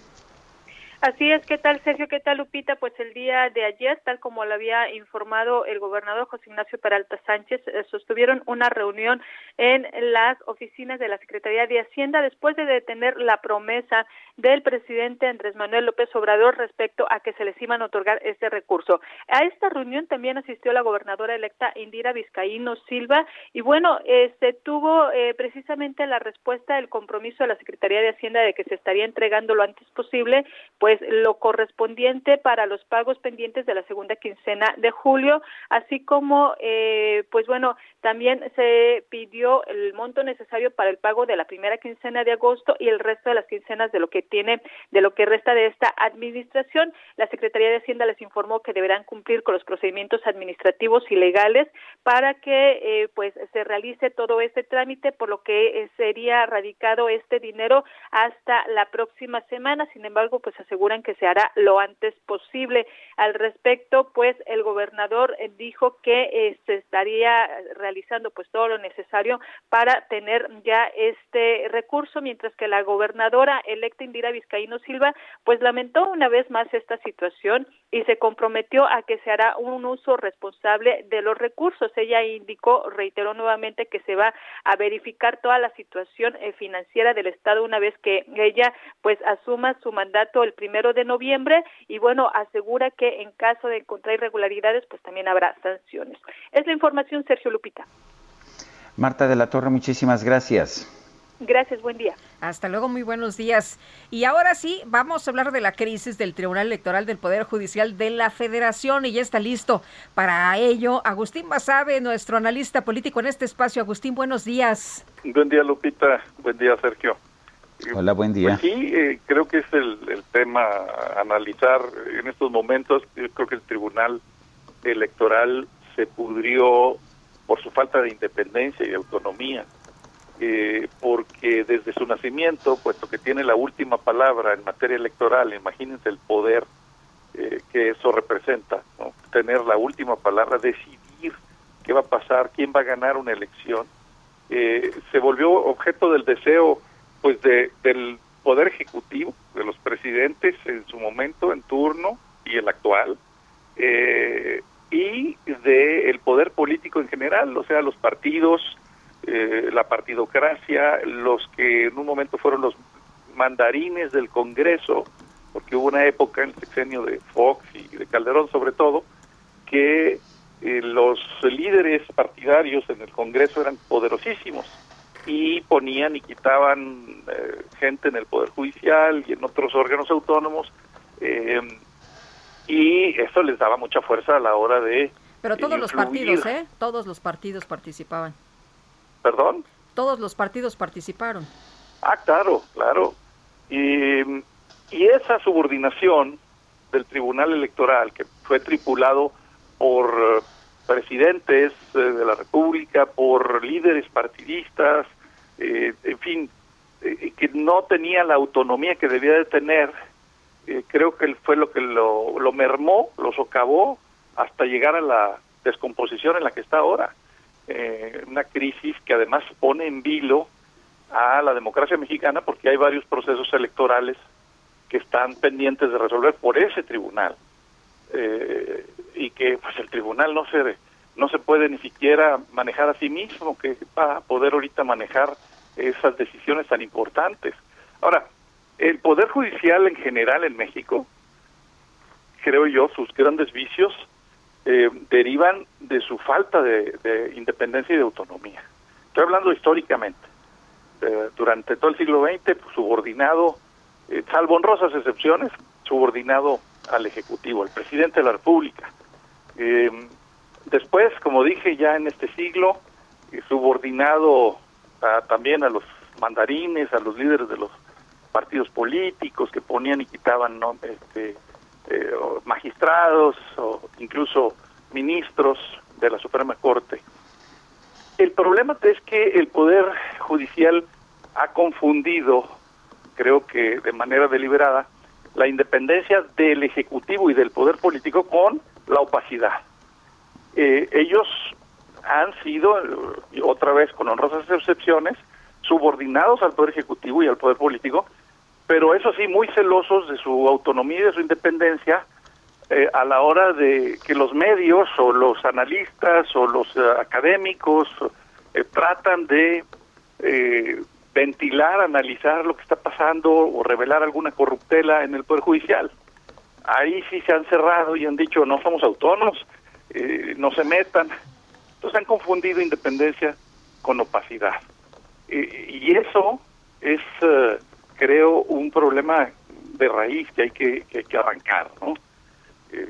Así es, ¿qué tal Sergio? ¿Qué tal Lupita? Pues el día de ayer, tal como lo había informado el gobernador José Ignacio Peralta Sánchez, eh, sostuvieron una reunión en las oficinas de la Secretaría de Hacienda después de detener la promesa del presidente Andrés Manuel López Obrador respecto a que se les iban a otorgar este recurso. A esta reunión también asistió la gobernadora electa Indira Vizcaíno Silva y bueno, este tuvo eh, precisamente la respuesta del compromiso de la Secretaría de Hacienda de que se estaría entregando lo antes posible, pues lo correspondiente para los pagos pendientes de la segunda quincena de julio, así como eh, pues bueno, también se pidió el monto necesario para el pago de la primera quincena de agosto y el resto de las quincenas de lo que tiene de lo que resta de esta administración. La Secretaría de Hacienda les informó que deberán cumplir con los procedimientos administrativos y legales para que eh, pues se realice todo este trámite, por lo que eh, sería radicado este dinero hasta la próxima semana. Sin embargo, pues aseguran que se hará lo antes posible. Al respecto, pues el gobernador eh, dijo que eh, se estaría realizando pues todo lo necesario para tener ya este recurso, mientras que la gobernadora electa Indira Vizcaíno Silva pues lamentó una vez más esta situación y se comprometió a que se hará un uso responsable de los recursos. Ella indicó, reiteró nuevamente que se va a verificar toda la situación eh, financiera del Estado una vez que ella pues asuma su mandato el primero de noviembre y bueno, asegura que en caso de encontrar irregularidades pues también habrá sanciones. Es la información, Sergio Lupita. Marta de la Torre, muchísimas gracias. Gracias, buen día. Hasta luego, muy buenos días. Y ahora sí, vamos a hablar de la crisis del Tribunal Electoral del Poder Judicial de la Federación y ya está listo para ello Agustín Basabe, nuestro analista político en este espacio. Agustín, buenos días. Buen día, Lupita. Buen día, Sergio. Hola, buen día. Pues sí, eh, creo que es el, el tema a analizar en estos momentos. Yo creo que el Tribunal Electoral se pudrió por su falta de independencia y de autonomía, eh, porque desde su nacimiento, puesto que tiene la última palabra en materia electoral, imagínense el poder eh, que eso representa, tener la última palabra, decidir qué va a pasar, quién va a ganar una elección, eh, se volvió objeto del deseo pues de, del poder ejecutivo, de los presidentes en su momento, en turno y el actual, eh, y del poder político en general, o sea, los partidos, eh, la partidocracia, los que en un momento fueron los mandarines del Congreso, porque hubo una época en el sexenio de Fox y de Calderón sobre todo, que eh, los líderes partidarios en el Congreso eran poderosísimos y ponían y quitaban eh, gente en el Poder Judicial y en otros órganos autónomos eh, y eso les daba mucha fuerza a la hora de... Pero todos los partidos, ¿eh? Todos los partidos participaban. ¿Perdón? Todos los partidos participaron. Ah, claro, claro. Y, y esa subordinación del Tribunal Electoral, que fue tripulado por eh, presidentes eh, de la República, por líderes partidistas, eh, en fin, que no tenía la autonomía que debía de tener, creo que fue lo que lo, lo mermó, lo socavó hasta llegar a la descomposición en la que está ahora. Una crisis que además pone en vilo a la democracia mexicana porque hay varios procesos electorales que están pendientes de resolver por ese tribunal. Eh, y que pues el tribunal no se no se puede ni siquiera manejar a sí mismo que va a poder ahorita manejar esas decisiones tan importantes. Ahora el poder judicial en general en México creo yo sus grandes vicios eh, derivan de su falta de, independencia y de autonomía. Estoy hablando históricamente. Eh, durante todo el siglo XX pues, subordinado eh, salvo honrosas excepciones subordinado al Ejecutivo, al presidente de la República. Eh, después, como dije, ya en este siglo, eh, subordinado también a los mandarines, a los líderes de los partidos políticos que ponían y quitaban este, eh, magistrados o incluso ministros de la Suprema Corte. El problema es que el Poder Judicial ha confundido, creo que de manera deliberada, la independencia del Ejecutivo y del poder político con la opacidad. Eh, ellos han sido, otra vez con honrosas excepciones, subordinados al poder ejecutivo y al poder político, pero eso sí, muy celosos de su autonomía y de su independencia eh, a la hora de que los medios o los analistas o los eh, académicos tratan de ventilar, analizar lo que está pasando o revelar alguna corruptela en el Poder Judicial. Ahí sí se han cerrado y han dicho no somos autónomos, eh, no se metan. Entonces han confundido independencia con opacidad. y eso es, eh, creo, un problema de raíz que hay que, que, hay que arrancar. ¿no? Eh,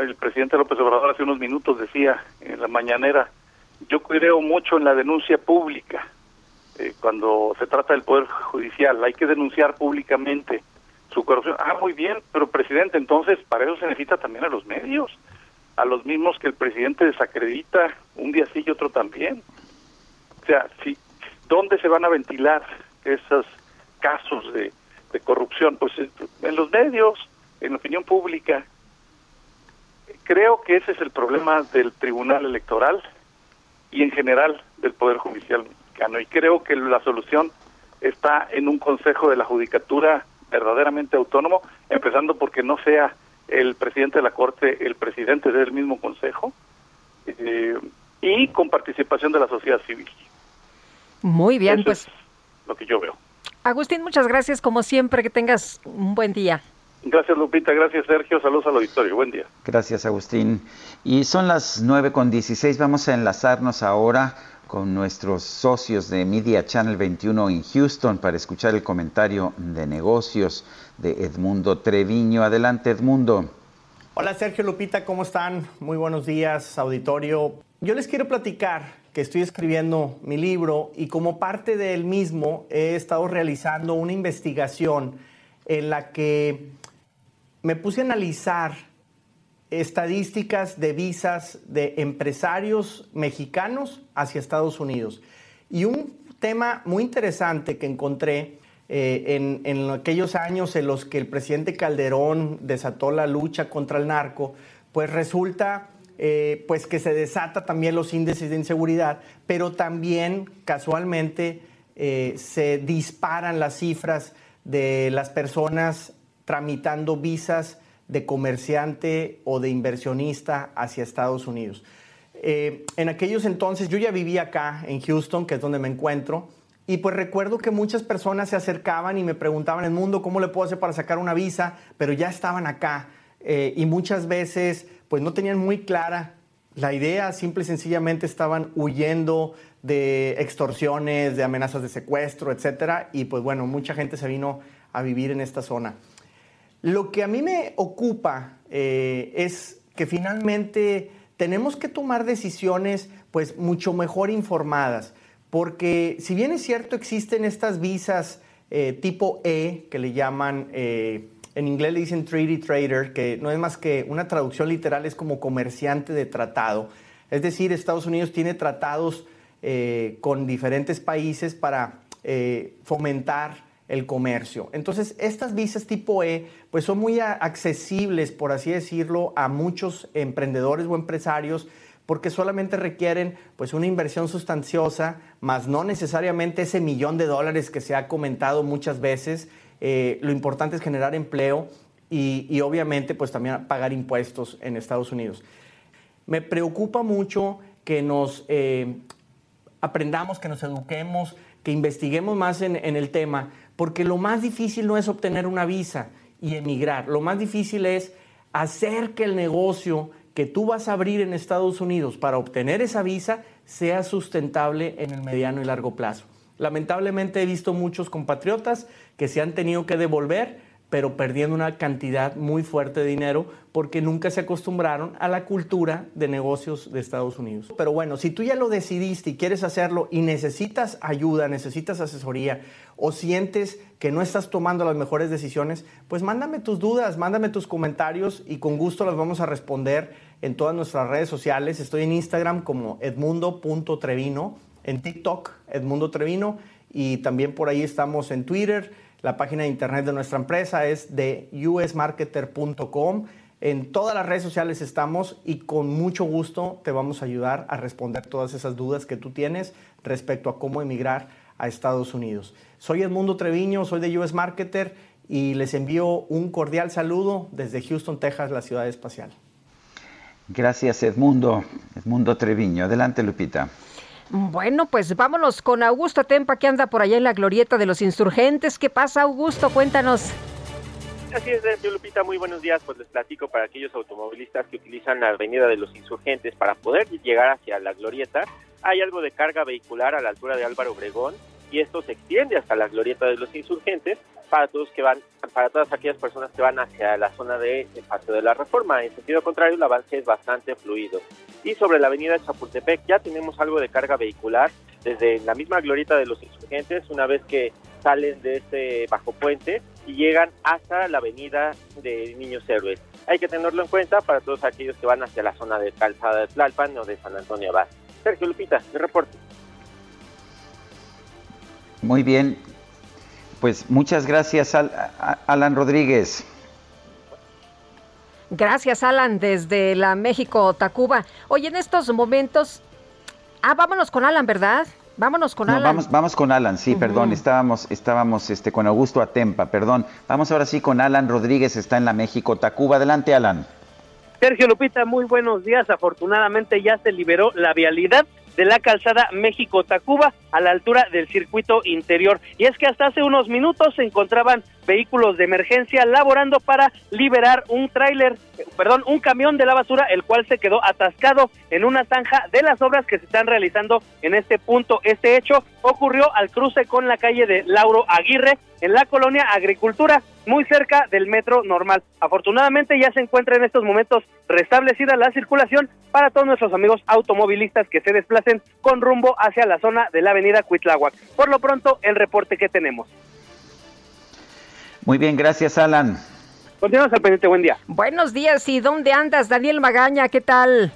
el presidente López Obrador hace unos minutos decía en la mañanera, yo creo mucho en la denuncia pública eh, cuando se trata del Poder Judicial. Hay que denunciar públicamente su corrupción. Ah, muy bien, pero presidente, entonces para eso se necesita también a los medios, a los mismos que el presidente desacredita un día sí y otro también. O sea, si, ¿dónde se van a ventilar esos casos de, de corrupción? Pues en los medios, en la opinión pública. Creo que ese es el problema del Tribunal Electoral y en general del Poder Judicial y creo que la solución está en un Consejo de la Judicatura verdaderamente autónomo, empezando porque no sea el presidente de la Corte el presidente del mismo Consejo eh, y con participación de la sociedad civil. Muy bien, pues. lo que yo veo. Agustín, muchas gracias como siempre, que tengas un buen día. Gracias Lupita, gracias Sergio, saludos al auditorio, buen día. Gracias Agustín. Y son las nueve con 16, vamos a enlazarnos ahora con nuestros socios de Media Channel 21 en Houston para escuchar el comentario de negocios de Edmundo Treviño. Adelante, Edmundo. Hola Sergio Lupita, ¿cómo están? Muy buenos días, auditorio. Yo les quiero platicar que estoy escribiendo mi libro y como parte del mismo he estado realizando una investigación en la que me puse a analizar estadísticas de visas de empresarios mexicanos hacia Estados Unidos. Y un tema muy interesante que encontré eh, en, aquellos años en los que el presidente Calderón desató la lucha contra el narco, pues resulta eh, pues que se desata también los índices de inseguridad, pero también casualmente eh, se disparan las cifras de las personas tramitando visas de comerciante o de inversionista hacia Estados Unidos. Eh, en aquellos entonces yo ya vivía acá en Houston, que es donde me encuentro, y pues recuerdo que muchas personas se acercaban y me preguntaban, el mundo, ¿cómo le puedo hacer para sacar una visa? Pero ya estaban acá y muchas veces pues no tenían muy clara la idea, simple y sencillamente estaban huyendo de extorsiones, de amenazas de secuestro, etcétera, y pues bueno, mucha gente se vino a vivir en esta zona. Lo que a mí me ocupa eh, es que finalmente tenemos que tomar decisiones pues mucho mejor informadas, porque si bien es cierto existen estas visas eh, tipo E, que le llaman, eh, en inglés le dicen treaty trader, que no es más que una traducción literal, es como comerciante de tratado. Es decir, Estados Unidos tiene tratados eh, con diferentes países para fomentar el comercio. Entonces, estas visas tipo E, pues son muy accesibles, por así decirlo, a muchos emprendedores o empresarios porque solamente requieren pues una inversión sustanciosa, más no necesariamente ese millón de dólares que se ha comentado muchas veces. Eh, lo importante es generar empleo y, obviamente pues también pagar impuestos en Estados Unidos. Me preocupa mucho que nos eh, aprendamos, que nos eduquemos, que investiguemos más en el tema, porque lo más difícil no es obtener una visa y emigrar, lo más difícil es hacer que el negocio que tú vas a abrir en Estados Unidos para obtener esa visa sea sustentable en el mediano y largo plazo. Lamentablemente he visto muchos compatriotas que se han tenido que devolver pero perdiendo una cantidad muy fuerte de dinero porque nunca se acostumbraron a la cultura de negocios de Estados Unidos. Pero bueno, si tú ya lo decidiste y quieres hacerlo y necesitas ayuda, necesitas asesoría o sientes que no estás tomando las mejores decisiones, pues mándame tus dudas, mándame tus comentarios y con gusto las vamos a responder en todas nuestras redes sociales. Estoy en Instagram como edmundo.trevino, en TikTok Edmundo Trevino y también por ahí estamos en Twitter la página de internet de nuestra empresa es de usmarketer.com. En todas las redes sociales estamos y con mucho gusto te vamos a ayudar a responder todas esas dudas que tú tienes respecto a cómo emigrar a Estados Unidos. Soy Edmundo Treviño, soy de US Marketer y les envío un cordial saludo desde Houston, Texas, la ciudad espacial. Gracias Edmundo, Edmundo Treviño. Adelante Lupita. Bueno, pues vámonos con Augusto Tempa, que anda por allá en la glorieta de los insurgentes. ¿Qué pasa, Augusto? Cuéntanos. Así es, Lupita, muy buenos días. Pues les platico para aquellos automovilistas que utilizan la avenida de los insurgentes para poder llegar hacia la glorieta. Hay algo de carga vehicular a la altura de Álvaro Obregón y esto se extiende hasta la glorieta de los insurgentes para todos que van, para todas aquellas personas que van hacia la zona de Paseo de la Reforma. En sentido contrario, el avance es bastante fluido. Y sobre la avenida Chapultepec ya tenemos algo de carga vehicular desde la misma glorieta de los insurgentes, una vez que salen de este bajo puente y llegan hasta la avenida de Niños Héroes. Hay que tenerlo en cuenta para todos aquellos que van hacia la zona de Calzada de Tlalpan o de San Antonio Abad. Sergio Lupita, mi reporte. Muy bien, pues muchas gracias, Alan Rodríguez. Gracias, Alan, desde la México, Tacuba. Oye, en estos momentos. Ah, vámonos con Alan, ¿verdad? Vámonos con Alan. Vamos, vamos con Alan, sí, perdón, estábamos, estábamos este, con Augusto Atempa, perdón. Vamos ahora sí con Alan Rodríguez, está en la México, Tacuba. Adelante, Alan. Sergio Lupita, muy buenos días. Afortunadamente ya se liberó la vialidad de la calzada México-Tacuba a la altura del circuito interior. Y es que hasta hace unos minutos se encontraban vehículos de emergencia laborando para liberar un tráiler, perdón, un camión de la basura, el cual se quedó atascado en una zanja de las obras que se están realizando en este punto. Este hecho ocurrió al cruce con la calle de Lauro Aguirre en la colonia Agricultura, muy cerca del metro normal. Afortunadamente ya se encuentra en estos momentos restablecida la circulación para todos nuestros amigos automovilistas que se desplacen con rumbo hacia la zona de la avenida Cuitláhuac. Por lo pronto, el reporte que tenemos. Muy bien, gracias Alan. Continuamos al pendiente, buen día. Buenos días, ¿y dónde andas? Daniel Magaña, ¿qué tal?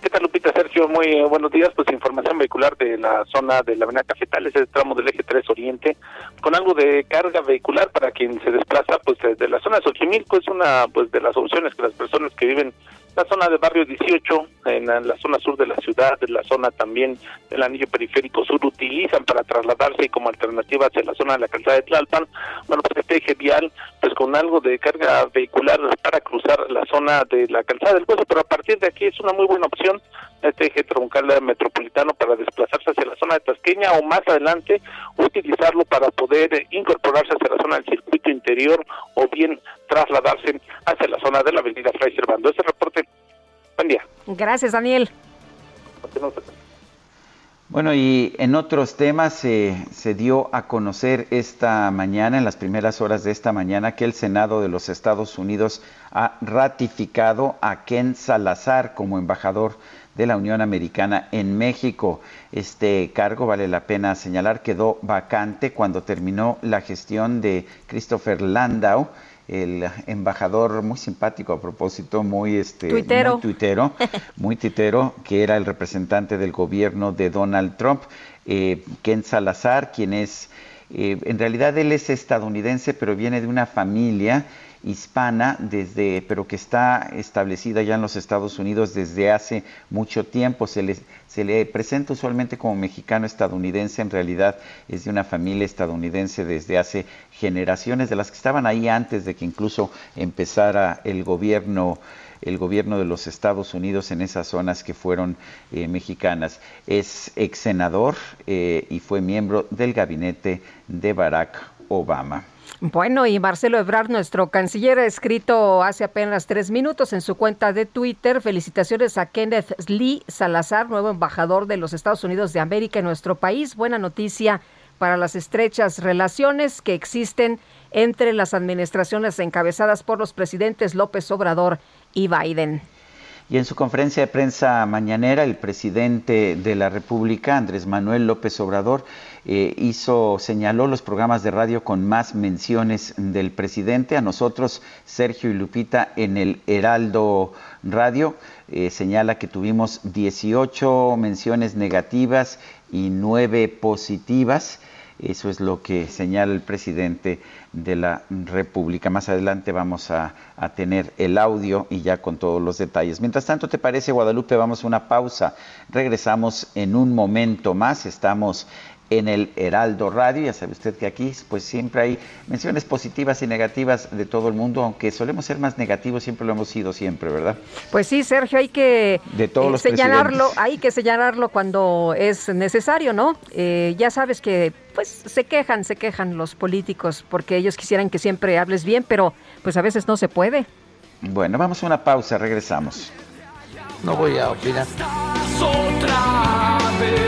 ¿Qué tal, Lupita Sergio? Muy eh, buenos días. Pues información vehicular de la zona de la Avenida Cafetales, el tramo del eje 3 Oriente, con algo de carga vehicular para quien se desplaza, pues de la zona de Xochimilco es una pues de las opciones que las personas que viven la zona del barrio 18, en la zona sur de la ciudad, en la zona también del anillo periférico sur, utilizan para trasladarse como alternativa hacia la zona de la calzada de Tlalpan. Bueno, pues este eje vial, pues con algo de carga vehicular para cruzar la zona de la calzada del hueso, pero a partir de aquí es una muy buena opción este eje troncal metropolitano para desplazarse hacia la zona de Tasqueña o más adelante utilizarlo para poder incorporarse hacia la zona del circuito interior o bien trasladarse hacia la zona de la avenida Fray Servando. Ese reporte, buen día. Gracias, Daniel. Bueno, y en otros temas se dio a conocer esta mañana, en las primeras horas de esta mañana, que el Senado de los Estados Unidos ha ratificado a Ken Salazar como embajador de la Unión Americana en México. Este cargo, vale la pena señalar, quedó vacante cuando terminó la gestión de Christopher Landau, el embajador muy simpático a propósito, muy este tuitero. muy tuitero, muy titero, que era el representante del gobierno de Donald Trump, eh, Ken Salazar, quien es eh, en realidad él es estadounidense, pero viene de una familia hispana desde pero que está establecida ya en los Estados Unidos desde hace mucho tiempo se le, se le presenta usualmente como mexicano estadounidense en realidad es de una familia estadounidense desde hace generaciones de las que estaban ahí antes de que incluso empezara el gobierno el gobierno de los Estados Unidos en esas zonas que fueron eh, mexicanas. Es ex senador eh, y fue miembro del gabinete de Barack Obama. Bueno, y Marcelo Ebrard, nuestro canciller, ha escrito hace apenas tres minutos en su cuenta de Twitter felicitaciones a Kenneth Lee Salazar, nuevo embajador de los Estados Unidos de América en nuestro país. Buena noticia para las estrechas relaciones que existen entre las administraciones encabezadas por los presidentes López Obrador y Biden. Y en su conferencia de prensa mañanera, el presidente de la República, Andrés Manuel López Obrador, eh, hizo, señaló los programas de radio con más menciones del presidente. A nosotros, Sergio y Lupita, en el Heraldo Radio, eh, señala que tuvimos 18 menciones negativas y 9 positivas. Eso es lo que señala el presidente de la República. Más adelante vamos a, a, tener el audio y ya con todos los detalles. Mientras tanto, ¿te parece, Guadalupe? Vamos a una pausa. Regresamos en un momento más. Estamos en el Heraldo Radio. Ya sabe usted que aquí pues siempre hay menciones positivas y negativas de todo el mundo, aunque solemos ser más negativos, siempre lo hemos sido siempre, ¿verdad? Pues sí, Sergio, hay que de todos eh, señalarlo, hay que señalarlo cuando es necesario, ¿no? Eh, ya sabes que pues se quejan, se quejan los políticos porque ellos quisieran que siempre hables bien, pero pues a veces no se puede. Bueno, vamos a una pausa, regresamos. No voy a opinar. Otra vez.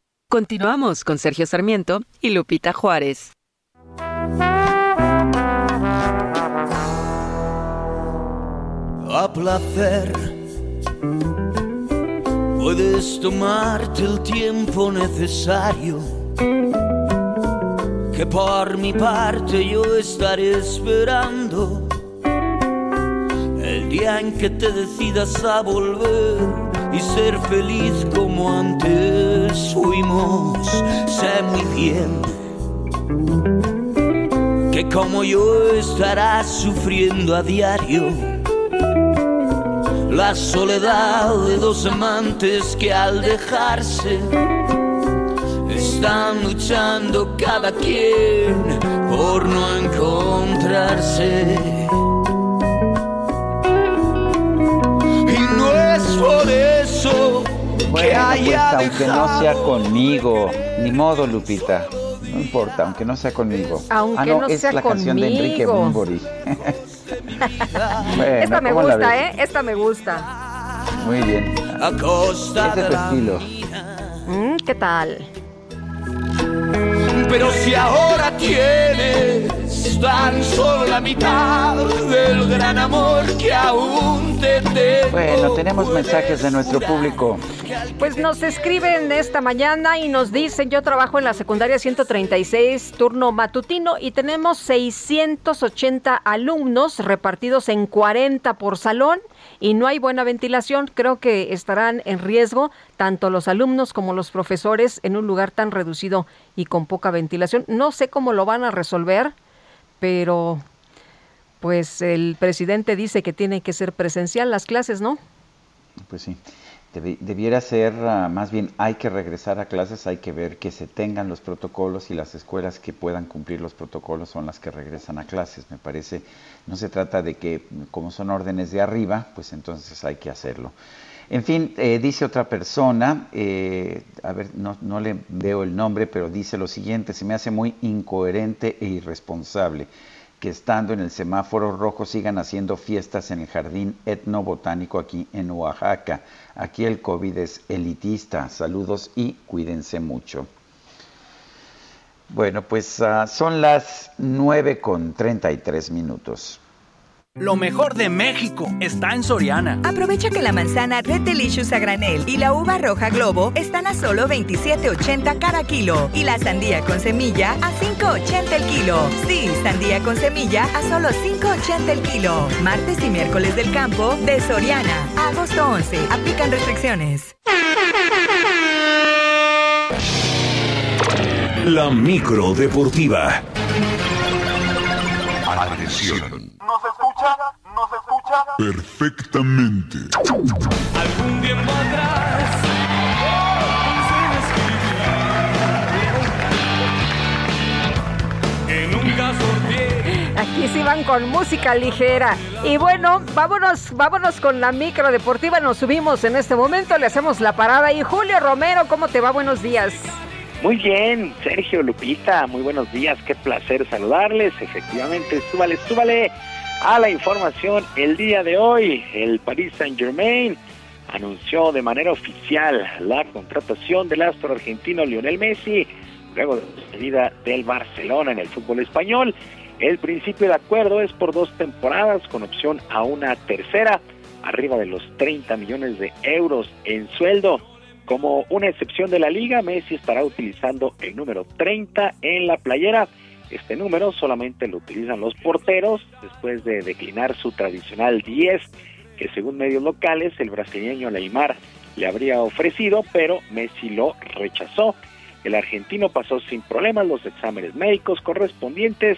Continuamos con Sergio Sarmiento y Lupita Juárez. A placer, puedes tomarte el tiempo necesario. Que por mi parte yo estaré esperando el día en que te decidas a volver y ser feliz como antes fuimos. Sé muy bien que como yo estarás sufriendo a diario la soledad de dos amantes que al dejarse están luchando cada quien por no encontrarse. Y no es por eso Bueno, pues haya aunque no sea conmigo, ni modo, Lupita. No importa, aunque no sea conmigo. Aunque ah, no, no es sea la canción de Enrique. Bueno, Esta me ¿cómo la gusta? ¿eh? Esta me gusta. Muy bien. Ese es tu estilo. Mm, ¿Qué tal? Pero si ahora tienes tan solo la mitad del gran amor que aún te tengo. Bueno, tenemos mensajes de nuestro público. Pues nos escriben esta mañana y nos dicen, yo trabajo en la secundaria 136, turno matutino, y tenemos 680 alumnos repartidos en 40 por salón y no hay buena ventilación. Creo que estarán en riesgo tanto los alumnos como los profesores en un lugar tan reducido y con poca ventilación. No sé cómo lo van a resolver, pero pues el presidente dice que tiene que ser presencial las clases, ¿no? Pues sí. Debi- Debiera ser, ah, más bien, hay que regresar a clases, hay que ver que se tengan los protocolos y las escuelas que puedan cumplir los protocolos son las que regresan a clases. Me parece, no se trata de que, como son órdenes de arriba, pues entonces hay que hacerlo. En fin, eh, dice otra persona, eh, a ver, no, le veo el nombre, pero dice lo siguiente, se me hace muy incoherente e irresponsable que estando en el semáforo rojo sigan haciendo fiestas en el jardín etnobotánico aquí en Oaxaca. Aquí el COVID es elitista. Saludos y cuídense mucho. Bueno, pues ah, son las 9 con 33 minutos. Lo mejor de México está en Soriana. Aprovecha que la manzana Red Delicious a granel y la uva roja Globo están a solo 27.80 cada kilo y la sandía con semilla a 5.80 el kilo. Sí, sandía con semilla a solo 5.80 el kilo. Martes y miércoles del campo de Soriana. Agosto 11. Aplican restricciones. La micro deportiva. Atención. ¿Nos escucha? ¿Nos escucha? Perfectamente. Algún tiempo atrás. Que nunca sorteé. Aquí sí van con música ligera. Y bueno, vámonos, vámonos con la micro deportiva. Nos subimos en este momento, le hacemos la parada. Y Julio Romero, ¿cómo te va? Buenos días. Muy bien, Sergio Lupita, muy buenos días, qué placer saludarles. Efectivamente, súbale, súbale a la información el día de hoy. El Paris Saint Germain anunció de manera oficial la contratación del astro argentino Lionel Messi luego de la salida del Barcelona en el fútbol español. El principio de acuerdo es por dos temporadas con opción a una tercera, arriba de los 30 millones de euros en sueldo. Como una excepción de la liga, Messi estará utilizando el número 30 en la playera. Este número solamente lo utilizan los porteros después de declinar su tradicional 10, que según medios locales el brasileño Neymar le habría ofrecido, pero Messi lo rechazó. El argentino pasó sin problemas los exámenes médicos correspondientes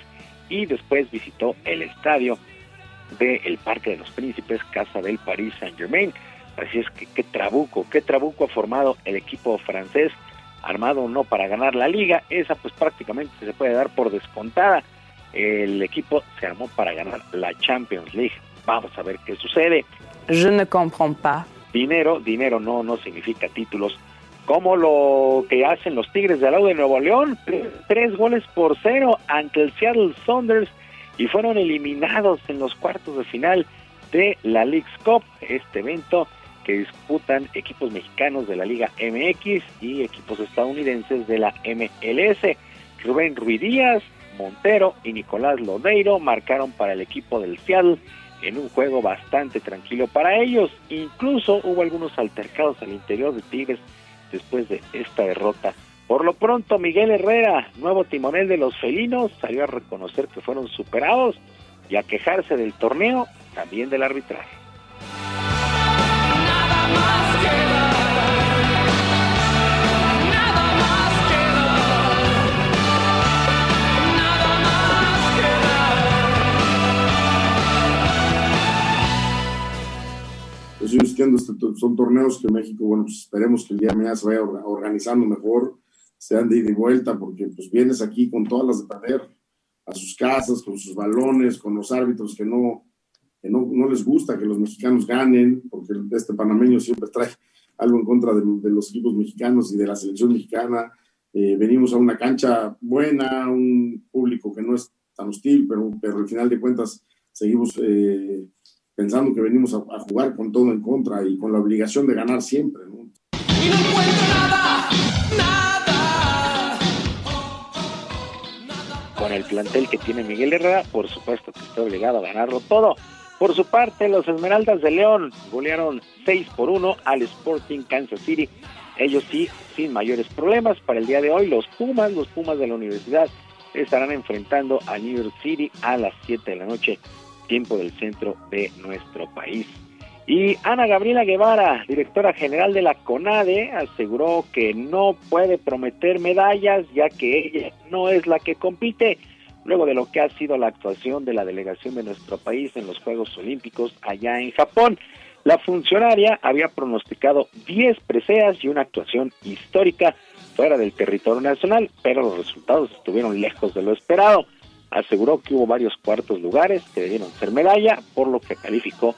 y después visitó el estadio del Parque de los Príncipes, casa del Paris Saint Germain. Así es que qué trabuco, qué trabuco ha formado el equipo francés, armado no para ganar la liga, esa pues prácticamente se puede dar por descontada. El equipo se armó para ganar la Champions League. Vamos a ver qué sucede. Je ne comprends pas. Dinero, dinero no, no significa títulos. Como lo que hacen los Tigres de Alao de Nuevo León, tres, tres goles por cero ante el Seattle Saunders y fueron eliminados en los cuartos de final de la League's Cup, este evento que disputan equipos mexicanos de la Liga MX y equipos estadounidenses de la MLS. Rubén Ruidíaz, Montero y Nicolás Lodeiro marcaron para el equipo del Seattle en un juego bastante tranquilo para ellos. Incluso hubo algunos altercados al interior de Tigres después de esta derrota. Por lo pronto, Miguel Herrera, nuevo timonel de los felinos, salió a reconocer que fueron superados y a quejarse del torneo, también del arbitraje. Pues son torneos que México, bueno, pues esperemos que el día de mañana se vaya organizando mejor, sean de ida y vuelta, porque pues vienes aquí con todas las de perder a sus casas, con sus balones, con los árbitros que no, que no, no les gusta que los mexicanos ganen, porque este panameño siempre trae algo en contra de, de los equipos mexicanos y de la selección mexicana. Eh, venimos a una cancha buena, un público que no es tan hostil, pero, pero al final de cuentas seguimos eh, pensando que venimos a, a, jugar con todo en contra y con la obligación de ganar siempre. ¿no? Y no encuentro nada, nada. Con el plantel que tiene Miguel Herrera, por supuesto que está obligado a ganarlo todo. Por su parte, los Esmeraldas de León golearon 6 por 1 al Sporting Kansas City. Ellos sí, sin mayores problemas. Para el día de hoy, los Pumas, los Pumas de la universidad, estarán enfrentando a New York City a las 7 de la noche, tiempo del centro de nuestro país. Y Ana Gabriela Guevara, directora general de la CONADE, aseguró que no puede prometer medallas ya que ella no es la que compite luego de lo que ha sido la actuación de la delegación de nuestro país en los Juegos Olímpicos allá en Japón. La funcionaria había pronosticado 10 preseas y una actuación histórica fuera del territorio nacional, pero los resultados estuvieron lejos de lo esperado. Aseguró que hubo varios cuartos lugares que debieron ser medalla, por lo que calificó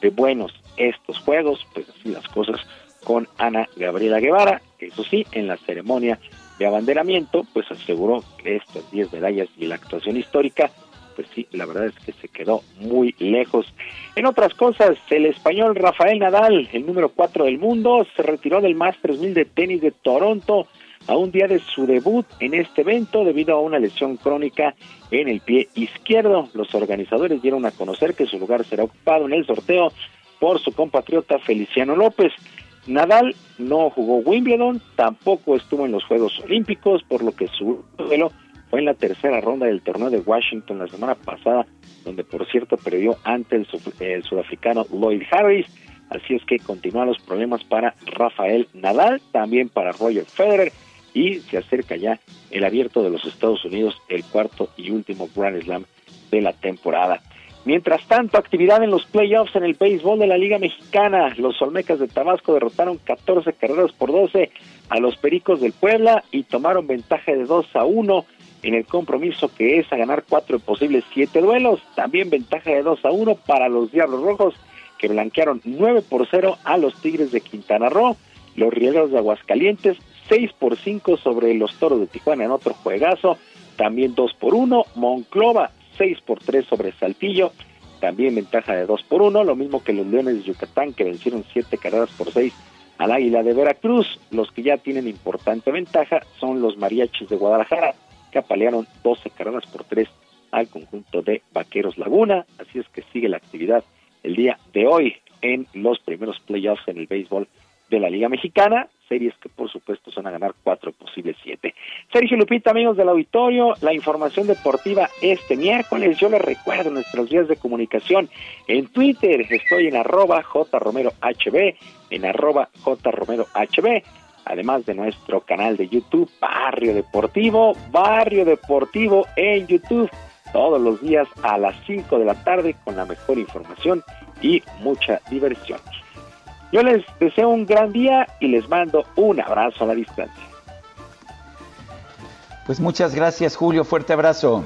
de buenos estos juegos, pues así las cosas con Ana Gabriela Guevara, eso sí, en la ceremonia de abanderamiento, pues aseguró que estas 10 medallas y la actuación histórica, pues sí, la verdad es que se quedó muy lejos. En otras cosas, el español Rafael Nadal, el número 4 del mundo, se retiró del Masters 1000 de tenis de Toronto a un día de su debut en este evento debido a una lesión crónica en el pie izquierdo. Los organizadores dieron a conocer que su lugar será ocupado en el sorteo por su compatriota Feliciano López. Nadal no jugó Wimbledon, tampoco estuvo en los Juegos Olímpicos, por lo que su duelo fue en la tercera ronda del torneo de Washington la semana pasada, donde por cierto perdió ante el, el sudafricano Lloyd Harris. Así es que continúan los problemas para Rafael Nadal, también para Roger Federer, y se acerca ya el abierto de los Estados Unidos, el cuarto y último Grand Slam de la temporada. Mientras tanto, actividad en los playoffs en el béisbol de la Liga Mexicana. Los Olmecas de Tabasco derrotaron 14 carreras por 12 a los Pericos del Puebla y tomaron ventaja de 2 a 1 en el compromiso que es a ganar cuatro posibles siete duelos. También ventaja de 2 a 1 para los Diablos Rojos que blanquearon 9 por 0 a los Tigres de Quintana Roo. Los Rieleros de Aguascalientes 6 por 5 sobre los Toros de Tijuana en otro juegazo. También 2 por 1. Monclova 6 por 3 sobre Saltillo, también ventaja de 2 por 1, lo mismo que los Leones de Yucatán que vencieron 7 carreras por 6 al Águila de Veracruz. Los que ya tienen importante ventaja son los Mariachis de Guadalajara, que apalearon 12 carreras por 3 al conjunto de Vaqueros Laguna, así es que sigue la actividad el día de hoy en los primeros playoffs en el béisbol de la Liga Mexicana, series que por supuesto son a ganar cuatro posibles siete. Sergio Lupita, amigos del auditorio, la información deportiva este miércoles, yo les recuerdo nuestros días de comunicación en Twitter, estoy en arroba jromerohb, en arroba jromerohb, además de nuestro canal de YouTube, Barrio Deportivo, Barrio Deportivo en YouTube, todos los días a las 5 de la tarde con la mejor información y mucha diversión. Yo les deseo un gran día y les mando un abrazo a la distancia. Pues muchas gracias Julio, fuerte abrazo.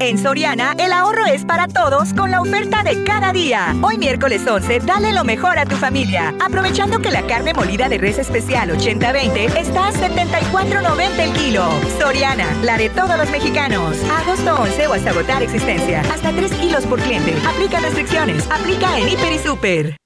En Soriana, el ahorro es para todos con la oferta de cada día. Hoy miércoles 11, dale lo mejor a tu familia. Aprovechando que la carne molida de res especial 80-20 está a 74.90 el kilo. Soriana, la de todos los mexicanos. Agosto 11 o hasta agotar existencia. Hasta 3 kilos por cliente. Aplica restricciones. Aplica en Hiper y Super.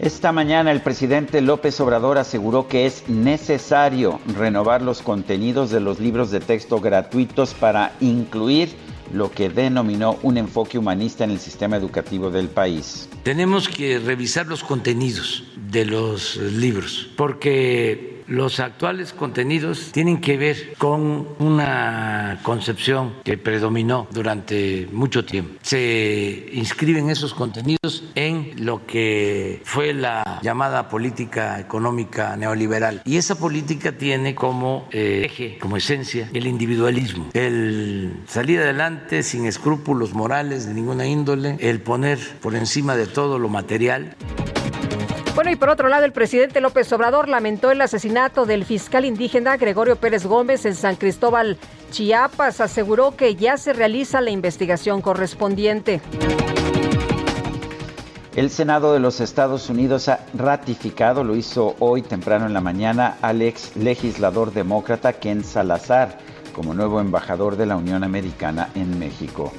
Esta mañana el presidente López Obrador aseguró que es necesario renovar los contenidos de los libros de texto gratuitos para incluir lo que denominó un enfoque humanista en el sistema educativo del país. Tenemos que revisar los contenidos de los libros porque Los actuales contenidos tienen que ver con una concepción que predominó durante mucho tiempo. Se inscriben esos contenidos en lo que fue la llamada política económica neoliberal. Y esa política tiene como eh, eje, como esencia, el individualismo, el salir adelante sin escrúpulos morales de ninguna índole, el poner por encima de todo lo material. Bueno, y por otro lado, el presidente López Obrador lamentó el asesinato del fiscal indígena Gregorio Pérez Gómez en San Cristóbal, Chiapas. Aseguró que ya se realiza la investigación correspondiente. El Senado de los Estados Unidos ha ratificado, lo hizo hoy temprano en la mañana, al ex legislador demócrata Ken Salazar como nuevo embajador de la Unión Americana en México.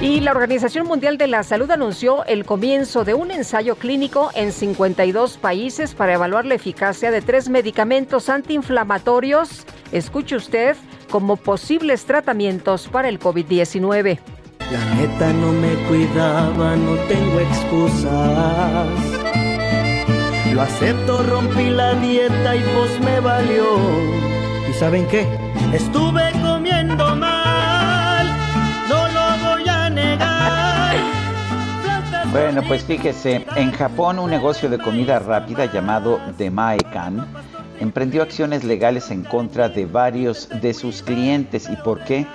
Y la Organización Mundial de la Salud anunció el comienzo de un ensayo clínico en 52 países para evaluar la eficacia de tres medicamentos antiinflamatorios, escuche usted, como posibles tratamientos para el COVID-19. La neta no me cuidaba, no tengo excusas. Lo acepto, rompí la dieta y pues me valió. ¿Y saben qué? Estuve comiendo mal, Bueno, pues fíjese, en Japón un negocio de comida rápida llamado Demaekan emprendió acciones legales en contra de varios de sus clientes. ¿Y por qué?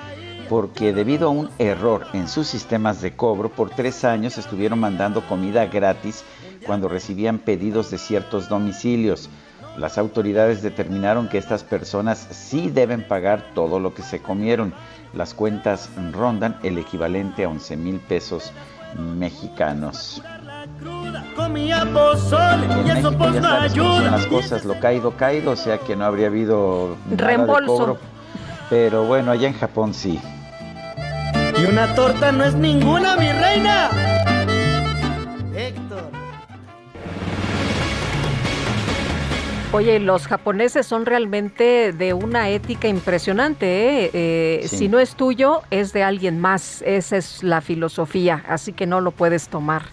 Porque debido a un error en sus sistemas de cobro, por tres años estuvieron mandando comida gratis cuando recibían pedidos de ciertos domicilios. Las autoridades determinaron que estas personas sí deben pagar todo lo que se comieron. Las cuentas rondan el equivalente a 11 mil pesos mexicanos. Eso México pues ya sabes cómo son las cosas, lo caído, caído, o sea que no habría habido nada de Reembolso. cobro. Pero bueno, allá en Japón sí. Y una torta no es ninguna, mi reina. Héctor. Oye, los japoneses son realmente de una ética impresionante. ¿eh? Eh, Sí. Si no es tuyo, es de alguien más. Esa es la filosofía, así que no lo puedes tomar.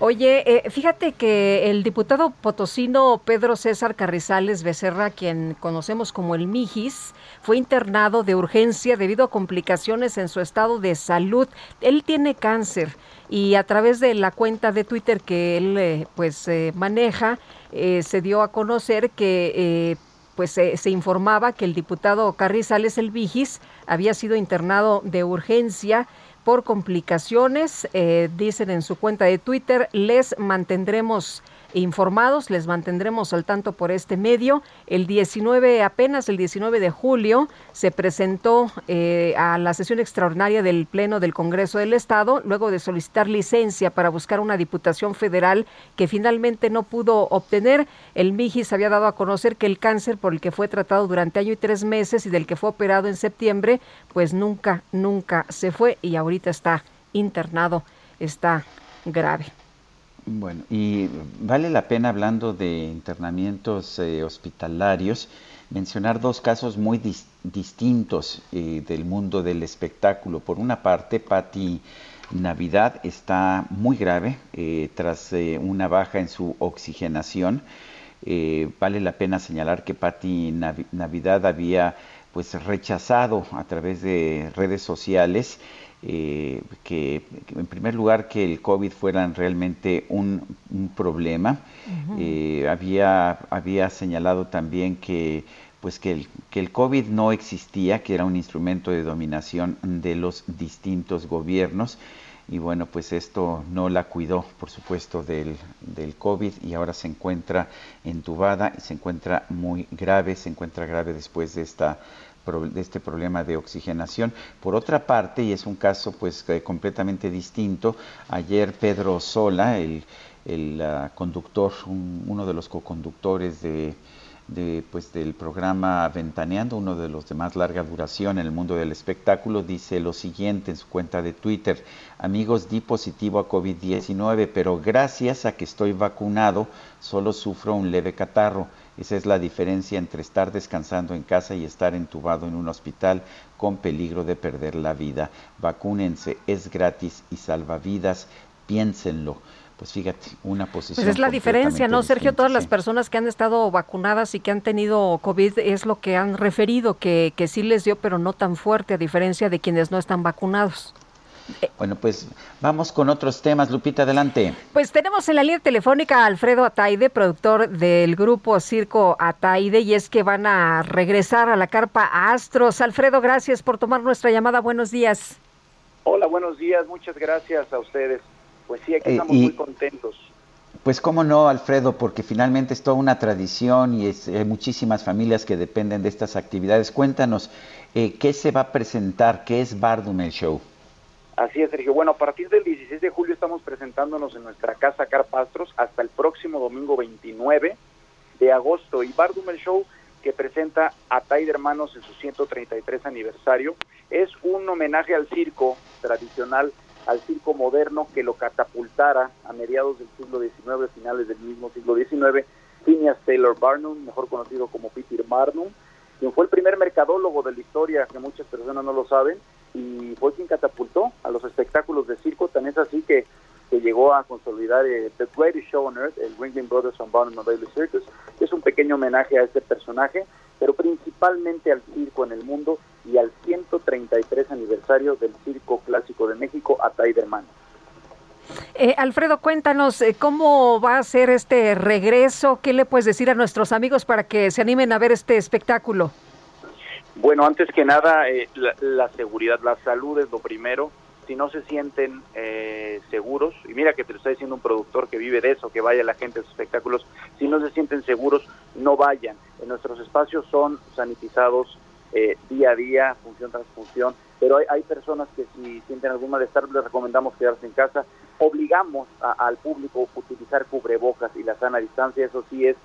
Oye, eh, fíjate que el diputado potosino Pedro César Carrizales Becerra, quien conocemos como el Mijis, fue internado de urgencia debido a complicaciones en su estado de salud. Él tiene cáncer y a través de la cuenta de Twitter que él eh, pues maneja, eh, se dio a conocer que eh, pues se informaba que el diputado Carrizales El Vigis había sido internado de urgencia por complicaciones. Eh, dicen en su cuenta de Twitter, les mantendremos informados, les mantendremos al tanto por este medio. El 19, apenas el 19 de julio, se presentó eh, a la sesión extraordinaria del Pleno del Congreso del Estado, luego de solicitar licencia para buscar una diputación federal que finalmente no pudo obtener. El Mijis había dado a conocer que el cáncer por el que fue tratado durante año y tres meses y del que fue operado en septiembre, pues nunca, nunca se fue y ahorita está internado, está grave. Bueno, y vale la pena hablando de internamientos eh, hospitalarios mencionar dos casos muy dis- distintos eh, del mundo del espectáculo. Por una parte, Patti Navidad está muy grave eh, tras eh, una baja en su oxigenación. Vale la pena señalar que Patti Navi- Navidad había pues rechazado a través de redes sociales eh, que, que, en primer lugar que el COVID fuera realmente un, un problema. Eh, había, había señalado también que pues que el, que el COVID no existía, que era un instrumento de dominación de los distintos gobiernos. Y bueno, pues esto no la cuidó, por supuesto, del, del COVID y ahora se encuentra entubada y se encuentra muy grave, se encuentra grave después de esta de este problema de oxigenación. Por otra parte, y es un caso pues completamente distinto, ayer Pedro Sola, el, el ah, conductor, un- uno de los coconductores de, de, pues, del programa Ventaneando, uno de los de más larga duración en el mundo del espectáculo, dice lo siguiente en su cuenta de Twitter, amigos, di positivo a COVID-19, pero gracias a que estoy vacunado, solo sufro un leve catarro. Esa es la diferencia entre estar descansando en casa y estar entubado en un hospital con peligro de perder la vida. Vacúnense, es gratis y salva vidas, piénsenlo. pues fíjate, una posición. Pues es la diferencia, ¿no, Sergio? Todas las personas que han estado vacunadas y que han tenido COVID es lo que han referido, que, que sí les dio, pero no tan fuerte, a diferencia de quienes no están vacunados. Bueno, pues vamos con otros temas. Lupita, adelante. Pues tenemos en la línea telefónica a Alfredo Ataide, productor del grupo Circo Ataide, y es que van a regresar a la carpa Astros. Alfredo, gracias por tomar nuestra llamada. Buenos días. Hola, buenos días. Muchas gracias a ustedes. Pues sí, aquí Eh, estamos y- muy contentos. Pues cómo no, Alfredo, porque finalmente es toda una tradición y es, hay muchísimas familias que dependen de estas actividades. Cuéntanos, eh, ¿qué se va a presentar? ¿Qué es Bardum el Show? Así es, Sergio. Bueno, a partir del 16 de julio estamos presentándonos en nuestra casa Carpastros hasta el próximo domingo 29 de agosto. Y Bardumel Show, que presenta a Tide Hermanos en su 133 aniversario, es un homenaje al circo tradicional, al circo moderno que lo catapultara a mediados del siglo XIX, finales del mismo siglo XIX, Phineas Taylor Barnum, mejor conocido como Peter Barnum, quien fue el primer mercadólogo de la historia, que muchas personas no lo saben, y fue quien catapultó a los espectáculos de circo, tan es así que, que llegó a consolidar eh, The Greatest Show on Earth, el Ringling Brothers Barnum and Bailey Circus, que es un pequeño homenaje a este personaje, pero principalmente al circo en el mundo y al 133 aniversario del Circo Clásico de México, Atay de Hermanos. Eh, Alfredo, cuéntanos eh, cómo va a ser este regreso. ¿Qué le puedes decir a nuestros amigos para que se animen a ver este espectáculo? Bueno, antes que nada, eh, la, la seguridad, la salud es lo primero. Si no se sienten eh, seguros, y mira que te lo está diciendo un productor que vive de eso, que vaya la gente a sus espectáculos, si no se sienten seguros, no vayan. En nuestros espacios son sanitizados eh, día a día, función tras función, pero hay, personas que si sienten algún malestar les recomendamos quedarse en casa. Obligamos a- al público a utilizar cubrebocas y la sana distancia, eso sí es,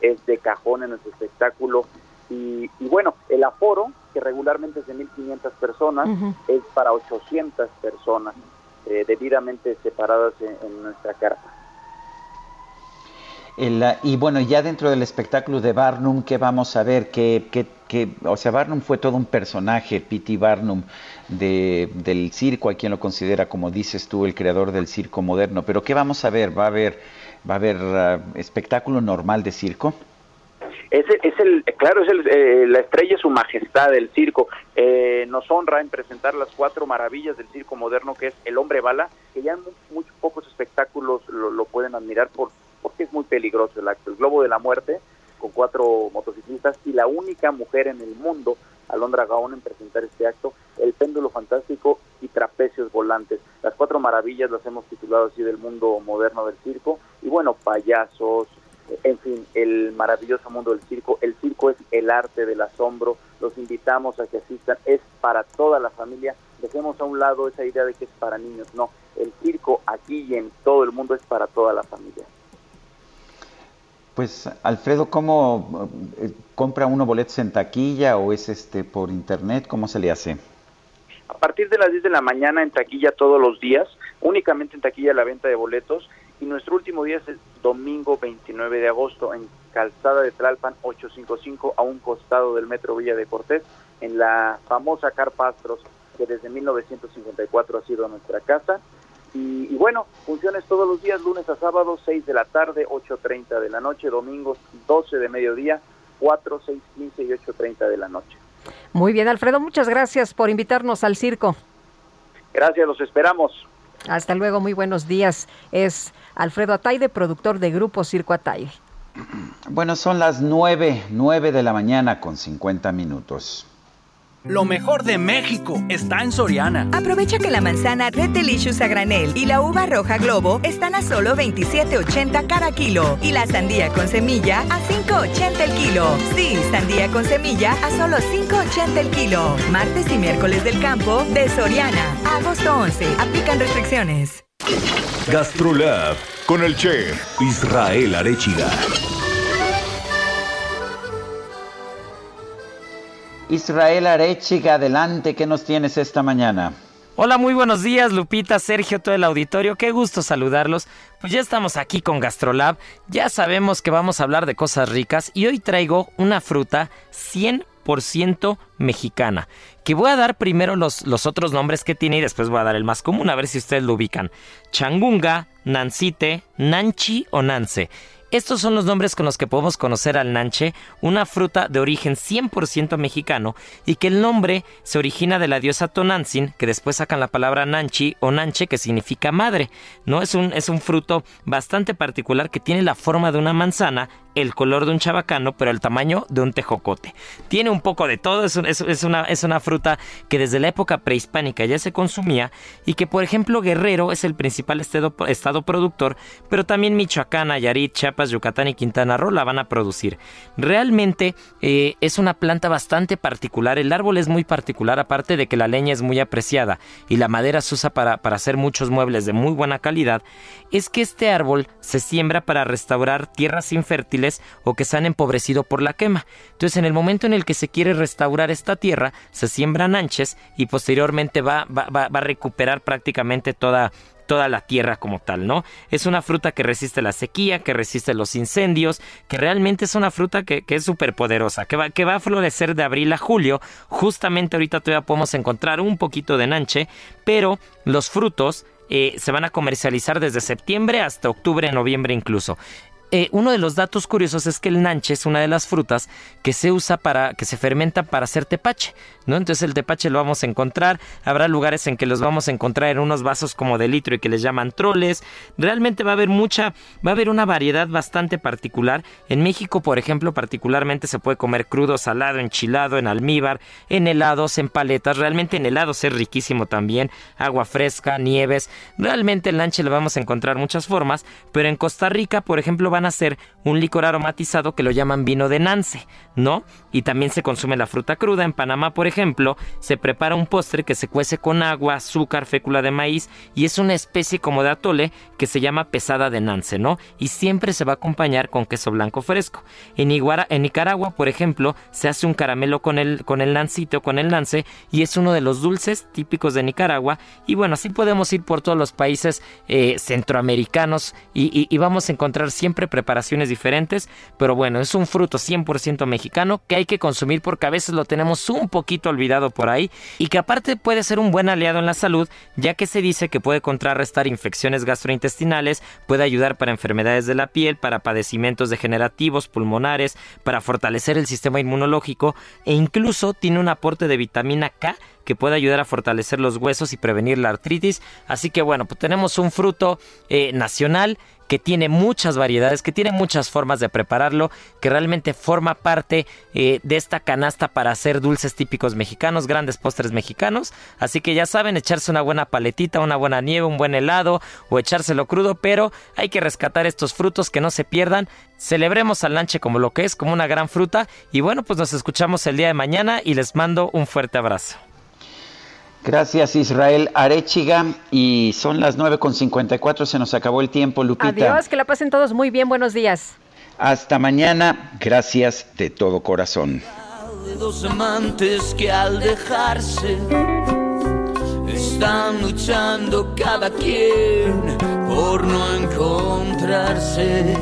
es de cajón en nuestro espectáculo. Y, y bueno, el aforo, que regularmente es de 1.500 personas, es para 800 personas eh, debidamente separadas en, en nuestra carpa. El, ah, y bueno, ya dentro del espectáculo de Barnum, ¿qué vamos a ver? ¿Qué, qué, qué- o sea, Barnum fue todo un personaje, P.T. Barnum, de, del circo, hay quien lo considera, como dices tú, el creador del circo moderno. Pero ¿qué vamos a ver? ¿Va a haber, va a haber ah, espectáculo normal de circo? Es, es el, claro, es el, eh, la estrella, su majestad del circo. Eh, nos honra en presentar las cuatro maravillas del circo moderno, que es el hombre bala, que ya en mu- muy, pocos espectáculos lo, lo pueden admirar por, porque es muy peligroso el acto. El globo de la muerte, con cuatro motociclistas, y la única mujer en el mundo, Alondra Gaón, en presentar este acto, el péndulo fantástico y trapecios volantes. Las cuatro maravillas las hemos titulado así del mundo moderno del circo, y bueno, payasos, en fin, el maravilloso mundo del circo. El circo es el arte del asombro. Los invitamos a que asistan. Es para toda la familia. Dejemos a un lado esa idea de que es para niños. No, el circo aquí y en todo el mundo es para toda la familia. Pues, Alfredo, ¿cómo eh, compra uno boletos en taquilla o es este por internet? ¿Cómo se le hace? A partir de las 10 de la mañana en taquilla todos los días, únicamente en taquilla la venta de boletos y nuestro último día es el domingo 29 de agosto en Calzada de Tlalpan 855 a un costado del Metro Villa de Cortés en la famosa Carpa Astros que desde 1954 ha sido nuestra casa y, y bueno, funciones todos los días, lunes a sábado, 6 de la tarde, 8.30 de la noche, domingos 12 de mediodía, 4, 6, 15 y 8.30 de la noche. Muy bien, Alfredo, muchas gracias por invitarnos al circo. Gracias, los esperamos. Hasta luego, muy buenos días. Es Alfredo Ataide, productor de Grupo Circo Ataide. Bueno, son las 9, 9 de la mañana con 50 minutos. Lo mejor de México está en Soriana. Aprovecha que la manzana Red Delicious a granel y la uva roja Globo están a solo 27.80 cada kilo y la sandía con semilla a 5.80 el kilo. Sí, sandía con semilla a solo 5.80 el kilo. Martes y miércoles del campo de Soriana. Agosto 11. Aplican restricciones. Gastrolab con el chef Israel Arechiga. Israel Arechiga, adelante, ¿qué nos tienes esta mañana? Hola, muy buenos días, Lupita, Sergio, todo el auditorio. Qué gusto saludarlos. Pues ya estamos aquí con Gastrolab. Ya sabemos que vamos a hablar de cosas ricas y hoy traigo una fruta 100% 100% mexicana. Que voy a dar primero los, los otros nombres que tiene y después voy a dar el más común, a ver si ustedes lo ubican. Changunga, Nancite, Nanchi o Nance. Estos son los nombres con los que podemos conocer al nanche, una fruta de origen 100% mexicano y que el nombre se origina de la diosa Tonantzin, que después sacan la palabra nanchi o nanche que significa madre. No es un, es un fruto bastante particular que tiene la forma de una manzana, el color de un chabacano, pero el tamaño de un tejocote. Tiene un poco de todo, es, una, es una fruta que desde la época prehispánica ya se consumía y que por ejemplo Guerrero es el principal estado, estado productor, pero también Michoacán, Nayarit, Chiapas, Yucatán y Quintana Roo la van a producir. Realmente eh, es una planta bastante particular, el árbol es muy particular, aparte de que la leña es muy apreciada y la madera se usa para, para hacer muchos muebles de muy buena calidad, es que este árbol se siembra para restaurar tierras infértiles o que se han empobrecido por la quema. Entonces, en el momento en el que se quiere restaurar esta tierra, se siembran anches y posteriormente va, va, va, a recuperar prácticamente toda, toda la tierra como tal, ¿no? Es una fruta que resiste la sequía, que resiste los incendios, que realmente es una fruta que, que es súper poderosa, que va, que va a florecer de abril a julio. Justamente ahorita todavía podemos encontrar un poquito de nanche, pero los frutos eh, se van a comercializar desde septiembre hasta octubre, noviembre incluso. Eh, uno de los datos curiosos es que el nanche es una de las frutas que se usa para, que se fermenta para hacer tepache, ¿no? Entonces el tepache lo vamos a encontrar, habrá lugares en que los vamos a encontrar en unos vasos como de litro y que les llaman troles. Realmente va a haber mucha, va a haber una variedad bastante particular. En México, por ejemplo, particularmente se puede comer crudo, salado, enchilado, en almíbar, en helados, en paletas. Realmente en helados es riquísimo también, agua fresca, nieves. Realmente el nanche le vamos a encontrar muchas formas, pero en Costa Rica, por ejemplo, a hacer un licor aromatizado que lo llaman vino de Nance, ¿no? Y también se consume la fruta cruda. En Panamá, por ejemplo, se prepara un postre que se cuece con agua, azúcar, fécula de maíz y es una especie como de atole que se llama pesada de Nance, ¿no? Y siempre se va a acompañar con queso blanco fresco. En, Iguara, en Nicaragua, por ejemplo, se hace un caramelo con el, con el nancito, con el nance y es uno de los dulces típicos de Nicaragua. Y bueno, así podemos ir por todos los países eh, centroamericanos y vamos a encontrar siempre preparaciones diferentes, pero bueno, es un fruto 100% mexicano que hay que consumir porque a veces lo tenemos un poquito olvidado por ahí y que aparte puede ser un buen aliado en la salud, ya que se dice que puede contrarrestar infecciones gastrointestinales, puede ayudar para enfermedades de la piel, para padecimientos degenerativos, pulmonares, para fortalecer el sistema inmunológico e incluso tiene un aporte de vitamina K que puede ayudar a fortalecer los huesos y prevenir la artritis. Así que bueno, pues tenemos un fruto eh, nacional que tiene muchas variedades, que tiene muchas formas de prepararlo, que realmente forma parte eh, de esta canasta para hacer dulces típicos mexicanos, grandes postres mexicanos. Así que ya saben, echarse una buena paletita, una buena nieve, un buen helado o echárselo crudo, pero hay que rescatar estos frutos que no se pierdan. Celebremos al lanche como lo que es, como una gran fruta. Y bueno, pues nos escuchamos el día de mañana y les mando un fuerte abrazo. Gracias Israel Arechiga y son las 9.54, se nos acabó el tiempo, Lupita. Adiós, que la pasen todos muy bien, buenos días. Hasta mañana, gracias de todo corazón. De dos amantes que al dejarse están luchando cada quien por no encontrarse.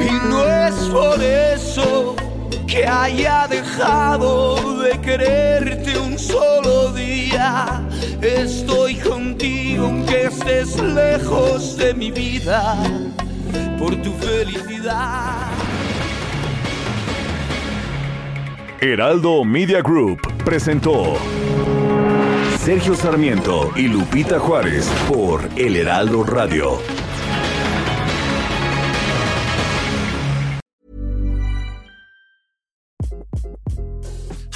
Y no es por eso que haya dejado de quererte un solo día. Estoy contigo aunque estés lejos de mi vida por tu felicidad. Heraldo Media Group presentó Sergio Sarmiento y Lupita Juárez por El Heraldo Radio.